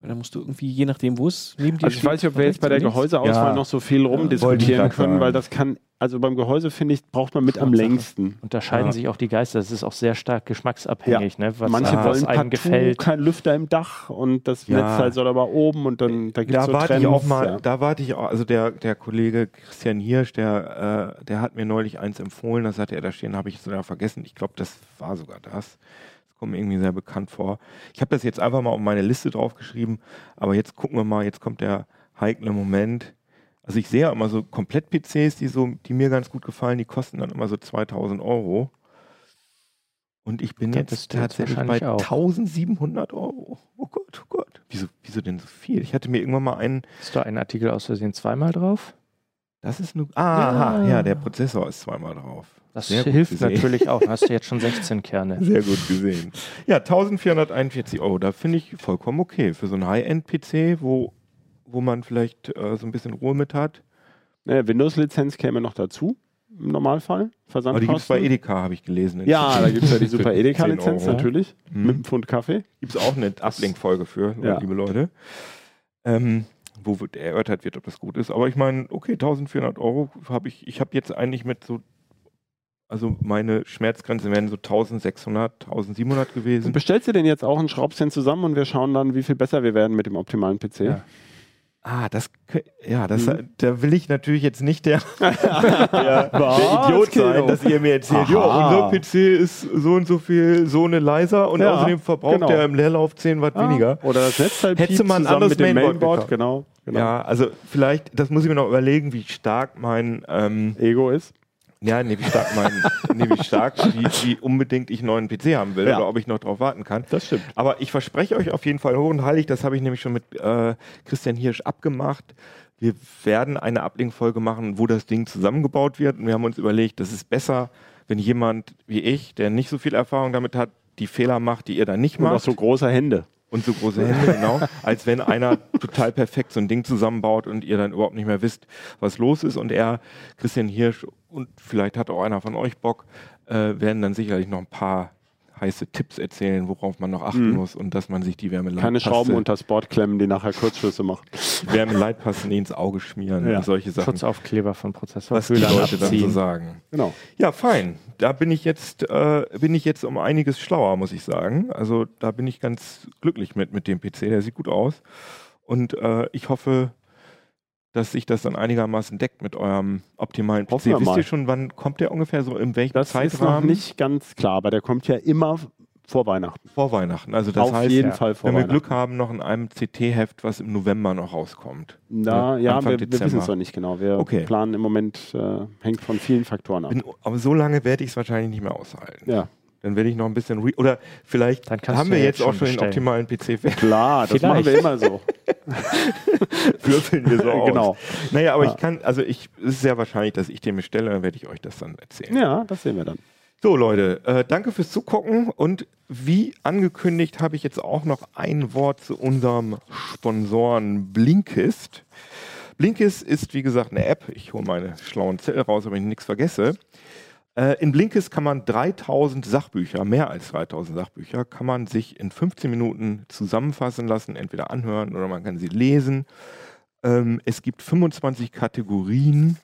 Weil dann musst du irgendwie, je nachdem, wo es neben dir Also ich weiß nicht, ob wir jetzt bei der Gehäuseauswahl Ja. noch so viel rumdiskutieren können, sagen. weil das kann, also beim Gehäuse finde ich, braucht man mit am längsten. Unterscheiden Ja. sich auch die Geister. Das ist auch sehr stark geschmacksabhängig, ne? was, Manche Ah, was wollen einem gefällt. kein Lüfter im Dach und das Ja. Netzteil soll aber oben und dann da gibt es Da so warte ich auch mal, ja. da warte ich auch, also der, der Kollege Christian Hirsch, der, äh, der hat mir neulich eins empfohlen, das hatte er da stehen, habe ich sogar vergessen. Ich glaube, das war sogar das. Mir irgendwie sehr bekannt vor. Ich habe das jetzt einfach mal auf meine Liste draufgeschrieben, aber jetzt gucken wir mal, jetzt kommt der heikle Moment. Also ich sehe ja immer so Komplett-PCs, die, so, die mir ganz gut gefallen, die kosten dann immer so 2000 Euro. Und ich bin jetzt das tut's tatsächlich bei auch. 1700 Euro. Oh Gott, oh Gott. Wieso, wieso denn so viel? Ich hatte mir irgendwann mal einen Ist da ein Artikel aus Versehen zweimal drauf? das ist nur. Aha, ja. Ja. der Prozessor ist zweimal drauf. Das Sehr hilft natürlich auch. Hast du jetzt schon 16 Kerne. Sehr gut gesehen. Ja, 1441 Euro, da finde ich vollkommen okay. Für so einen High-End-PC, wo, wo man vielleicht äh, so ein bisschen Ruhe mit hat. Naja, Windows-Lizenz käme noch dazu, im Normalfall. Aber die gibt es bei Versandkosten. Edeka, habe ich gelesen. Ja, da gibt es ja die super Edeka-Lizenz 10 Euro. natürlich, Mhm. mit einem Pfund Kaffee. Gibt es auch eine Ablink-Folge für, Ja. liebe Leute. Ähm, wo wird erörtert wird, ob das gut ist. Aber ich meine, okay, 1400 Euro habe ich. Ich habe jetzt eigentlich mit so. Also meine Schmerzgrenze wären so 1600, 1700 gewesen. Bestellst du denn jetzt auch ein Schraubchen zusammen und wir schauen dann, wie viel besser wir werden mit dem optimalen PC? Ja. Ah, das, ja, das, Mhm. da will ich natürlich jetzt nicht der, der, der Idiot sein, dass ihr mir erzählt, ja, unser PC ist so und so viel, so eine leiser und Ja, außerdem verbraucht genau. der im Leerlauf 10 Watt Ah, weniger. Oder das Netzteil mal ein zusammen anderes mit dem Mainboard Mainboard, genau. genau. Ja, also vielleicht, das muss ich mir noch überlegen, wie stark mein, ähm, Ego ist. Ja, nee, wie stark mein, nee, wie stark, wie, wie unbedingt ich einen neuen PC haben will Ja. oder ob ich noch drauf warten kann. Das stimmt. Aber ich verspreche euch auf jeden Fall hoch und heilig, das habe ich nämlich schon mit äh, Christian Hirsch abgemacht. Wir werden eine Ablink-Folge machen, wo das Ding zusammengebaut wird. Und wir haben uns überlegt, das ist besser, wenn jemand wie ich, der nicht so viel Erfahrung damit hat, die Fehler macht, die ihr dann nicht Und auch macht. so große Hände. Und so große Hände, genau. Als wenn einer total perfekt so ein Ding zusammenbaut und ihr dann überhaupt nicht mehr wisst, was los ist. Und er, Christian Hirsch und vielleicht hat auch einer von euch Bock, äh, werden dann sicherlich noch ein paar heiße Tipps erzählen, worauf man noch achten Mhm. muss und dass man sich die Wärmeleitpaste, Keine Schrauben unters Board klemmen, die nachher Kurzschlüsse machen. Wärmeleitpaste nie ins Auge schmieren Ja. und solche Sachen, Schutzaufkleber von was die Leute dann so sagen. Genau. Ja, fein. Da bin ich jetzt, äh, bin ich jetzt um einiges schlauer, muss ich sagen. Also da bin ich ganz glücklich mit, mit dem PC. Der sieht gut aus. Und äh, ich hoffe, dass sich das dann einigermaßen deckt mit eurem optimalen PC. Hoffen Wisst ihr schon, wann kommt der ungefähr so in welchem Das ist noch Zeitrahmen? nicht ganz klar, aber der kommt ja immer vor Weihnachten. vor Weihnachten. Also das Auf heißt, jeden ja, Fall vor wenn wir. Glück haben, noch in einem CT-Heft, was im November noch rauskommt. Na, Ja, ja, Anfang wir, wir wissen es noch nicht genau. Wir Okay. planen im Moment, äh, hängt von vielen Faktoren ab. Bin, aber so lange werde ich es wahrscheinlich nicht mehr aushalten. Ja, Dann werde ich noch ein bisschen re oder vielleicht haben wir ja jetzt jetzt auch schon schon den bestellen. optimalen PC fertig. klar, das Vielleicht. machen wir immer so. Würfeln wir so aus. genau. Naja, aber Ja. ich kann, also ich, es ist sehr wahrscheinlich, dass ich den bestelle, dann werde ich euch das dann erzählen. Ja, das sehen wir dann. So, Leute, äh, danke fürs Zugucken und wie angekündigt habe ich jetzt auch noch ein Wort zu unserem Sponsoren Blinkist. Blinkist ist, wie gesagt, eine App. Ich hole meine schlauen Zettel raus, damit ich nichts vergesse. Äh, in Blinkist kann man 3000 Sachbücher, mehr als 3000 Sachbücher, kann man sich in 15 Minuten zusammenfassen lassen, entweder anhören oder man kann sie lesen. Ähm, es gibt 25 Kategorien.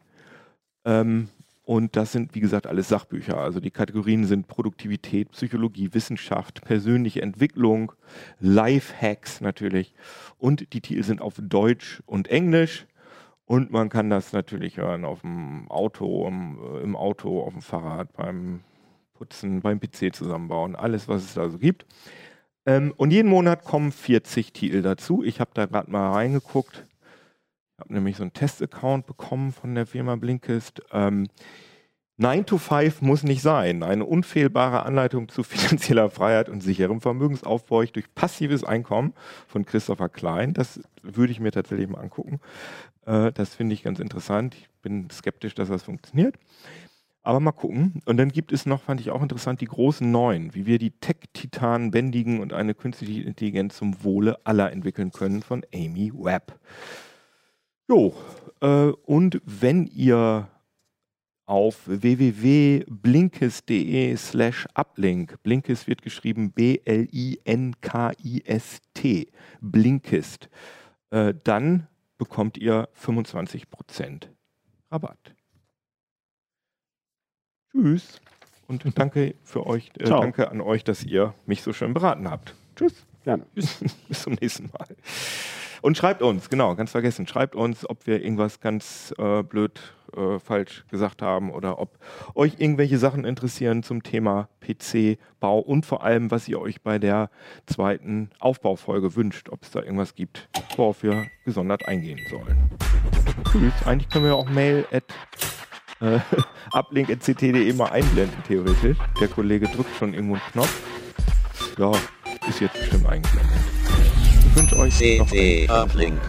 Ähm, und das sind, wie gesagt, alles Sachbücher. Also die Kategorien sind Produktivität, Psychologie, Wissenschaft, persönliche Entwicklung, Life-Hacks natürlich. Und die Titel sind auf Deutsch und Englisch. Und man kann das natürlich hören auf dem Auto, im, äh, im Auto, auf dem Fahrrad, beim Putzen, beim PC zusammenbauen, alles, was es da so gibt. Ähm, und jeden Monat kommen 40 Titel dazu. Ich habe da gerade mal reingeguckt. Ich habe nämlich so einen Test-Account bekommen von der Firma Blinkist. Ähm, 9 to 5 muss nicht sein. Eine unfehlbare Anleitung zu finanzieller Freiheit und sicherem Vermögensaufbau durch passives Einkommen von Christopher Klein. Das würde ich mir tatsächlich mal angucken. Äh, das finde ich ganz interessant. Ich bin skeptisch, dass das funktioniert. Aber mal gucken. Und dann gibt es noch, fand ich auch interessant, die großen Neuen, wie wir die Tech-Titanen bändigen und eine künstliche Intelligenz zum Wohle aller entwickeln können von Amy Webb. Jo, äh, und wenn ihr auf www.blinkist.de slash uplink, Blinkist wird geschrieben B-L-I-N-K-I-S-T, Blinkist, äh, dann bekommt ihr 25% Rabatt. Tschüss und danke für euch, äh, danke an euch, dass ihr mich so schön beraten habt. Tschüss. Gerne. Bis, bis zum nächsten Mal. Und schreibt uns, genau, ganz vergessen, schreibt uns, ob wir irgendwas ganz äh, blöd äh, falsch gesagt haben oder ob euch irgendwelche Sachen interessieren zum Thema PC-Bau und vor allem, was ihr euch bei der zweiten Aufbaufolge wünscht, ob es da irgendwas gibt, worauf wir gesondert eingehen sollen. Tschüss. Eigentlich können wir auch mail at äh, uplink.ct.de mal einblenden, theoretisch. Der Kollege drückt schon irgendwo einen Knopf. Ja, ist jetzt bestimmt eingeblendet. Ich wünsche euch noch einen Uplink.